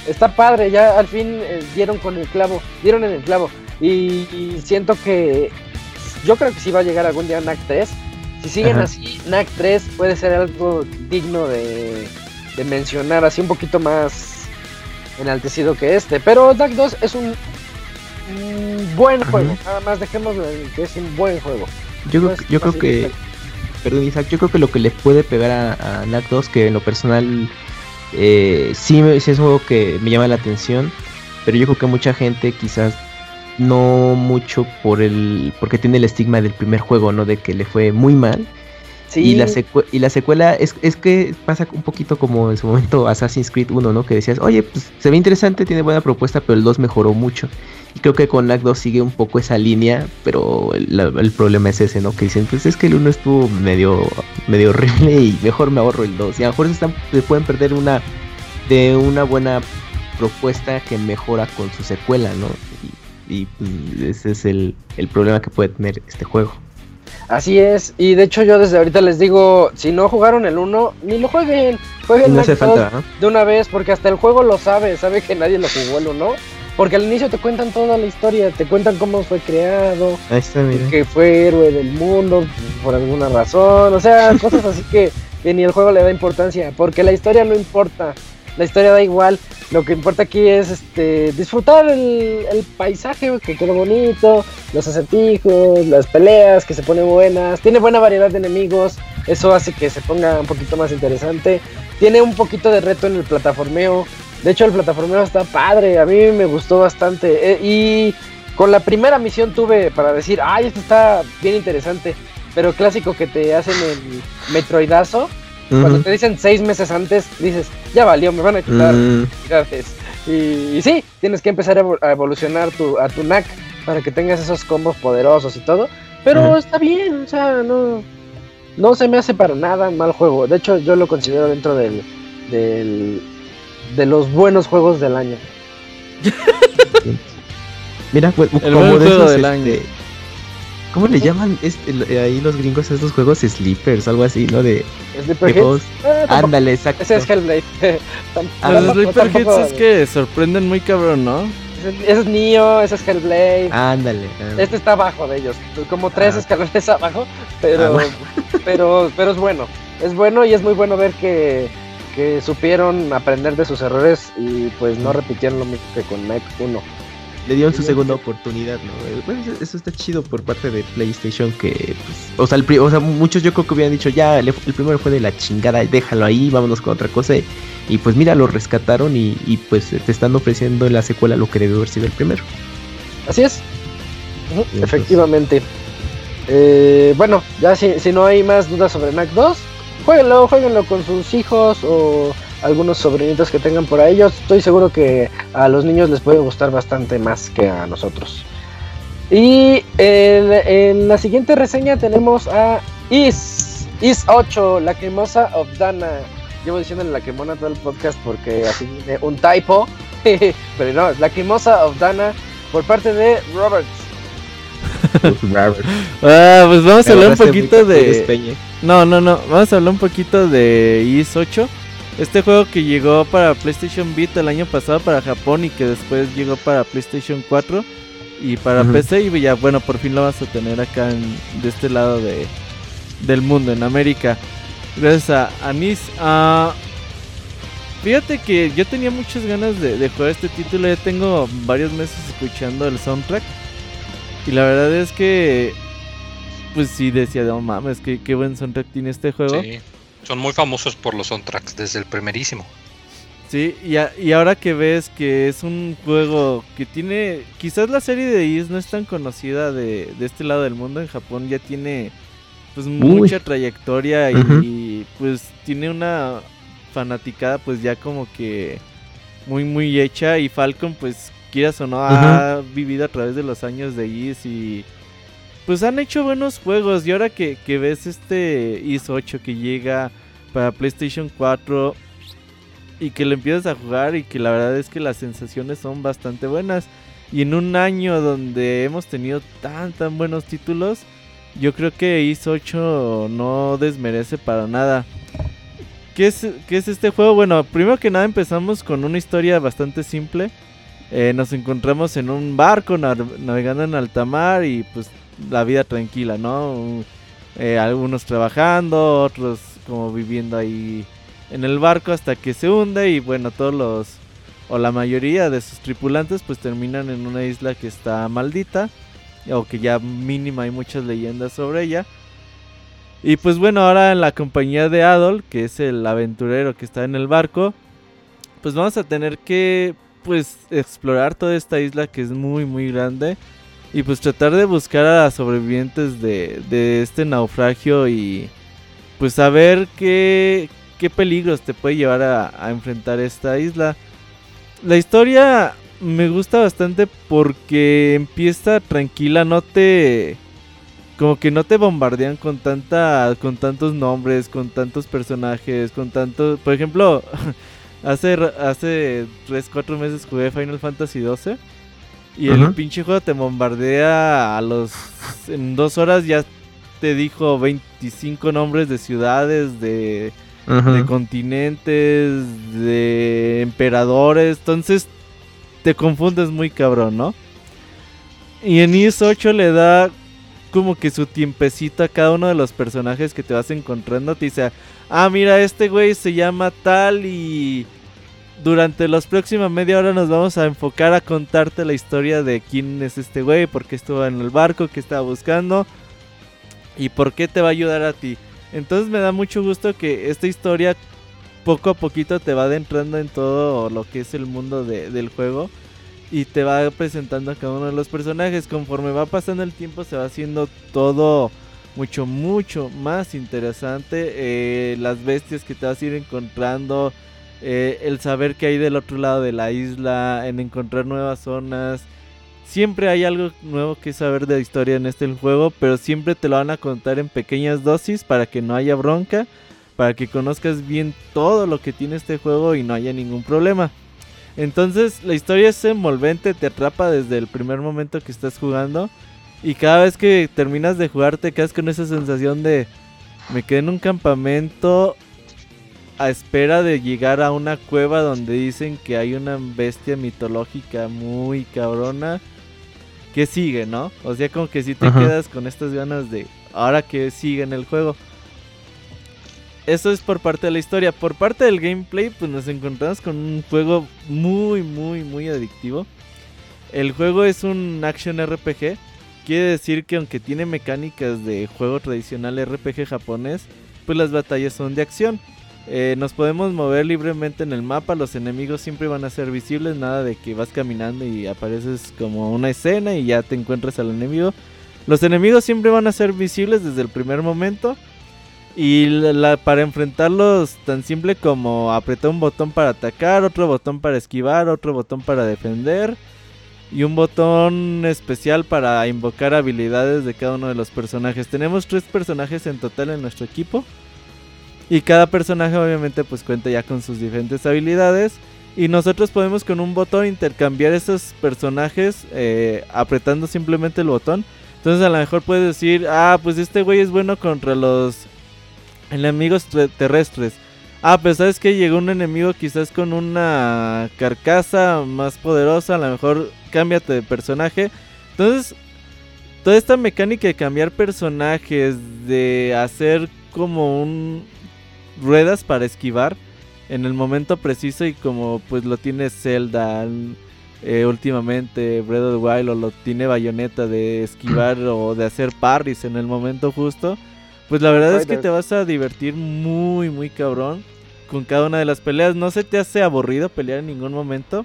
Está padre, ya al fin eh, dieron con el clavo, dieron en el clavo. Y, y siento que yo creo que sí va a llegar algún día NAC 3. Si siguen Ajá. así, NAC 3 puede ser algo digno de, de mencionar, así un poquito más enaltecido que este. Pero NAC 2 es un, un buen Ajá. juego, nada más dejémoslo en que es un buen juego. Yo creo, No es yo creo que, perfecto. perdón Isaac, yo creo que lo que le puede pegar a, a NAC 2, que en lo personal eh, sí, sí es un juego que me llama la atención, pero yo creo que mucha gente quizás no mucho por el porque tiene el estigma del primer juego, ¿no? De que le fue muy mal. Sí, Y, la secue- y la secuela es, es que pasa un poquito como en su momento Assassin's Creed 1, ¿no? Que decías, oye, pues se ve interesante, tiene buena propuesta, pero el 2 mejoró mucho. Y creo que con NAC 2 sigue un poco esa línea, pero el, problema es ese, ¿no? Que dicen, pues es que el 1 estuvo medio, medio horrible y mejor me ahorro el 2. Y a lo mejor se, están- se pueden perder una de una buena propuesta que mejora con su secuela, ¿no? Y, pues, ese es el, el problema que puede tener este juego. Así es, y de hecho yo desde ahorita les digo, si no jugaron el 1, ni lo jueguen, jueguen No hace Knight 2 falta, ¿no? de una vez, porque hasta el juego lo sabe, sabe que nadie lo jugó el 1, porque al inicio te cuentan toda la historia, te cuentan cómo fue creado, Ahí está, mira. que fue héroe del mundo por alguna razón, o sea, cosas así que, que ni el juego le da importancia, porque la historia no importa, la historia da igual, lo que importa aquí es este disfrutar el, paisaje que quedó bonito, los acertijos, las peleas que se ponen buenas, tiene buena variedad de enemigos, eso hace que se ponga un poquito más interesante, tiene un poquito de reto en el plataformeo, de hecho el plataformeo está padre, a mí me gustó bastante eh, y con la primera misión tuve para decir, ay, esto está bien interesante, pero clásico que te hacen el metroidazo, cuando te dicen seis meses antes, dices, ya valió, me van a quitar habilidades. Y, y sí, tienes que empezar a evo- a evolucionar tu, a tu NAC para que tengas esos combos poderosos y todo. Pero está bien, o sea, no, no se me hace para nada mal juego. De hecho, yo lo considero dentro del, del de los buenos juegos del año. Mira, pues, El como buen de juego esos, del este, año. ¿Cómo le llaman este, el- ahí los gringos a estos juegos? Sleepers, algo así, ¿no? De, Sleeper de juegos. Hits, eh, Ándale, exacto. ese es Hellblade. Los Sleeper Hits es que sorprenden muy cabrón, ¿no? Ese, es Nioh, ese es Hellblade. Ándale. ándale. Este está abajo de ellos, como tres Ah. escalones abajo, pero, Ah, bueno. pero, pero es bueno. Es bueno y es muy bueno ver que, que supieron aprender de sus errores y pues no repitieron lo mismo que con Mac 1. Le dieron su segunda oportunidad, ¿no? Eh, Bueno, eso, eso está chido por parte de PlayStation que, pues, o sea, el, pri- o sea, muchos yo creo que hubieran dicho, ya, le- el primero fue de la chingada, déjalo ahí, vámonos con otra cosa. Y pues mira, lo rescataron y, y, pues te están ofreciendo en la secuela lo que debió haber sido el primero. Así es. Efectivamente. Eh, bueno, ya si, si no hay más dudas sobre NAC 2, jueguenlo, jueguenlo con sus hijos o algunos sobrinitos que tengan por ahí. Yo estoy seguro que a los niños les puede gustar bastante más que a nosotros. Y en, en la siguiente reseña tenemos a Is, Is 8, la cremosa of Dana. Llevo diciendo la quemona todo el podcast porque así viene un typo. Pero no, la cremosa of Dana por parte de Roberts. Ah, pues vamos a hablar un poquito de... No, no, no. Vamos a hablar un poquito de IS 8. Este juego que llegó para PlayStation Vita el año pasado para Japón y que después llegó para PlayStation 4 y para. PC y ya bueno, por fin lo vas a tener acá en- de este lado de, del mundo, en América. Gracias a Anis. Ah, fíjate que yo tenía muchas ganas de, de jugar este título. Ya tengo varios meses escuchando el soundtrack. Y la verdad es que pues sí decía, no mames, qué, qué buen soundtrack tiene este juego. Sí, son muy famosos por los soundtracks desde el primerísimo. y, a- y ahora que ves que es un juego que tiene, quizás la serie de Is no es tan conocida de, de este lado del mundo, en Japón ya tiene pues mucha trayectoria y, pues tiene una fanaticada pues ya como que muy muy hecha y Falcon pues quieras o no ha vivido a través de los años de Is y pues han hecho buenos juegos y ahora que, que ves este Is 8 que llega para PlayStation 4 y que lo empiezas a jugar y que la verdad es que las sensaciones son bastante buenas y en un año donde hemos tenido tan tan buenos títulos yo creo que Is 8 no desmerece para nada. ¿Qué es, qué es este juego? Bueno, primero que nada empezamos con una historia bastante simple. Eh, nos encontramos en un barco nav- navegando en alta mar y pues la vida tranquila, ¿no? Eh, algunos trabajando, otros como viviendo ahí en el barco hasta que se hunde y bueno, todos los o la mayoría de sus tripulantes pues terminan en una isla que está maldita o que ya mínima hay muchas leyendas sobre ella. Y pues bueno, ahora en la compañía de Adol, que es el aventurero que está en el barco, pues vamos a tener que pues explorar toda esta isla que es muy muy grande y pues tratar de buscar a sobrevivientes de, de este naufragio y pues saber qué, qué peligros te puede llevar a, a enfrentar esta isla. La historia me gusta bastante porque empieza tranquila, no te como que no te bombardean con tanta con tantos nombres, con tantos personajes, con tantos, por ejemplo, hace hace 3 4 meses jugué Final Fantasy 12 y el pinche juego te bombardea a los en dos horas ya te dijo 25 nombres de ciudades, de de continentes, de emperadores, entonces te confundes muy cabrón, ¿no? Y en IS 8 le da como que su tiempecito a cada uno de los personajes que te vas encontrando. Te dice, ah, mira, este güey se llama tal y durante las próximas media hora nos vamos a enfocar a contarte la historia de quién es este güey, por qué estuvo en el barco, qué estaba buscando y por qué te va a ayudar a ti. Entonces me da mucho gusto que esta historia poco a poquito te va adentrando en todo lo que es el mundo de- del juego y te va presentando a cada uno de los personajes. Conforme va pasando el tiempo se va haciendo todo mucho, mucho más interesante. Eh, las bestias que te vas a ir encontrando, eh, el saber que hay del otro lado de la isla, en encontrar nuevas zonas. Siempre hay algo nuevo que saber de la historia en este juego, pero siempre te lo van a contar en pequeñas dosis para que no haya bronca, para que conozcas bien todo lo que tiene este juego y no haya ningún problema. Entonces la historia es envolvente, te atrapa desde el primer momento que estás jugando y cada vez que terminas de jugar te quedas con esa sensación de me quedé en un campamento a espera de llegar a una cueva donde dicen que hay una bestia mitológica muy cabrona que sigue, ¿no? O sea, como que si te Ajá. quedas con estas ganas de ahora que sigue en el juego. Eso es por parte de la historia. Por parte del gameplay, pues nos encontramos con un juego muy, muy, muy adictivo. El juego es un action RPG. Quiere decir que aunque tiene mecánicas de juego tradicional RPG japonés, pues las batallas son de acción. Eh, nos podemos mover libremente en el mapa, los enemigos siempre van a ser visibles, nada de que vas caminando y apareces como una escena y ya te encuentras al enemigo. Los enemigos siempre van a ser visibles desde el primer momento. Y para enfrentarlos tan simple como apretar un botón para atacar, otro botón para esquivar, otro botón para defender y un botón especial para invocar habilidades de cada uno de los personajes. Tenemos tres personajes en total en nuestro equipo. Y cada personaje obviamente pues cuenta ya con sus diferentes habilidades. Y nosotros podemos con un botón intercambiar esos personajes eh, apretando simplemente el botón. Entonces a lo mejor puedes decir, ah, pues este güey es bueno contra los enemigos tre- terrestres. Ah, pues sabes que llegó un enemigo quizás con una carcasa más poderosa, a lo mejor cámbiate de personaje. Entonces, toda esta mecánica de cambiar personajes, de hacer como un ruedas para esquivar en el momento preciso y como pues lo tiene Zelda eh, últimamente, Breath of the Wild o lo tiene Bayonetta de esquivar o de hacer parries en el momento justo. Pues la verdad es que te vas a divertir muy, muy cabrón con cada una de las peleas. No se te hace aburrido pelear en ningún momento.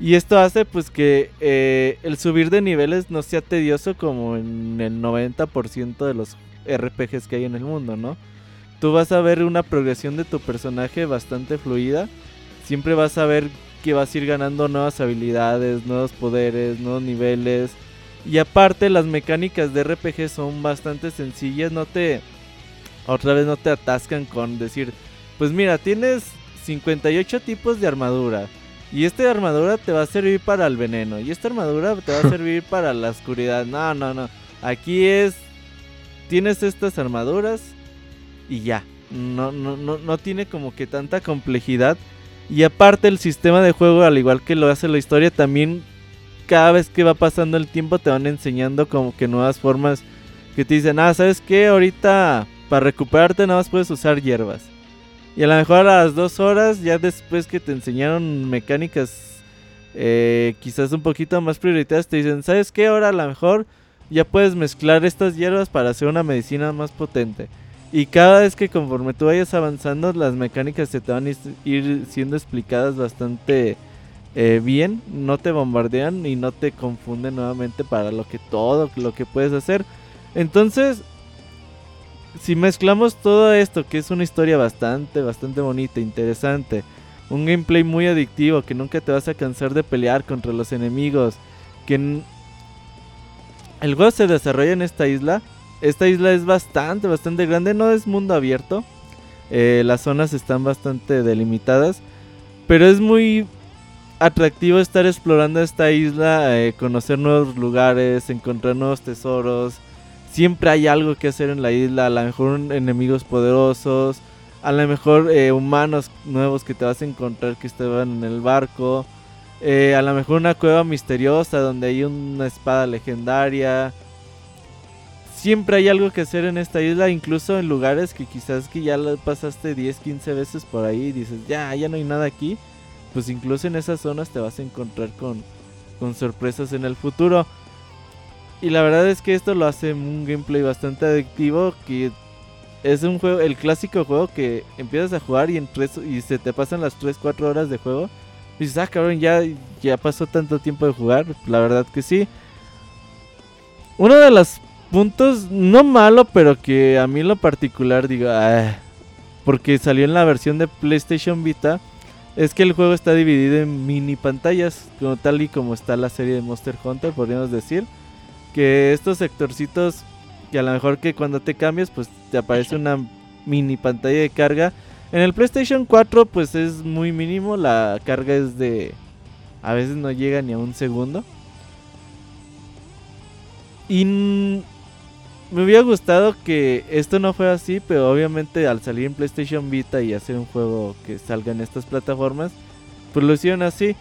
Y esto hace pues que eh, el subir de niveles no sea tedioso como en el 90% de los RPGs que hay en el mundo, ¿no? Tú vas a ver una progresión de tu personaje bastante fluida. Siempre vas a ver que vas a ir ganando nuevas habilidades, nuevos poderes, nuevos niveles. Y aparte las mecánicas de RPG son bastante sencillas, no te otra vez no te atascan con decir, pues mira, tienes 58 tipos de armadura. Y esta armadura te va a servir para el veneno. Y esta armadura te va a servir para la oscuridad. No, no, no. Aquí es. Tienes estas armaduras. Y ya. No, no, no, no tiene como que tanta complejidad. Y aparte el sistema de juego, al igual que lo hace la historia, también cada vez que va pasando el tiempo te van enseñando como que nuevas formas que te dicen, ah, ¿sabes qué? Ahorita para recuperarte nada más puedes usar hierbas. Y a lo mejor a las dos horas, ya después que te enseñaron mecánicas eh, quizás un poquito más prioritarias, te dicen, ¿sabes qué? Ahora a lo mejor ya puedes mezclar estas hierbas para hacer una medicina más potente. Y cada vez que conforme tú vayas avanzando, las mecánicas se te van a ir siendo explicadas bastante eh, bien. No te bombardean y no te confunden nuevamente para lo que todo lo que puedes hacer. Entonces, si mezclamos todo esto, que es una historia bastante, bastante bonita, interesante, un gameplay muy adictivo, que nunca te vas a cansar de pelear contra los enemigos, que el juego se desarrolla en esta isla. Esta isla es bastante, bastante grande, no es mundo abierto. eh, las zonas están bastante delimitadas, pero es muy atractivo estar explorando esta isla, eh, conocer nuevos lugares, encontrar nuevos tesoros. Siempre hay algo que hacer en la isla, a lo mejor enemigos poderosos, a lo mejor eh, humanos nuevos que te vas a encontrar que estaban en el barco, a lo mejor una cueva misteriosa donde hay una espada legendaria. Siempre hay algo que hacer en esta isla, incluso en lugares que quizás que ya pasaste 10, 15 veces por ahí y dices, ya, ya no hay nada aquí. Pues incluso en esas zonas te vas a encontrar con, con sorpresas en el futuro. Y la verdad es que esto lo hace un gameplay bastante adictivo. Que es un juego, el clásico juego que empiezas a jugar y, en tres, y se te pasan las 3-4 horas de juego. Y dices, ah, cabrón, ya, ya pasó tanto tiempo de jugar. La verdad que sí. Uno de los puntos, no malo, pero que a mí lo particular digo, "Ah", porque salió en la versión de PlayStation Vita. Es que el juego está dividido en mini pantallas, como tal y como está la serie de Monster Hunter, podríamos decir que estos sectorcitos que a lo mejor que cuando te cambias pues te aparece una mini pantalla de carga. En el PlayStation 4 pues es muy mínimo, la carga es de a veces no llega ni a un segundo. Y me hubiera gustado que esto no fuera así, pero obviamente al salir en PlayStation Vita y hacer un juego que salga en estas plataformas, pues lo hicieron así.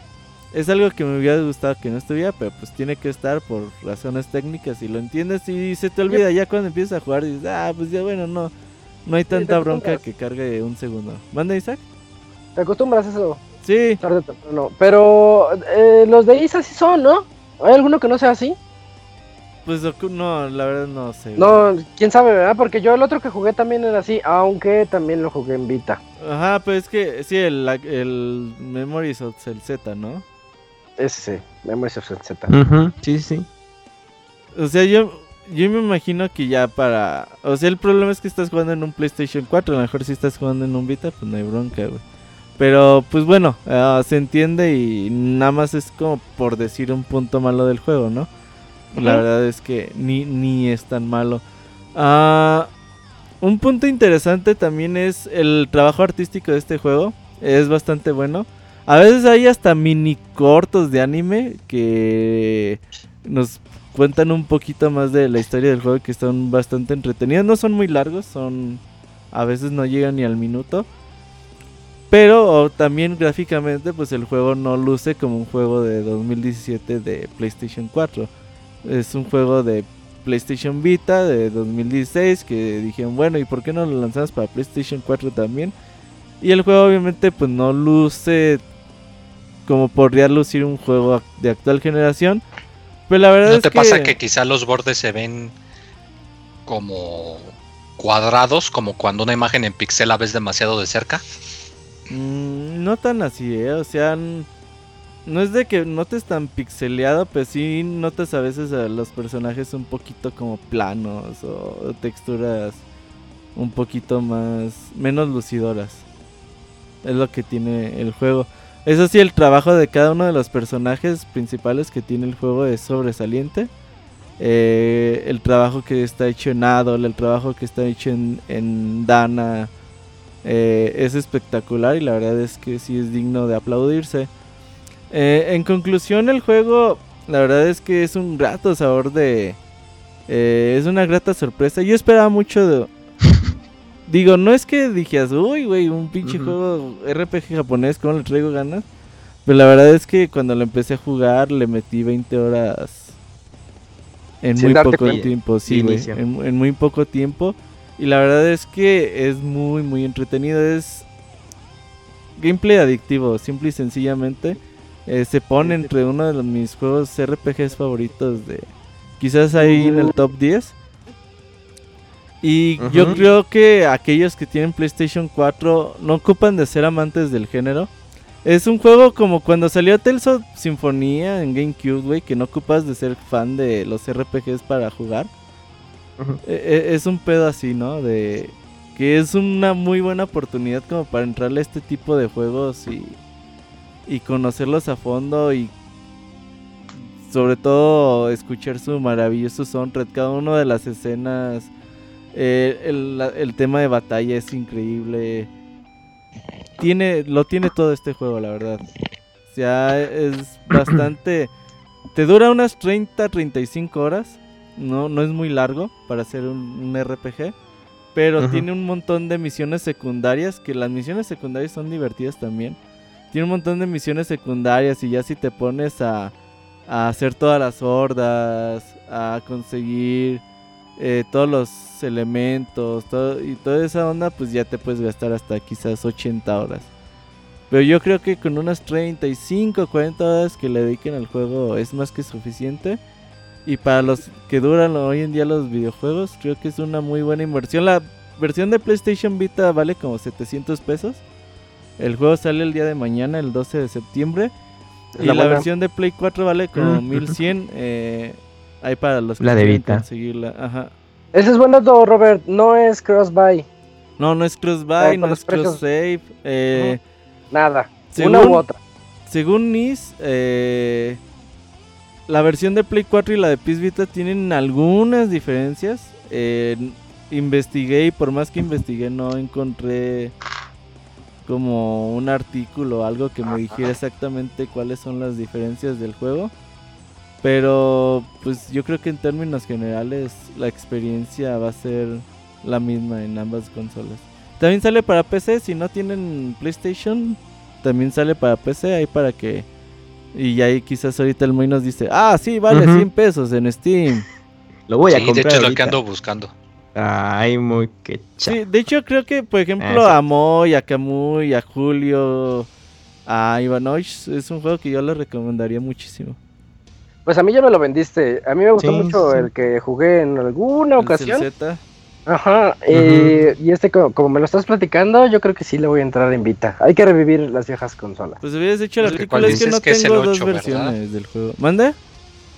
Es algo que me hubiera gustado que no estuviera, pero pues tiene que estar por razones técnicas y lo entiendes y se te olvida ya cuando empiezas a jugar dices, ah, pues ya bueno, no, no hay tanta bronca que cargue un segundo. ¿Manda Isaac? ¿Te acostumbras a eso? Sí, Tarde o temprano. Pero eh, los de Isa sí son, ¿no? ¿Hay alguno que no sea así? Pues no, la verdad no sé. No, quién sabe, ¿verdad? Porque yo el otro que jugué también era así, aunque también lo jugué en Vita. Ajá, pues es que sí, el, la- el Memories of el Z, ¿no? Ese, Memories of the Z. Ujú, Sí, sí. O sea, yo yo me imagino que ya para... O sea, el problema es que estás jugando en un PlayStation 4. A lo mejor si estás jugando en un Vita, pues no hay bronca, güey. Pero, pues bueno, ah, se entiende y nada más es como por decir un punto malo del juego, ¿no? La verdad es que ni, ni es tan malo. Ah, un punto interesante también es el trabajo artístico de este juego. Es bastante bueno. A veces hay hasta mini cortos de anime que nos cuentan un poquito más de la historia del juego que están bastante entretenidos. No son muy largos, son a veces no llegan ni al minuto. Pero también gráficamente pues el juego no luce como un juego de 2017 de PlayStation 4. Es un juego de PlayStation Vita de 2016 que dijeron, bueno, ¿y por qué no lo lanzamos para PlayStation 4 también? Y el juego obviamente pues no luce como podría lucir un juego de actual generación. Pero la verdad ¿No es te que... pasa que quizá los bordes se ven como cuadrados, como cuando una imagen en pixel la ves demasiado de cerca? Mm, no tan así, ¿eh? O sea, no es de que notes tan pixeleado, pero sí notas a veces a los personajes un poquito como planos o texturas un poquito más, menos lucidoras. Es lo que tiene el juego. Eso sí, el trabajo de cada uno de los personajes principales que tiene el juego es sobresaliente. Eh, el trabajo que está hecho en Adol, el trabajo que está hecho en, Dana, eh, es espectacular y la verdad es que sí es digno de aplaudirse. Eh, en conclusión, el juego, la verdad es que es un grato sabor de... eh, es una grata sorpresa. Yo esperaba mucho de... Digo, no es que dijeras, uy, güey, un pinche juego RPG japonés, ¿cómo le traigo ganas? Pero la verdad es que cuando lo empecé a jugar le metí 20 horas en Sin muy poco tiempo, sí, güey, en muy poco tiempo. Y la verdad es que es muy, muy entretenido. Es gameplay adictivo, simple y sencillamente. Eh, se pone entre uno de los, mis juegos RPGs favoritos de... Quizás ahí en el top 10. Y yo creo que aquellos que tienen PlayStation 4 no ocupan de ser amantes del género. Es un juego como cuando salió Tales of Sinfonía en GameCube, güey, que no ocupas de ser fan de los RPGs para jugar. E- e- es un pedo así, ¿no? De que es una muy buena oportunidad como para entrarle a este tipo de juegos y, y conocerlos a fondo y sobre todo escuchar su maravilloso soundtrack. Cada una de las escenas, eh, el, el tema de batalla es increíble. Tiene, lo tiene todo este juego, la verdad. O sea, es bastante... Te dura unas 30, 35 horas. No, no es muy largo para hacer un, un RPG. Pero tiene un montón de misiones secundarias. Que las misiones secundarias son divertidas también. Tiene un montón de misiones secundarias. Y ya si te pones a, a hacer todas las hordas. A conseguir eh, todos los elementos. Y toda esa onda. Pues ya te puedes gastar hasta quizás 80 horas. Pero yo creo que con unas 35, 40 horas que le dediquen al juego es más que suficiente. Y para los que duran hoy en día los videojuegos, creo que es una muy buena inversión. La versión de PlayStation Vita vale como 700 pesos. El juego sale el día de mañana, el 12 de septiembre. Y la versión de Play 4 vale como Mm. 1100. Eh, hay para los que La de quieran Vita. conseguirla. Ajá. Ese es buen dato, Robert. No es cross-buy. No, no es cross-buy, no es precios. cross-save. Eh, Nada. Según- Una u otra. Según NIS, eh, la versión de Play 4 y la de PS Vita tienen algunas diferencias. Eh, investigué y por más que investigué no encontré como un artículo o algo que me dijera exactamente cuáles son las diferencias del juego. Pero pues yo creo que en términos generales la experiencia va a ser la misma en ambas consolas. También sale para PC, si no tienen PlayStation, también sale para PC, ahí para que... Y ahí quizás ahorita el Moy nos dice, ah, sí, vale, Ujú. 100 pesos en Steam. Lo voy a Sí, de comprar hecho es lo que ando buscando. Ay, muy que Sí, de hecho creo que, por ejemplo, Eso. a Moy, a Camuy, a Julio, a Ivanovich, es un juego que yo le recomendaría muchísimo. Pues a mí ya me lo vendiste. A mí me gustó Sí, mucho sí. el que jugué en alguna El ocasión. Celzeta. Ajá. eh, y este, co- como, me lo estás platicando, yo creo que sí le voy a entrar en Vita. Hay que revivir las viejas consolas. Pues hubieras que artículo, cuál es que dices no que es el tengo dos ocho, ¿verdad? versiones del juego. ¿Mande?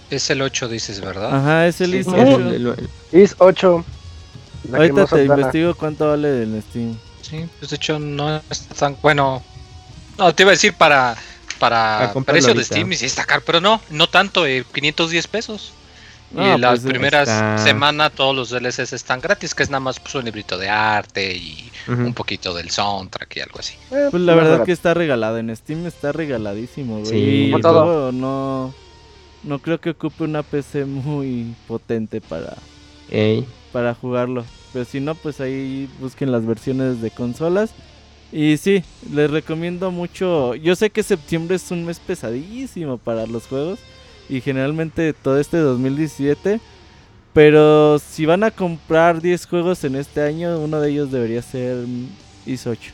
Es el 8, dices, ¿verdad? Ajá, es el Sí, IS sí, 8. El- el- Is 8. Ahorita te investigo cuánto vale en Steam. Sí, pues de hecho no es tan bueno. No, te iba a decir para para precio de. Steam y sí está caro, pero no, no tanto, eh, 510 pesos. No, y las pues, primeras está- semanas todos los DLCs están gratis, que es nada más pues, un librito de arte y un poquito del soundtrack y algo así. Eh, Pues la más verdad que está regalado. En Steam está regaladísimo, güey. Sí. y todo. no, no creo que ocupe una PC muy potente para, Ey, para jugarlo. Pero si no, pues ahí busquen las versiones de consolas. Y sí, les recomiendo mucho. Yo sé que septiembre es un mes pesadísimo para los juegos. Y generalmente todo este 2017. Pero si van a comprar 10 juegos en este año, uno de ellos debería ser IS 8.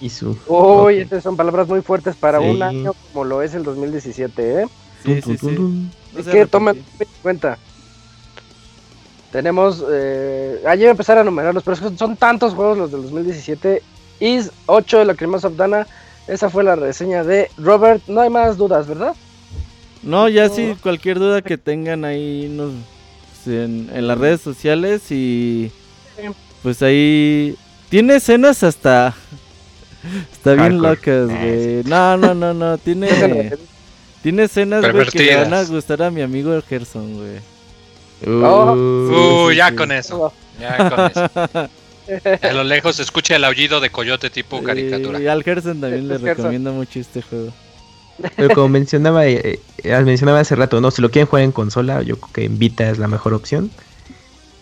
y su. Uy, Ok. estas son palabras muy fuertes para Sí. un año como lo es el 2017, ¿eh? Sí, sí, sí. Es que tomen en cuenta. Tenemos. Eh, ya iba a empezar a numerarlos, pero es que son tantos juegos los del 2017. Is 8 de la Cremosa of Dana. Esa fue la reseña de Robert. No hay más dudas, ¿verdad? No, ya sí, cualquier duda que tengan ahí nos, en, en las redes sociales y pues ahí tiene escenas hasta está bien Hardcore. locas, Ah, güey. No, no, no, no, tiene tiene escenas güey, que le van a gustar a mi amigo el Gerson, güey. Oh. Uh, ya con eso. Ya con eso. A lo lejos se escucha el aullido de coyote tipo caricatura. Y al Gerson también le recomiendo mucho este juego. Pero como mencionaba, eh, eh, mencionaba hace rato, no, si lo quieren jugar en consola, yo creo que en Vita es la mejor opción.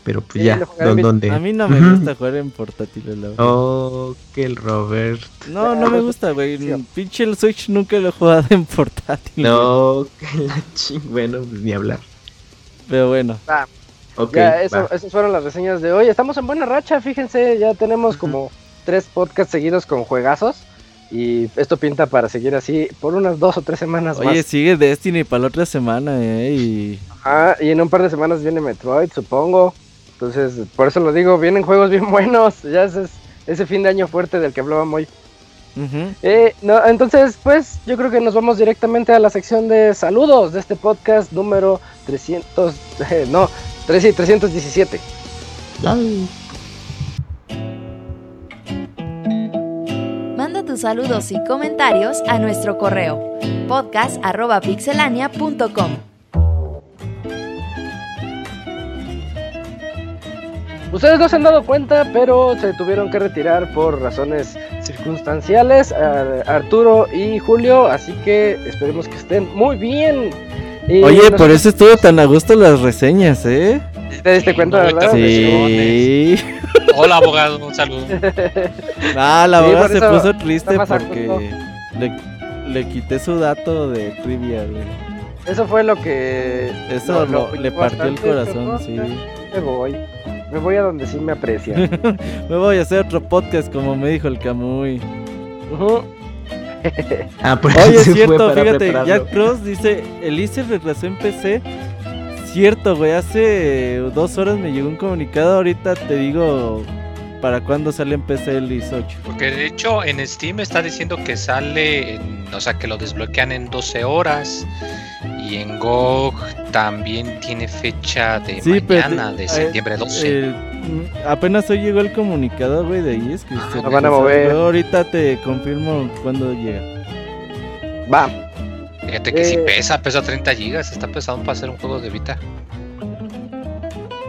Pero pues Sí, ya, lo jugaré en ¿dó- Vita. ¿dónde? A mí no me gusta jugar en portátiles, la verdad. Oh, que el Robert. No, no me gusta, güey. Sí. Pinche el Switch nunca lo he jugado en portátil. No, que la ching. Bueno, pues ni hablar. Pero bueno. Ya, eso, va. esas fueron las reseñas de hoy. Estamos en buena racha, fíjense. Ya tenemos como tres podcasts seguidos con juegazos. Y esto pinta para seguir así por unas dos o tres semanas Oye, más. sigue Destiny para la otra semana, eh. Y... Ah, y en un par de semanas viene Metroid, supongo. Entonces, por eso lo digo, vienen juegos bien buenos. Ya ese es ese fin de año fuerte del que hablábamos hoy. Eh, no, entonces, pues yo creo que nos vamos directamente a la sección de saludos de este podcast número 300, eh, no, 3 y 317. Ay. Manda tus saludos y comentarios a nuestro correo podcast@pixelania.com. Ustedes no se han dado cuenta, pero se tuvieron que retirar por razones circunstanciales a- Arturo y Julio, así que esperemos que estén muy bien. Y Oye, nos- por eso estuvo tan a gusto las reseñas, ¿eh? ¿Te diste cuenta, no, verdad? Sí. Hola abogado, un saludo. Ah, la Sí, por se puso triste porque le, le quité su dato de trivia, güey. Eso fue lo que... Eso lo- lo- lo le partió el corazón, sí. Me voy. Me voy a donde sí me aprecian. Me voy a hacer otro podcast como me dijo el Camuy. Ujú. Ah, por Oye, es cierto, para fíjate, prepararlo. Jack Cross dice, el ICE regresó en PC. Cierto, güey, hace dos horas me llegó un comunicado, ahorita te digo para cuándo sale en PC el IS 8. Porque de hecho en Steam está diciendo que sale, en- o sea que lo desbloquean en 12 horas. Y en GOG también tiene fecha de Sí, mañana, de septiembre 12. Eh, apenas hoy llegó el comunicado, güey, de IS que se Lo van a mover. Yo ahorita te confirmo cuándo llega. Va. Fíjate que sí eh, pesa, pesa 30 gigas, está pesado para hacer un juego de Vita.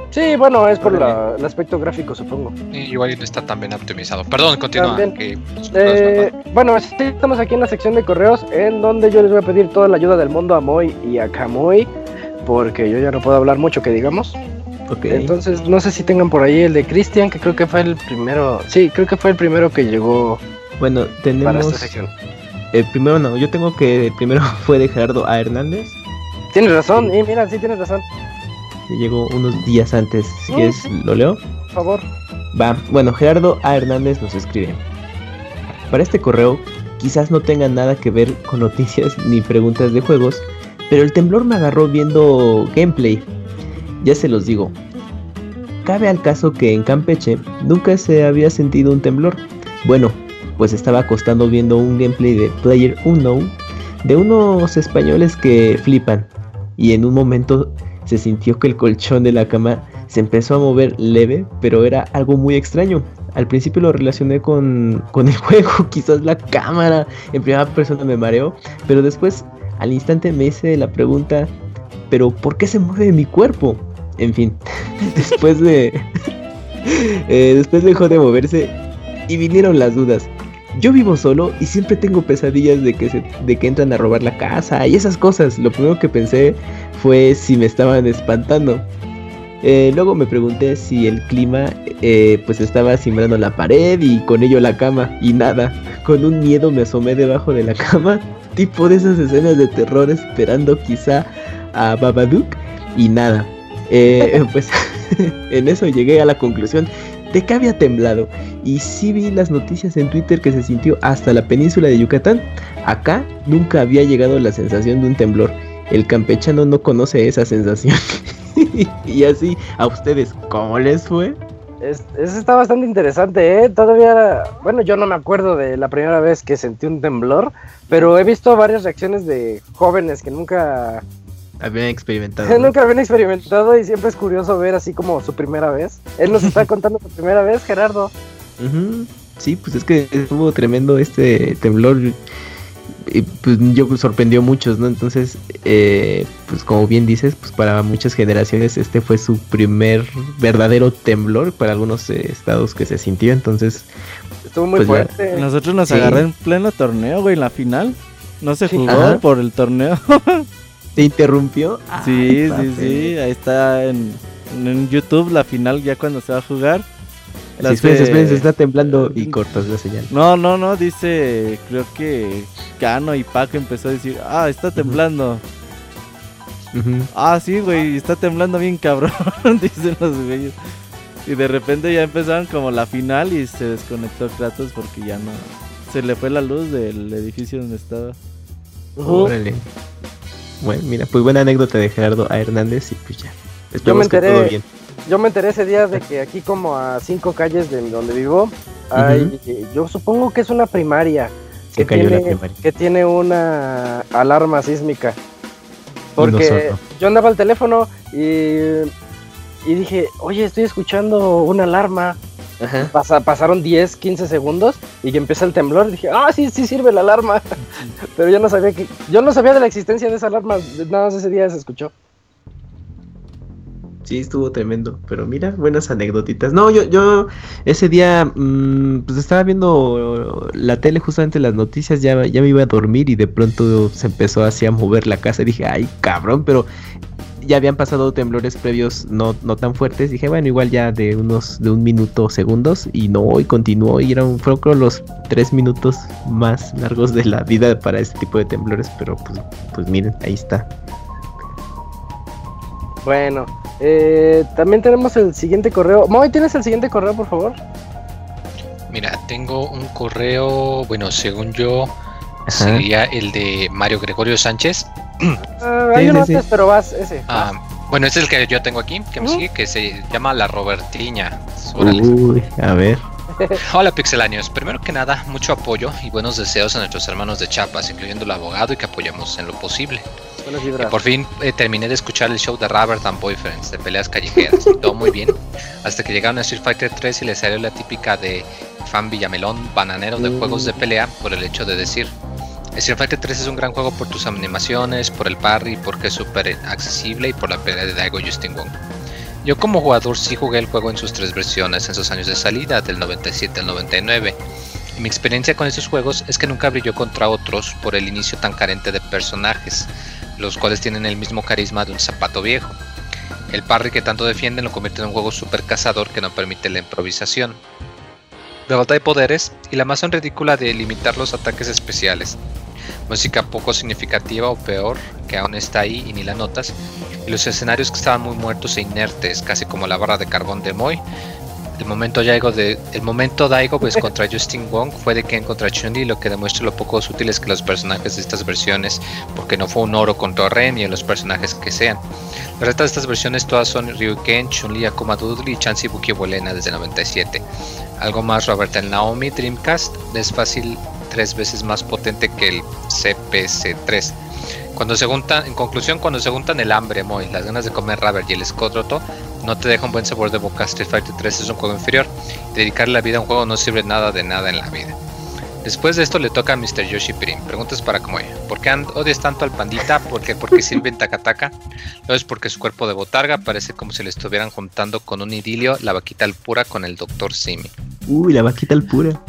Sí, bueno, es por la- el aspecto gráfico, supongo. Y igual no está tan bien optimizado. Perdón, continúa. Que- Eh, bueno, estamos aquí en la sección de correos, en donde yo les voy a pedir toda la ayuda del mundo a Moy y a Kamui, porque yo ya no puedo hablar mucho, que digamos. Entonces, no sé si tengan por ahí el de Cristian, que creo que fue el primero. Sí, creo que fue el primero que llegó bueno, para tenemos. esta sección. El primero no, yo tengo que el primero fue de Gerardo A. Hernández. Tienes razón, y mira, sí tienes razón, Llegó unos días antes. Si Mm. quieres, lo leo. por favor. Va, bueno, Gerardo A. Hernández nos escribe. Para este correo, quizás no tenga nada que ver con noticias ni preguntas de juegos, pero el temblor me agarró viendo gameplay. Ya se los digo. Cabe al caso que en Campeche nunca se había sentido un temblor. Bueno, pues estaba acostando viendo un gameplay de Player Unknown de unos españoles que flipan. y en un momento se sintió que el colchón de la cama se empezó a mover leve, pero era algo muy extraño. Al principio lo relacioné con, con el juego, quizás la cámara en primera persona me mareó, pero después al instante me hice la pregunta, pero ¿por qué se mueve mi cuerpo? En fin, después de... eh, después dejó de moverse y vinieron las dudas. Yo vivo solo y siempre tengo pesadillas de que, se- de que entran a robar la casa y esas cosas. Lo primero que pensé fue si me estaban espantando. Eh, luego me pregunté si el clima eh, pues estaba simbrando la pared y con ello la cama y nada. Con un miedo me asomé debajo de la cama, tipo de esas escenas de terror esperando quizá a Babadook y nada. Eh, pues en eso llegué a la conclusión de que había temblado y sí vi las noticias en Twitter que se sintió hasta la península de Yucatán. Acá nunca había llegado la sensación de un temblor. El campechano no conoce esa sensación. y así, a ustedes, ¿cómo les fue? Es- Eso está bastante interesante, ¿eh? Todavía, bueno, yo no me acuerdo de la primera vez que sentí un temblor, pero he visto varias reacciones de jóvenes que nunca, Habían experimentado. ¿no? nunca habían experimentado y siempre es curioso ver así como su primera vez. Él nos está contando su primera vez, Gerardo. Sí, pues es que estuvo tremendo este temblor. Y pues yo sorprendió a muchos, ¿no? Entonces, eh, pues como bien dices, pues para muchas generaciones este fue su primer verdadero temblor para algunos eh, estados que se sintió. Entonces, Estuvo muy Pues ya. fuerte. Nosotros nos Sí. agarró en pleno torneo, güey, en la final. No se jugó Ajá. por el torneo. ¿te interrumpió? sí, Ay, sí, sí. Ahí está en, en YouTube la final ya cuando se va a jugar. Sí, Las espérense, de- espérense, está temblando y cortas la señal. No, no, no, dice, creo que Cano y Paco empezó a decir, ah, está temblando. Ah, sí, güey, está temblando bien cabrón, dicen los güeyes. Y de repente ya empezaron como la final y se desconectó Kratos porque ya no... Se le fue la luz del edificio donde estaba. Órale. Bueno, mira, pues buena anécdota de Gerardo A. Hernández y pues ya. Yo me que todo enteré, bien. yo me enteré ese día de que aquí como a cinco calles de donde vivo, hay, yo supongo que es una primaria. Que tiene, primaria. que tiene una alarma sísmica. Porque yo andaba al teléfono y, y dije, oye, estoy escuchando una alarma. Ajá. Pasa- pasaron 10, 15 segundos y que empieza el temblor. Y dije, ah, sí, sí sirve la alarma. Pero yo no sabía que, yo no sabía de la existencia de esa alarma. Nada más ese día se escuchó. Sí, estuvo tremendo. Pero mira, buenas anécdotitas. No, yo, yo ese día mm, pues estaba viendo la tele, justamente las noticias, ya, ya me iba a dormir y de pronto se empezó así a mover la casa. Y dije, ay, cabrón, pero ya habían pasado temblores previos no, no tan fuertes. Dije, bueno, igual ya de unos, de un minuto, segundos. Y no, y continuó. Y eran, fueron creo los tres minutos más largos de la vida para este tipo de temblores. Pero pues, pues miren, ahí está. Bueno, eh, también tenemos el siguiente correo. Moy, ¿tienes el siguiente correo, por favor? Mira, tengo un correo, bueno, según yo, Ajá. sería el de Mario Gregorio Sánchez. Hay Sí, uno sí, antes, sí. pero vas, ese. Ah, bueno, es el que yo tengo aquí, que me Ujú. sigue, que se llama La Robertiña. Uy, a ver. Hola Pixelanios, primero que nada, mucho apoyo y buenos deseos a nuestros hermanos de Chiapas, incluyendo el abogado y que apoyemos en lo posible. Y por fin eh, terminé de escuchar el show de Robert and Boyfriends de peleas callejeras y todo muy bien, hasta que llegaron a Street Fighter 3 y le salió la típica de fan Villamelón, bananero de juegos de pelea por el hecho de decir Street Fighter 3 es un gran juego por tus animaciones, por el parry, porque es súper accesible y por la pelea de Daigo Justin Wong. Yo como jugador sí jugué el juego en sus tres versiones en sus años de salida, del 97 al 99. Y mi experiencia con estos juegos es que nunca brilló contra otros por el inicio tan carente de personajes, los cuales tienen el mismo carisma de un zapato viejo. El parry que tanto defienden lo convierte en un juego super cazador que no permite la improvisación. La de poderes y la masa ridícula de limitar los ataques especiales. Música poco significativa o peor, que aún está ahí y ni la notas. Y los escenarios que estaban muy muertos e inertes, casi como la barra de carbón de Moy. El momento Daigo, de, el momento Daigo pues, contra Justin Wong fue de Ken contra Chun-Li, lo que demuestra lo poco útiles que los personajes de estas versiones, porque no fue un oro contra Ren y en los personajes que sean. Las restas de estas versiones todas son Ryu Ken, Chun-Li, Akuma Doodle y Chansey Buki Bolena desde 97. Algo más Robert el Naomi Dreamcast es fácil tres veces más potente que el CPC3. Cuando se juntan, en conclusión, cuando se juntan el hambre, Moy, las ganas de comer rubber y el escroto, no te deja un buen sabor de boca. Street Fighter 3 es un juego inferior. Dedicarle la vida a un juego no sirve nada de nada en la vida. Después de esto le toca a Mr. Yoshi Prim. Preguntas para Moy. ¿Por qué odias tanto al pandita? ¿Por qué? Porque sirve en Takataka. No es porque su cuerpo de botarga parece como si le estuvieran juntando con un idilio la vaquita al pura con el Dr. Simi. Uy, la vaquita al pura.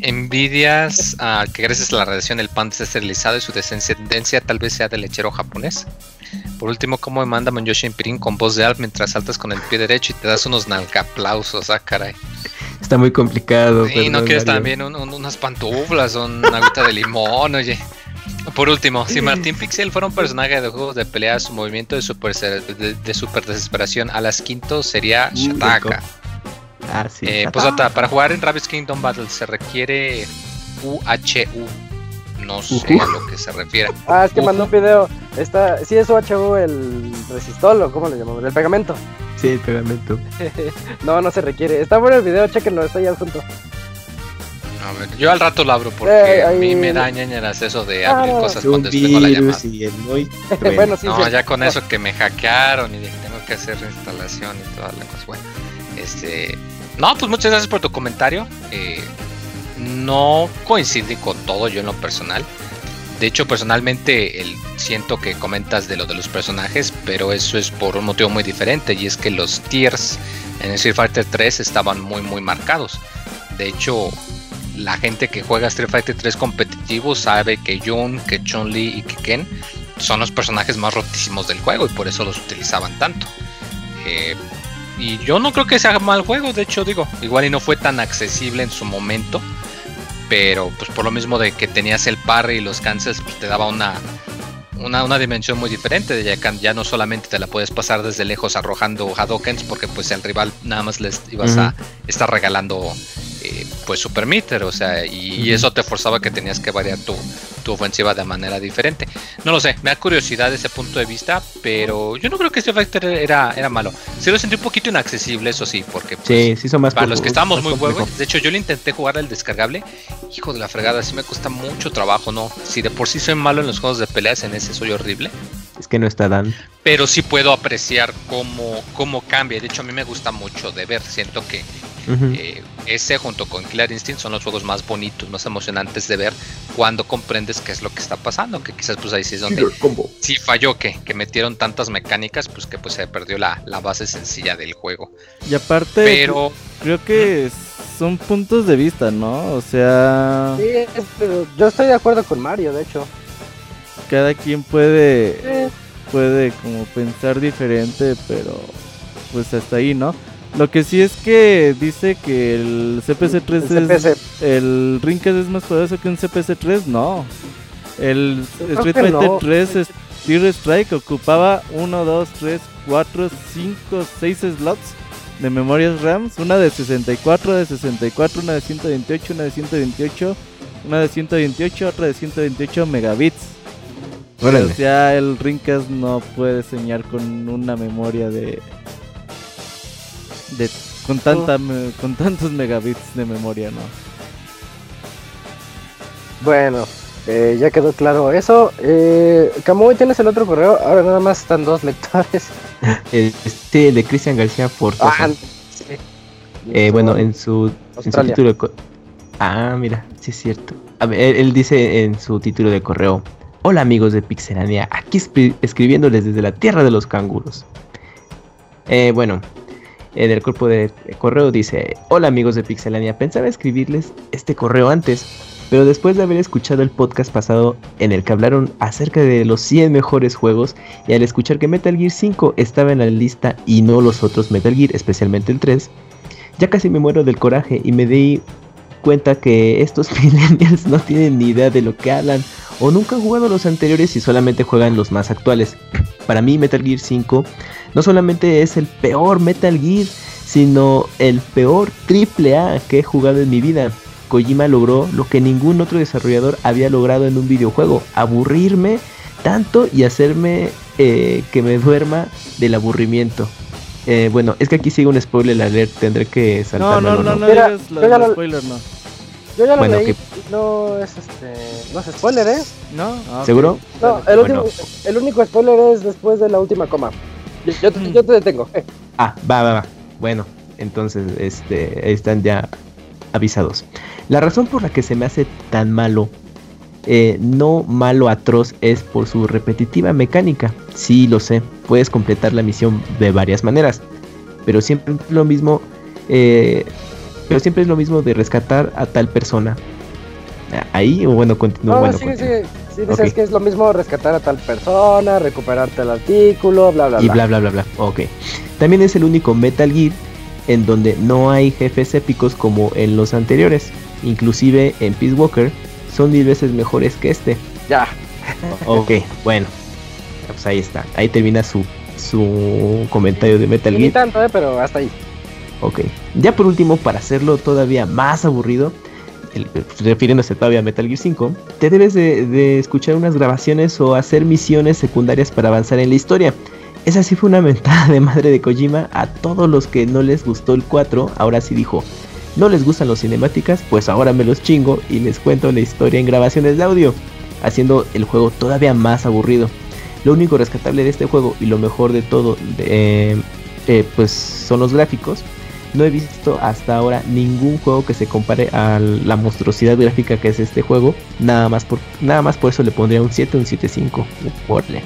Envidias a que gracias a la radiación el pan está esterilizado y su descendencia tal vez sea de lechero japonés. Por último, ¿cómo me manda un Yoshi Pirin con voz de Alp mientras saltas con el pie derecho y te das unos nalgaplausos? Ah, caray. Está muy complicado. Y no perdón, quieres Mario. también un- un- unas pantuflas una agüita de limón, oye. Por último, si Martín Pixel fuera un personaje de juegos de pelea, su movimiento de super, de, de super desesperación a las quinto sería Mm, Shataka. Ah, sí. Eh, posdata, para jugar en Rabbids Kingdom Battle se requiere UHU. No sé a lo que se refiere. Ah, es que mandó un video. Está, sí es UHU el resistol o cómo le llamamos, el pegamento. Sí, el pegamento. No, no se requiere. Está bueno el video, chequenlo, está ahí adjunto. A ver, yo al rato lo abro porque Eh, a mí me da ñañaras eso de Ah, abrir no. cosas cuando tengo la llamada. virus y el muy. bueno, sí, No, sí. ya con eso que me hackearon y dije, tengo que hacer reinstalación y toda la cosa. Bueno, este. No, pues muchas gracias por tu comentario. Eh, no coincide con todo yo en lo personal. De hecho, personalmente siento que comentas de lo de los personajes, pero eso es por un motivo muy diferente y es que los tiers en Street Fighter 3 estaban muy muy marcados. De hecho, la gente que juega Street Fighter 3 competitivo sabe que Jun, que Chun-Li y que Ken son los personajes más rotísimos del juego y por eso los utilizaban tanto. Eh, y yo no creo que sea mal juego, de hecho digo, igual y no fue tan accesible en su momento, pero pues por lo mismo de que tenías el parry y los cancels, pues te daba una, una, una dimensión muy diferente, de ya, ya no solamente te la puedes pasar desde lejos arrojando Hadokens, porque pues al rival nada más les ibas a estar regalando eh, pues super meter, o sea, y, eso te forzaba que tenías que variar tu, tu ofensiva de manera diferente. No lo sé, me da curiosidad ese punto de vista, pero yo no creo que este Fighter era, era malo. Sí lo sentí un poquito inaccesible, eso sí, porque pues, Sí, sí son más para los que estábamos muy huevos, de hecho yo le intenté jugar el descargable, hijo de la fregada, sí me cuesta mucho trabajo, ¿no? Si de por sí soy malo en los juegos de peleas, en ese soy horrible, Es que no está Dan. pero sí puedo apreciar cómo, cómo cambia, de hecho a mí me gusta mucho de ver, siento que Eh, ese junto con Killer Instinct son los juegos más bonitos, más emocionantes de ver cuando comprendes qué es lo que está pasando, que quizás pues ahí sí es donde sí falló que, que metieron tantas mecánicas, pues que pues se perdió la, la base sencilla del juego. Y aparte, Pero creo que son puntos de vista, ¿no? O sea, Sí, es- pero yo estoy de acuerdo con Mario, de hecho. cada quien puede puede como pensar diferente, pero pues hasta ahí, ¿no? Lo que sí es que dice que el CPC3 el es CPC. el Rinkes es más poderoso que un CPC3, no. El Yo Street Fighter no. 3 es- Tier Strike ocupaba 1, 2, 3, 4, 5, 6 slots de memorias RAMs, una de 64, de 64, una de 128, una de 128, una de 128, otra de 128 megabits. Órale. O sea, el Rincas no puede soñar con una memoria de. De con, tanta, con tantos megabits de memoria, ¿no? Bueno, eh, ya quedó claro eso. Eh, Camuy, ¿tienes el otro correo? Ahora nada más están dos lectores. El, este, el de Cristian García Forzosa. Ah, sí. Eh, bueno, en su, en su Australia. título de Ah, mira, sí es cierto. A ver, él, él dice en su título de correo: Hola amigos de Pixelania, aquí escri- escribiéndoles desde la tierra de los canguros. Eh, bueno, en el cuerpo de correo dice: Hola amigos de Pixelania, pensaba escribirles este correo antes, pero después de haber escuchado el podcast pasado en el que hablaron acerca de los 100 mejores juegos y al escuchar que Metal Gear 5 estaba en la lista y no los otros Metal Gear, especialmente el 3, ya casi me muero del coraje y me di cuenta que estos millennials no tienen ni idea de lo que hablan o nunca han jugado los anteriores y solamente juegan los más actuales. Para mí Metal Gear 5 no solamente es el peor Metal Gear, sino el peor triple A que he jugado en mi vida. Kojima logró lo que ningún otro desarrollador había logrado en un videojuego, aburrirme tanto y hacerme eh, que me duerma del aburrimiento. Eh, bueno, es que aquí sigue un spoiler alert, tendré que No, saltarme. no, no, no Mira, digas lo lo- spoiler, no. Yo ya lo Bueno, leí. que- No es este. No es spoiler, ¿eh? ¿No? Ah. ¿Seguro? No, el, Bueno. último, el único spoiler es después de la última coma. Yo, yo te- yo te detengo. eh. Ah, va, va, va. Bueno, entonces, este, están ya avisados. La razón por la que se me hace tan malo, eh, no malo atroz, es por su repetitiva mecánica. Sí, lo sé, puedes completar la misión de varias maneras, pero siempre es lo mismo, eh, pero siempre es lo mismo de rescatar a tal persona. Ahí, o bueno, continúo. No, bueno, sigue, continúo. sigue. Sí, dices que es lo mismo rescatar a tal persona, recuperarte el artículo, bla, bla, y bla. bla bla bla bla. Ok. También es el único Metal Gear en donde no hay jefes épicos como en los anteriores. Inclusive en Peace Walker son mil veces mejores que este. Ya. Ok, bueno. Pues ahí está. Ahí termina su, su comentario de Metal Y Ni Gear. tanto, ¿eh? Pero hasta ahí. Ok. Ya por último, para hacerlo todavía más aburrido, refiriéndose todavía a Metal Gear 5, te debes de, de escuchar unas grabaciones o hacer misiones secundarias para avanzar en la historia. Esa sí fue una mentada de madre de Kojima a todos los que no les gustó el 4, ahora sí dijo, no les gustan los cinemáticas, pues ahora me los chingo y les cuento la historia en grabaciones de audio, haciendo el juego todavía más aburrido. Lo único rescatable de este juego y lo mejor de todo, eh, eh, pues son los gráficos. No he visto hasta ahora ningún juego que se compare a la monstruosidad gráfica que es este juego. Nada más por, nada más por eso le pondría un 7, un 7.5. Porle.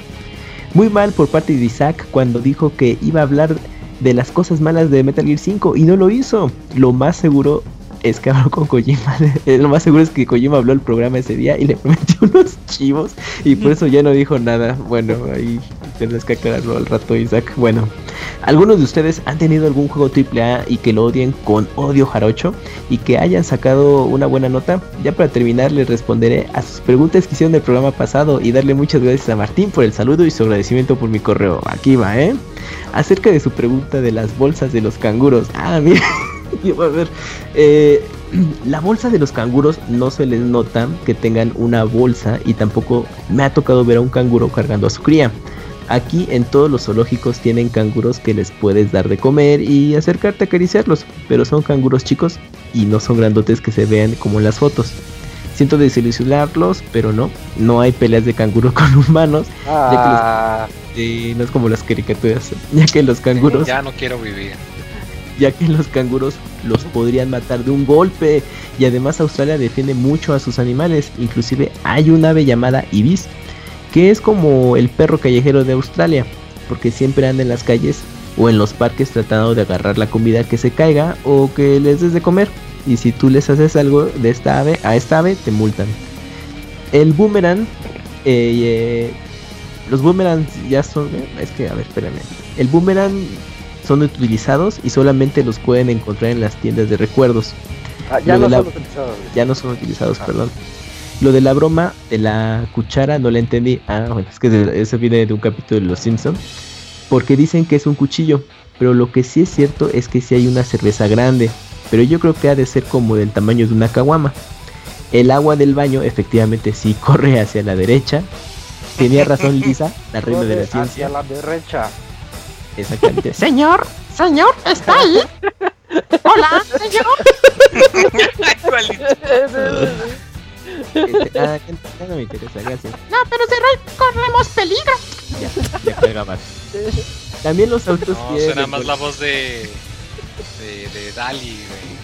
Muy mal por parte de Isaac cuando dijo que iba a hablar de las cosas malas de Metal Gear 5 y no lo hizo. Lo más seguro es que habló con Kojima. eh, Lo más seguro es que Kojima habló el programa ese día y le prometió unos chivos y por eso ya no dijo nada. Bueno, ahí tendrás que aclararlo al rato, Isaac. Bueno, ¿algunos de ustedes han tenido algún juego AAA y que lo odien con odio jarocho y que hayan sacado una buena nota? Ya para terminar les responderé a sus preguntas que hicieron del programa pasado y darle muchas gracias a Martín por el saludo y su agradecimiento por mi correo. Aquí va, ¿eh? Acerca de su pregunta de las bolsas de los canguros. Ah, mira. A ver, eh, la bolsa de los canguros no se les nota que tengan una bolsa y tampoco me ha tocado ver a un canguro cargando a su cría. Aquí en todos los zoológicos tienen canguros que les puedes dar de comer y acercarte a acariciarlos, pero son canguros chicos y no son grandotes que se vean como en las fotos. Siento desilusionarlos, pero no, no hay peleas de canguro con humanos, Ah, no es como las caricaturas, ya que los canguros Ya no quiero vivir. Ya que los canguros los podrían matar de un golpe y además Australia defiende mucho a sus animales, inclusive hay un ave llamada ibis que es como el perro callejero de Australia, porque siempre anda en las calles o en los parques tratando de agarrar la comida que se caiga o que les des de comer y si tú les haces algo de esta ave a esta ave te multan. El boomerang eh, eh, los boomerangs ya son es que a ver, espérame. El boomerang son utilizados y solamente los pueden encontrar en las tiendas de recuerdos. ah, ya no de la- son utilizados. Ya no son utilizados, perdón. Lo de la broma de la cuchara no la entendí. Ah, bueno, es que eso viene de un capítulo de Los Simpson. Porque dicen que es un cuchillo. Pero lo que sí es cierto es que sí hay una cerveza grande. Pero yo creo que ha de ser como del tamaño de una caguama. El agua del baño efectivamente sí corre hacia la derecha. Tenía razón Lisa, la reina de la ciencia. Hacia la derecha. Exactamente. Señor, señor, ¿está ahí? Hola, señor. Este, ah, no me interesa, gracias. No, pero si corremos peligro. Ya, ya carga más. También los autos No, tienen suena más la voz de. de, de Dali, güey.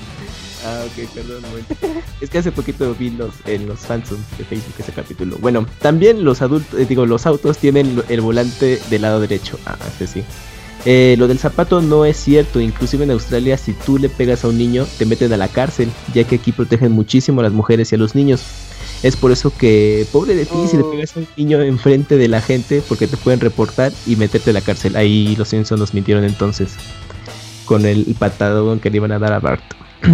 Ah, ok, perdón, bueno. Es que hace poquito vi los, en los fansons de Facebook ese capítulo. Bueno, también los adultos, eh, digo, los autos tienen el volante del lado derecho. Ah, ese sí. Eh, lo del zapato no es cierto, inclusive en Australia si tú le pegas a un niño te meten a la cárcel, ya que aquí protegen muchísimo a las mujeres y a los niños. Es por eso que, pobre de ti, si le Oh. pegas a un niño enfrente de la gente, porque te pueden reportar y meterte a la cárcel. Ahí los Simpsons nos mintieron entonces, con el patadón que le iban a dar a Bart.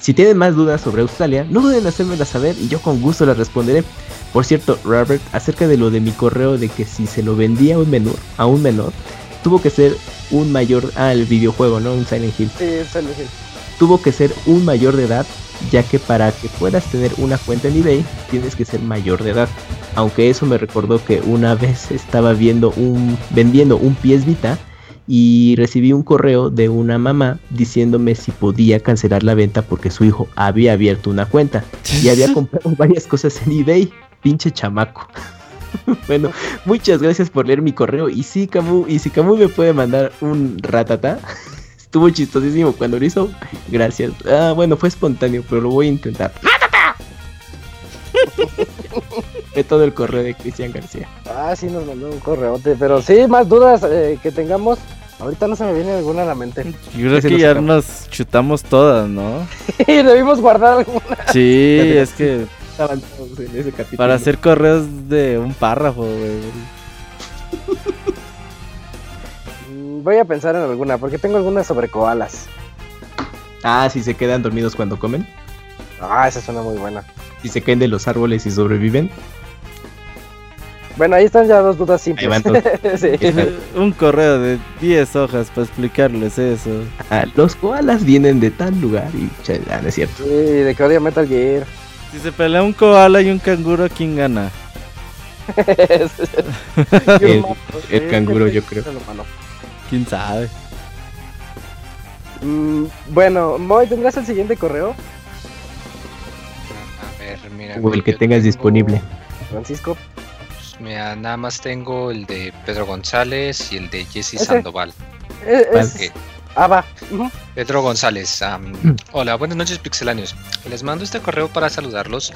Si tienen más dudas sobre Australia, no duden en hacérmelas saber y yo con gusto las responderé. Por cierto, Robert, acerca de lo de mi correo de que si se lo vendía a un menor, a un menor, tuvo que ser un mayor, ah, el videojuego, ¿no? Un Silent Hill. Sí, el Hill. Tuvo que ser un mayor de edad, ya que para que puedas tener una cuenta en eBay tienes que ser mayor de edad. Aunque eso me recordó que una vez estaba viendo un vendiendo un PS Vita y recibí un correo de una mamá diciéndome si podía cancelar la venta porque su hijo había abierto una cuenta y había comprado varias cosas en eBay. Pinche chamaco. bueno, muchas gracias por leer mi correo y si Camu, y si Camu me puede mandar un ratata. Estuvo chistosísimo cuando lo hizo. Gracias. Ah, bueno, fue espontáneo, pero lo voy a intentar. Fue todo el correo de Cristian García. Ah, sí, nos mandó un correote. Pero sí, más dudas eh, que tengamos. Ahorita no se me viene alguna a la mente. Yo creo que ya nos chutamos todas, ¿no? Y debimos guardar alguna. Sí, es que Estaban todos en ese capítulo. para hacer correos de un párrafo, güey. Mm, Voy a pensar en alguna, porque tengo algunas sobre koalas. Ah, si se quedan dormidos cuando comen. Ah, esa suena muy buena. Si se caen de los árboles y sobreviven. Bueno, ahí están ya dos dudas simples. Ahí van todos. Sí. un correo de 10 hojas para explicarles eso. Ah, los koalas vienen de tal lugar y ah, no es cierto. Sí, de que odia Metal Gear. Si se pelea un koala y un canguro, ¿quién gana? El, el canguro, yo creo. ¿Quién sabe? Mm, bueno, Moy, ¿tendrás el siguiente correo? A ver, mira. O el que tengas tengo- disponible. Francisco. pues, Mira, nada más tengo el de Pedro González y el de Jesse Ese. Sandoval. Es- Ok. Ah, va. Pedro González, Mm. hola, buenas noches pixelanios. Les mando este correo para saludarlos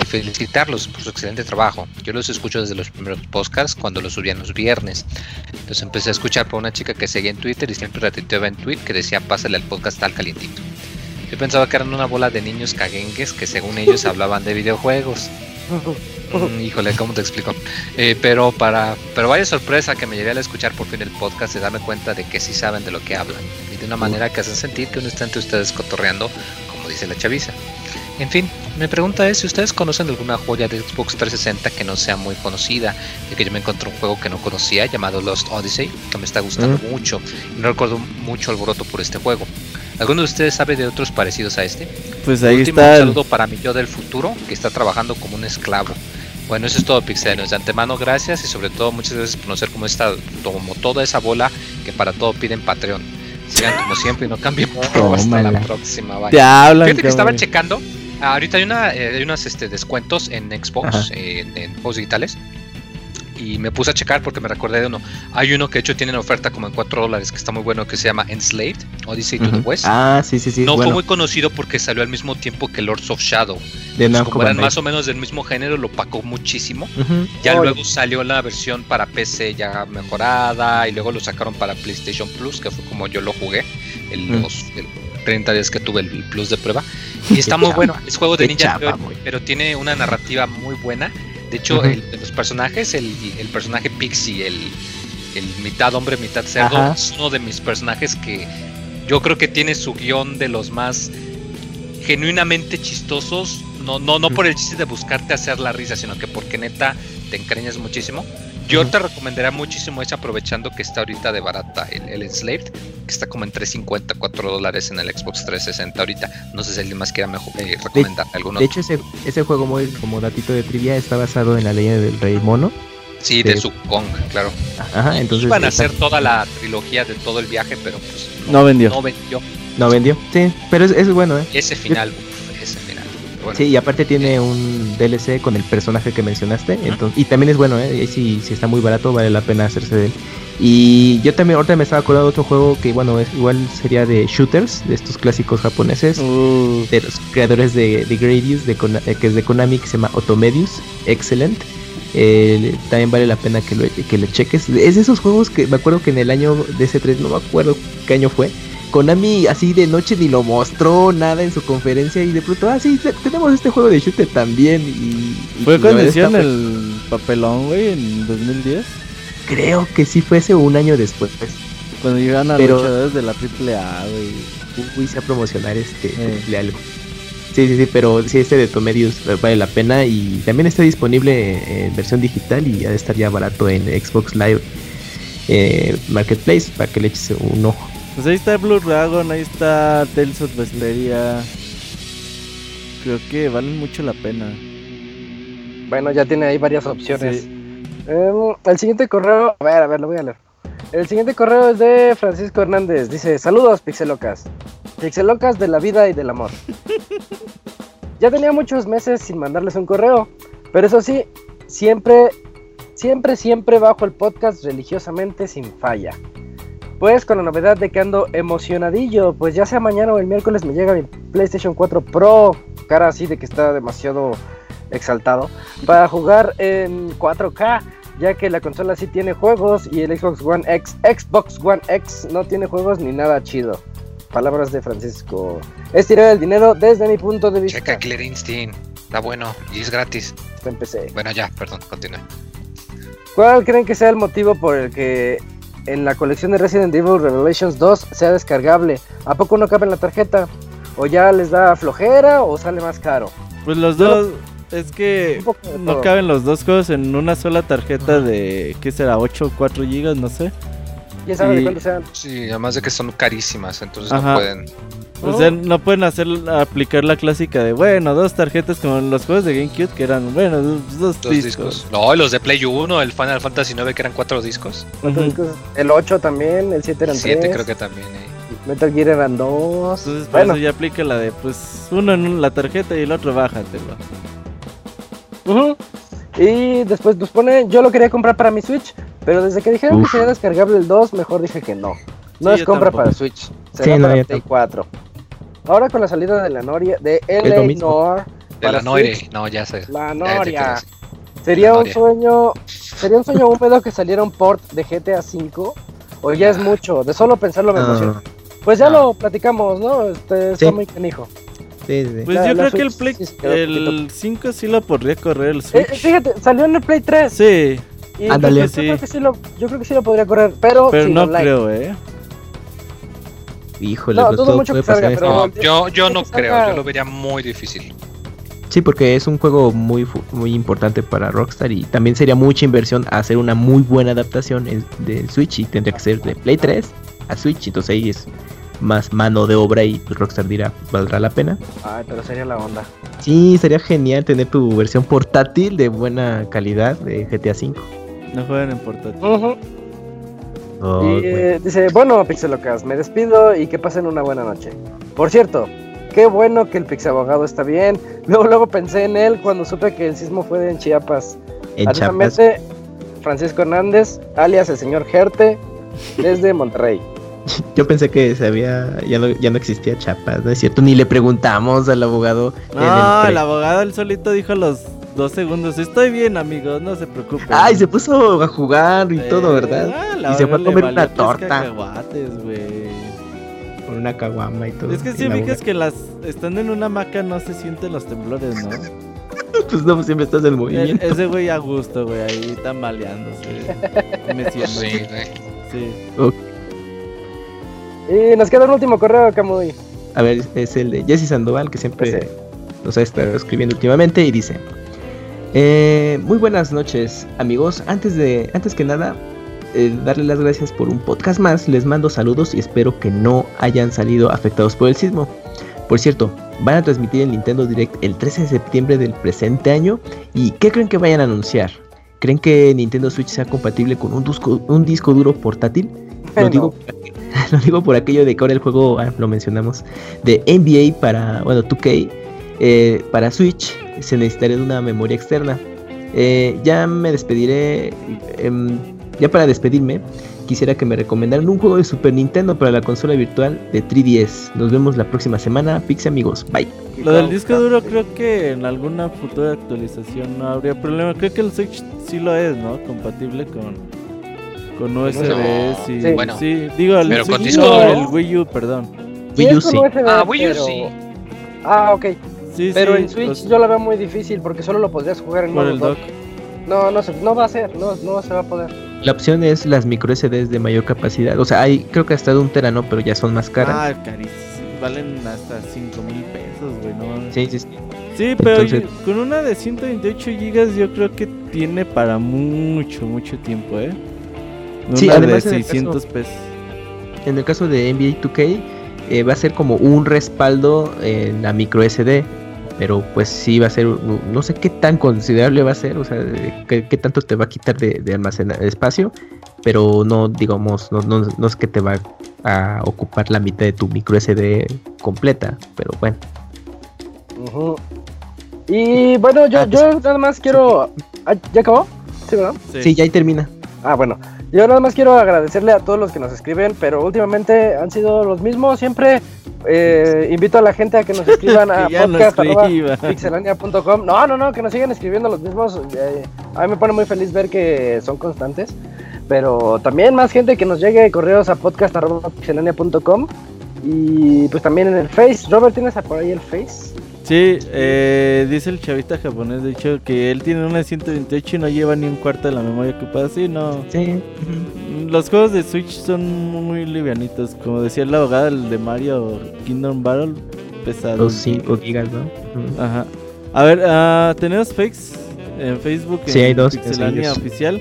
y felicitarlos por su excelente trabajo. Yo los escucho desde los primeros podcasts cuando los subían los viernes. Entonces empecé a escuchar por una chica que seguía en Twitter y siempre retuiteaba en tweet que decía pásale al podcast tal calientito. Yo pensaba que eran una bola de niños caguengues que según ellos hablaban de videojuegos. Mm, híjole, ¿cómo te explico? Eh, pero para, pero vaya sorpresa que me llevé al escuchar por fin el podcast y darme cuenta de que sí saben de lo que hablan y de una manera que hacen sentir que uno está entre ustedes cotorreando, como dice la chaviza. En fin, mi pregunta es si ustedes conocen alguna joya de Xbox 360 que no sea muy conocida, ya que yo me encontré un juego que no conocía llamado Lost Odyssey, que me está gustando mucho y no recuerdo mucho alboroto por este juego. ¿Alguno de ustedes sabe de otros parecidos a este? Pues ahí último, está un el- saludo para mi yo del futuro, que está trabajando como un esclavo. Bueno, eso es todo, Pixelos. De antemano, gracias y sobre todo muchas gracias por conocer cómo está, como toda esa bola que para todo piden Patreon. Sigan como siempre y no cambien. Hasta la próxima. bye. Te hablan, Fíjate que estaba cabrón. checando. ah, ahorita hay, una, eh, hay unos este, descuentos en Xbox, eh, en, en juegos digitales. Y me puse a checar porque me recordé de uno. Hay uno que de hecho tiene en oferta como en 4 dólares que está muy bueno que se llama Enslaved, Odyssey to the. West. Ah, sí, sí, sí. no bueno, fue muy conocido porque salió al mismo tiempo que Lords of Shadow. de Entonces, como eran más o menos del mismo género, lo pacó muchísimo. Ujú. Ya Oye. luego salió la versión para PC ya mejorada y luego lo sacaron para PlayStation Plus, que fue como yo lo jugué, el, Mm. los el 30 días que tuve el Plus de prueba. Y está muy bueno, es juego de Ninja chapa, güey. pero tiene una narrativa muy buena. De hecho, el, los personajes, el, el personaje Pixie, el, el mitad hombre, mitad cerdo, Ajá. es uno de mis personajes que yo creo que tiene su guion de los más genuinamente chistosos. No, no, no por el chiste de buscarte hacer la risa, sino que porque neta te encariñas muchísimo. Yo te recomendaría muchísimo ese aprovechando que está ahorita de barata el, el Enslaved, que está como en 3.50, 4 dólares en el Xbox 360 ahorita. No sé si alguien más quiera mejor, eh, recomendar alguno. De hecho, ese, ese juego, muy, como datito de trivia, está basado en la leyenda del Rey Mono. sí, de de- su Kong, claro. Ajá, entonces. Iban a está- hacer toda la trilogía de todo el viaje, pero pues No vendió. no vendió. No vendió. Sí, pero es, es bueno, ¿eh? Ese final, uf, ese final. Bueno, Sí, y aparte tiene un DLC con el personaje que mencionaste. entonces, y también es bueno, ¿eh? Si, si está muy barato, vale la pena hacerse de él. Y yo también, ahorita me estaba acordando de otro juego que, bueno, es, igual sería de shooters, de estos clásicos japoneses. Uh, de los creadores de, de Gradius, de eh, que es de Konami, que se llama Otomedius, excelente. Eh, también vale la pena que lo, que le cheques. Es de esos juegos que me acuerdo que en el año de ese 3, no me acuerdo qué año fue. Konami así de noche ni lo mostró nada en su conferencia y de pronto, ah, sí, te- tenemos este juego de shooter también. Y, y fue cuando hicieron está- el papelón, güey, en 2010. Creo que sí fue ese un año después. Cuando llegaron a Pero- luchadores de la AAA, güey. Se a promocionar este Eh. de algo. Sí, sí, sí, pero sí, este de Tomedius vale la pena y también está disponible en versión digital y ha de estar ya barato en Xbox Live eh, Marketplace para que le eches un ojo. Pues ahí está Blue Dragon, ahí está Tales of Vesperia. Creo que valen mucho la pena. Bueno, ya tiene ahí varias opciones. Sí. Em, el siguiente correo, a ver, a ver, lo voy a leer. El siguiente correo es de Francisco Hernández. Dice, saludos Pixelocas. Pixelocas de la vida y del amor. ya tenía muchos meses sin mandarles un correo. Pero eso sí, siempre, siempre, siempre bajo el podcast religiosamente sin falla. Pues con la novedad de que ando emocionadillo, pues ya sea mañana o el miércoles me llega mi PlayStation 4 Pro, cara así de que está demasiado exaltado, para jugar en 4K, ya que la consola sí tiene juegos y el Xbox One X, Xbox One X no tiene juegos ni nada chido. Palabras de Francisco. Es tirar el dinero desde mi punto de vista. Checa Killer Instinct. Está bueno y es gratis. Empecé. Bueno, ya, perdón, continúe. ¿Cuál creen que sea el motivo por el que en la colección de Resident Evil Revelations 2 sea descargable? ¿A poco no cabe en la tarjeta? ¿O ya les da flojera o sale más caro? Pues los dos, es que no caben los dos juegos en una sola tarjeta de, ¿qué será? 8 o 4 gigas, no sé. Ya saben Y- de cuánto sean. Sí, además de que son carísimas, entonces Ajá. no pueden. O sea, no pueden hacer aplicar la clásica de, bueno, dos tarjetas como en los juegos de GameCube que eran, bueno, dos, dos Dos discos. No, los de Play 1, el Final Fantasy 9 que eran cuatro discos. ¿Cuántos Ujú. discos? El 8 también, el 7 eran 7 3. creo que también. eh. Metal Gear eran 2. Entonces, por bueno, eso ya aplica la de, pues, uno en la tarjeta y el otro bájatelo. ujú. Y después nos pone, yo lo quería comprar para mi Switch, pero desde que dijeron Uf. que sería descargable el 2, mejor dije que no. No Sí, es compra tampoco. para Switch, será Sí, no, para yo Play tampoco. 4. Ahora con la salida de la Noria, de LA. Noir, De para la Noire. Switch, No, ya sé. la Noria. Sería La un Noria. sueño, sería un sueño húmedo que saliera un port de GTA V. O ya es mucho, de solo pensarlo me emociona. Ah, Pues ya No. lo platicamos, ¿no? Este, está Sí. muy canijo. sí, sí. Pues La- yo la creo que el Play, el 5 sí lo podría correr el Eh, Switch. fíjate, salió en el Play 3. Sí, Y Ándale. yo, creo- yo creo que sí lo, yo creo que sí lo podría correr, pero, pero no online. creo, eh. Híjole, No, pues todo mucho puede que salga, pasar. pero- No, yo, yo no que creo. salga- Yo lo vería muy difícil. Sí, porque es un juego muy muy importante para Rockstar y también sería mucha inversión hacer una muy buena adaptación en- de Switch y tendría que ser de Play 3 a Switch, entonces ahí es más mano de obra y pues, Rockstar dirá, ¿valdrá la pena? Ay, pero sería la onda. Sí, sería genial tener tu versión portátil de buena calidad de GTA V. No juegan en portátil. Oh, y eh, dice, bueno, Pixelocas, me despido y que pasen una buena noche. Por cierto, qué bueno que el Pixabogado está bien. Luego, luego pensé en él cuando supe que el sismo fue en Chiapas. en Chiapas. Francisco Hernández, alias el señor Gerte, desde Monterrey. Yo pensé que se había, ya no, ya no existía Chiapas, ¿no es cierto? Ni le preguntamos al abogado. No, el abogado él solito dijo los dos segundos, estoy bien amigos, no se preocupen. Ay, se puso a jugar y todo, ¿verdad? Ah, la y se fue a comer una torta con una caguama y todo. Es que si fijas que las estando en una hamaca no se sienten los temblores, ¿no? Pues no, siempre estás en El- movimiento. ese güey a gusto, güey, ahí tambaleándose. meciéndose. Sí, güey. Sí. Y nos queda un último correo, Camuy. A ver, es el de Jesse Sandoval, que siempre nos ha estado escribiendo últimamente y dice: eh, Muy buenas noches, amigos. Antes de, antes que nada, eh, darle las gracias por un podcast más. Les mando saludos y espero que no hayan salido afectados por el sismo. Por cierto, van a transmitir el Nintendo Direct el 13 de septiembre del presente año. ¿Y qué creen que vayan a anunciar? ¿Creen que Nintendo Switch sea compatible con un disco, un disco duro portátil? Lo No. digo, lo digo por aquello de que ahora el juego, ah, lo mencionamos, de NBA para, bueno, 2K, eh, para Switch, se necesitaría de una memoria externa. Eh, ya me despediré, em, ya para despedirme, quisiera que me recomendaran un juego de Super Nintendo para la consola virtual de 3DS. Nos vemos la próxima semana, Pixie amigos, bye. Lo del disco duro creo que en alguna futura actualización no habría problema. Creo que el Switch sí lo es, ¿no? Compatible con, con USB. sí, Sí. Bueno, sí, digo, el, pero con Switch, disco no, duro. el Wii U, perdón. Sí, Wii U con sí. USB, Ah, Wii U pero- sí. Ah, ok. Sí, Pero sí, en Switch pues, yo la veo muy difícil porque solo lo podrías jugar en modo dock. No, no, se, no va a ser, no, no se va a poder. La opción es las micro SDs de mayor capacidad. O sea, hay creo que hasta de un tera, ¿no? Pero ya son más caras. Ah, carísimo. Valen hasta 5 mil pesos, güey. No, Sí, sí, sí. Sí, pero Entonces- yo- con una de 128 gigas yo creo que tiene para mucho, mucho tiempo, ¿eh? Una Sí, de además en el 600 pesos. En el caso de NBA 2K, eh, va a ser como un respaldo en la micro SD. Pero pues sí va a ser, no, sé qué tan considerable va a ser, o sea, qué, qué tanto te va a quitar de, de almacenar espacio, pero no, digamos, no, no, no es que te va a ocupar la mitad de tu micro SD completa, pero bueno. Y bueno, yo, Ah, pues- yo nada más quiero. Ah, ¿Ya acabó? Sí, ¿verdad? Sí, ya ahí termina. Ah, bueno. Yo nada más quiero agradecerle a todos los que nos escriben, pero últimamente han sido los mismos. Siempre eh, invito a la gente a que nos escriban a podcast.pixelania.com. No, no, no, que nos sigan escribiendo los mismos. Eh, a mí me pone muy feliz ver que son constantes. Pero también más gente que nos llegue correos a podcast.pixelania.com. Y pues también en el Face. Robert, ¿tienes por ahí el Face? Sí, eh, dice el chavita japonés, de hecho, que él tiene una 128 y no lleva ni un cuarto de la memoria ocupada. Sí, no. Sí. Los juegos de Switch son muy livianitos. Como decía la abogada, el de Mario Kingdom Battle, pesado. Los 5 gigas, ¿no? Ajá. A ver, ah, tenemos fakes en Facebook. Sí, en hay dos, Pixelania oficial.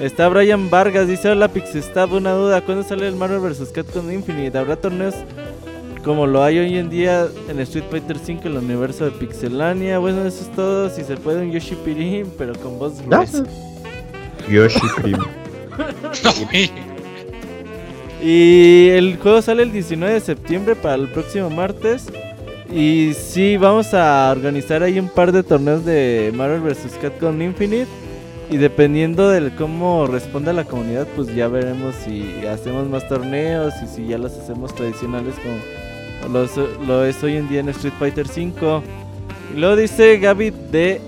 Está Brian Vargas, dice: Hola Pixestab, una duda. ¿Cuándo sale el Marvel vs. Capcom Infinite? ¿Habrá torneos como lo hay hoy en día en Street Fighter V en el universo de Pixelania? Bueno, eso es todo. Si se puede, un Yoshi Pirin, pero con voz ¿No? gruesa. Yoshi Primo. Y el juego sale el 19 de septiembre para el próximo martes. Y sí, vamos a organizar ahí un par de torneos de Marvel vs. Capcom Infinite. Y dependiendo de cómo responda la comunidad, pues ya veremos si hacemos más torneos y si ya los hacemos tradicionales como lo es hoy en día en Street Fighter V. Y luego dice Gaby de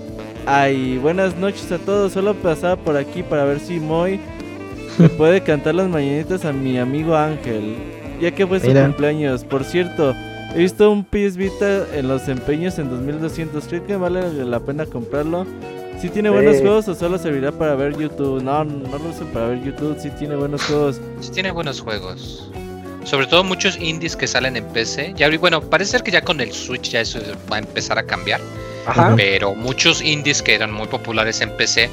Ay, buenas noches a todos. Solo pasaba por aquí para ver si Moy puede cantar las mañanitas a mi amigo Ángel. Ya que fue su Mira. cumpleaños. Por cierto, he visto un PS Vita en los empeños en 2200. ¿Cree que vale la pena comprarlo? Si tiene buenos Sí. juegos o solo servirá para ver YouTube? No, no lo uso para ver YouTube. Sí tiene buenos juegos. Sí tiene buenos juegos. Sobre todo muchos indies que salen en PC. Ya, bueno, parece ser que ya con el Switch ya eso va a empezar a cambiar. Ajá. Pero muchos indies que eran muy populares en PC,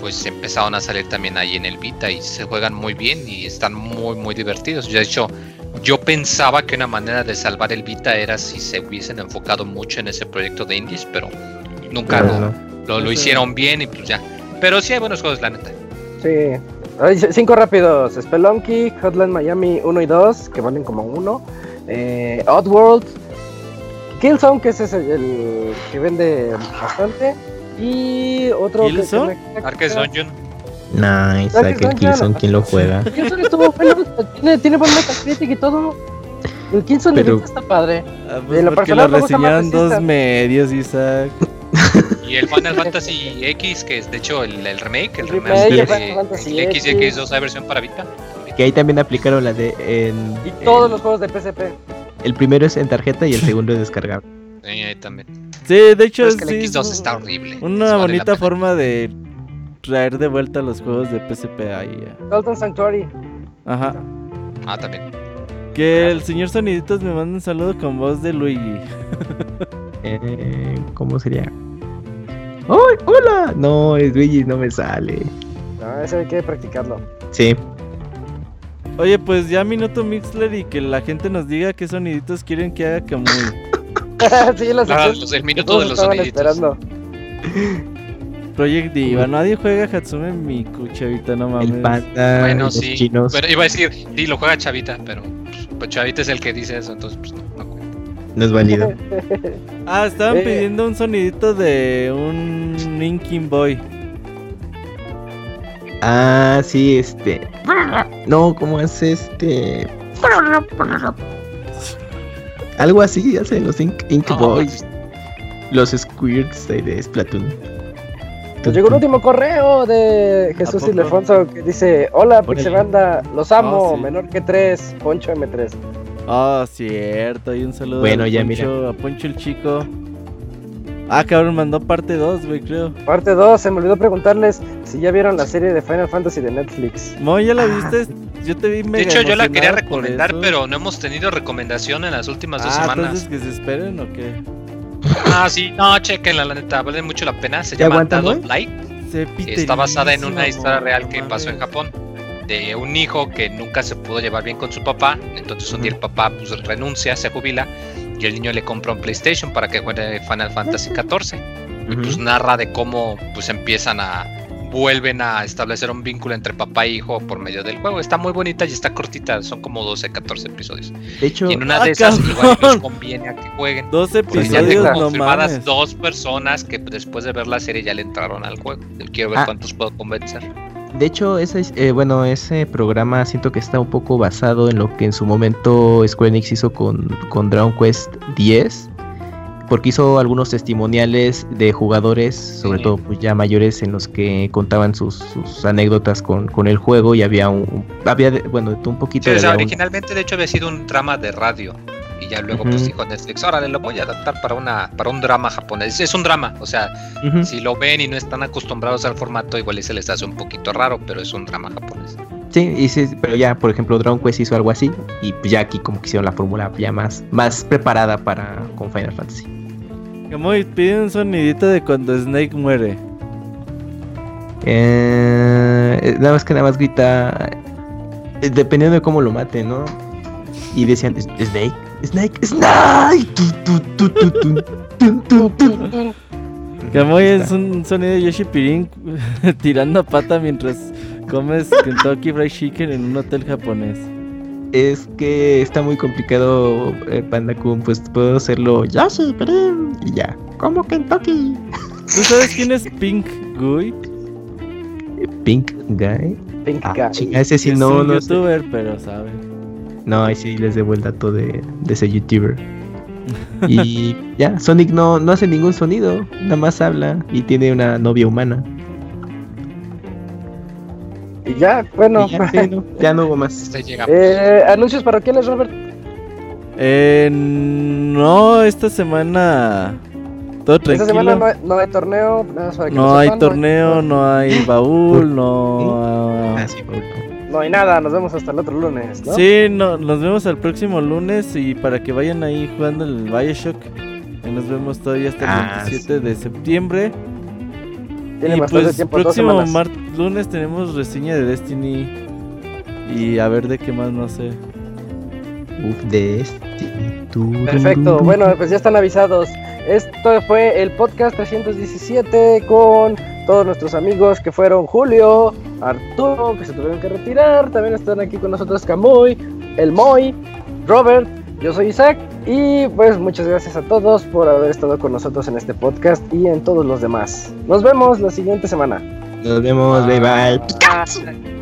pues empezaron a salir también ahí en el Vita y se juegan muy bien y están muy, muy divertidos. De hecho, yo pensaba que una manera de salvar el Vita era si se hubiesen enfocado mucho en ese proyecto de indies, pero nunca Pero lo, no. lo, lo hicieron bien y pues ya. Pero sí hay buenos juegos, la neta. Sí. Ay, cinco rápidos. Spelunky, Hotline Miami 1 y 2, que valen como uno. Eh, Oddworld. Killzone, que ese es el, el que vende bastante. Y otro. ¿Killzone? Arcade Dungeon. Nice, Dungeon. Killzone, ¿quién lo juega? Killzone estuvo bueno. Tiene, tiene buen Metacritic y todo. El Killzone de Pero- está padre. Ah, pues lo porque personal lo reseñaron dos medios, Isaac. Y el Final Fantasy X, que es de hecho el, el remake, el El remake remake de X y X. X2 hay versión para Vita. Que ahí también aplicaron la de. En, Y todos los juegos de PSP. el primero es en tarjeta y el segundo es descargable. Sí, ahí también. Sí, de hecho, Pero es que sí, el X2 es está horrible. Una Vale la bonita forma de traer de vuelta los juegos de PSP ahí. eh. Dalton Sanctuary. Ajá. Ah, también. Que el señor Soniditos me manda un saludo con voz de Luigi. Eh, ¿Cómo sería? ¡Ay, hola! No, es Luigi, no me sale. No, ese hay que practicarlo. Sí, Oye, pues ya minuto Mixler y que la gente nos diga qué soniditos quieren que haga Kamui. sí, los, Ah, los del minuto de los estaban soniditos. esperando. Project Diva, nadie juega Hatsume Miku, chavita, no mames. el panda, Bueno, los sí. chinos. Bueno, iba a decir, sí, lo juega Chavita, pero pues, pues, Chavita es el que dice eso, entonces pues no, no es válido. Ah, estaban Eh. pidiendo un sonidito de un Linkin Boy. Ah, sí, este. No, ¿cómo es este? Algo así hacen los Ink, Boys. Los Squirts de, Splatoon. Nos llegó un último correo de Jesús. Ildefonso que dice: Hola, Órale. Pixebanda, los amo, Ah, sí. menor que 3, Poncho M3. Ah, cierto, y un saludo Bueno, al ya, Poncho, a Poncho el Chico. Ah, cabrón, mandó parte 2, güey, creo. Parte 2, se me olvidó preguntarles si ya vieron la serie de Final Fantasy de Netflix. Mo, ¿ya la viste? Yo te vi De mega hecho, yo la quería recomendar, pero no hemos tenido recomendación en las últimas dos Ah, semanas. entonces que se esperen o qué? Ah, sí, no, chequenla, la neta, vale mucho la pena. Se ¿Ya llama güey? Light. Está basada en una historia real no que pasó en. Japón. De un hijo que nunca se pudo llevar bien con su papá. Entonces un día el papá pues, renuncia, se jubila. y el niño le compra un PlayStation para que juegue Final Fantasy XIV. Y pues narra de cómo pues empiezan a vuelven a establecer un vínculo entre papá e hijo por medio del juego. Está muy bonita y está cortita, son como 12, 14 episodios. De hecho, Y en una ¡Ah, de esas cabrón! igual les conviene a que jueguen. 12 Porque ya episodios, tengo no confirmadas dos personas que después de ver la serie ya le entraron al juego. Quiero ver Ah. cuántos puedo convencer. De hecho, ese, es- eh, bueno, ese programa siento que está un poco basado en lo que en su momento Square Enix hizo con, con Dragon Quest 10. Porque hizo algunos testimoniales de jugadores, sobre Sí. todo pues ya mayores, en los que contaban sus, sus anécdotas con, con el juego y había un, había bueno, un poquito Sí, o de sea, había un- originalmente de hecho había sido un drama de radio. Y ya luego pues dijo Netflix, órale, lo voy a adaptar para una para un drama japonés. Es un drama, o sea, si lo ven y no están acostumbrados al formato, igual y se les hace un poquito raro, pero es un drama japonés. Sí, y sí, pero ya, por ejemplo, Dragon Quest hizo algo así y pues ya aquí como que hicieron la fórmula ya más, más preparada para con Final Fantasy. Camuy, pide un sonidito de cuando Snake muere. Eh, nada más que nada más grita, eh, dependiendo de cómo lo mate, ¿no? Y decían, "S- Snake, Snake, Snake. Tu, tu, tu, tu, tu, tu, tu, tu". Camuy Ahí es un sonido de Yoshi Pirin tirando pata mientras comes Kentucky Fried Chicken en un hotel japonés. Es que está muy complicado, eh, Panda Kun, pues puedo hacerlo ya, sí, pero y ya. Como Kentucky. ¿Tú sabes quién es Pink Guy? Pink Guy. Pink Ah, Guy. chinga, ese sí es no, un no sé. youtuber, pero sabe. No, ahí sí les debo el dato de, de ese youtuber. Y ya, Sonic no, no hace ningún sonido, nada más habla y tiene una novia humana. Y ya, bueno. Y ya, sí, no, ya no hubo más. Eh, anuncios parroquiales, Robert. Eh, no, esta semana todo tranquilo. Esta semana no hay, no hay torneo. Nada más para que No hay sepan, torneo, no hay baúl, no. Ah, sí. No hay nada. Nos vemos hasta el otro lunes, ¿no? Sí, no, nos vemos el próximo lunes y para que vayan ahí jugando el Bioshock. Nos vemos todavía hasta el Ah, 27 de septiembre. Tiene y pues tiempo, próximo lunes tenemos reseña de Destiny. Y a ver de qué más, no sé. Uf, de tururú. Perfecto, bueno, pues ya están avisados. Esto fue el podcast 317 con todos nuestros amigos que fueron Julio, Arturo, que se tuvieron que retirar. También están aquí con nosotros Camuy, el Moy, Robert, yo soy Isaac. Y pues muchas gracias a todos por haber estado con nosotros en este podcast y en todos los demás. Nos vemos la siguiente semana. Nos vemos, bye bye.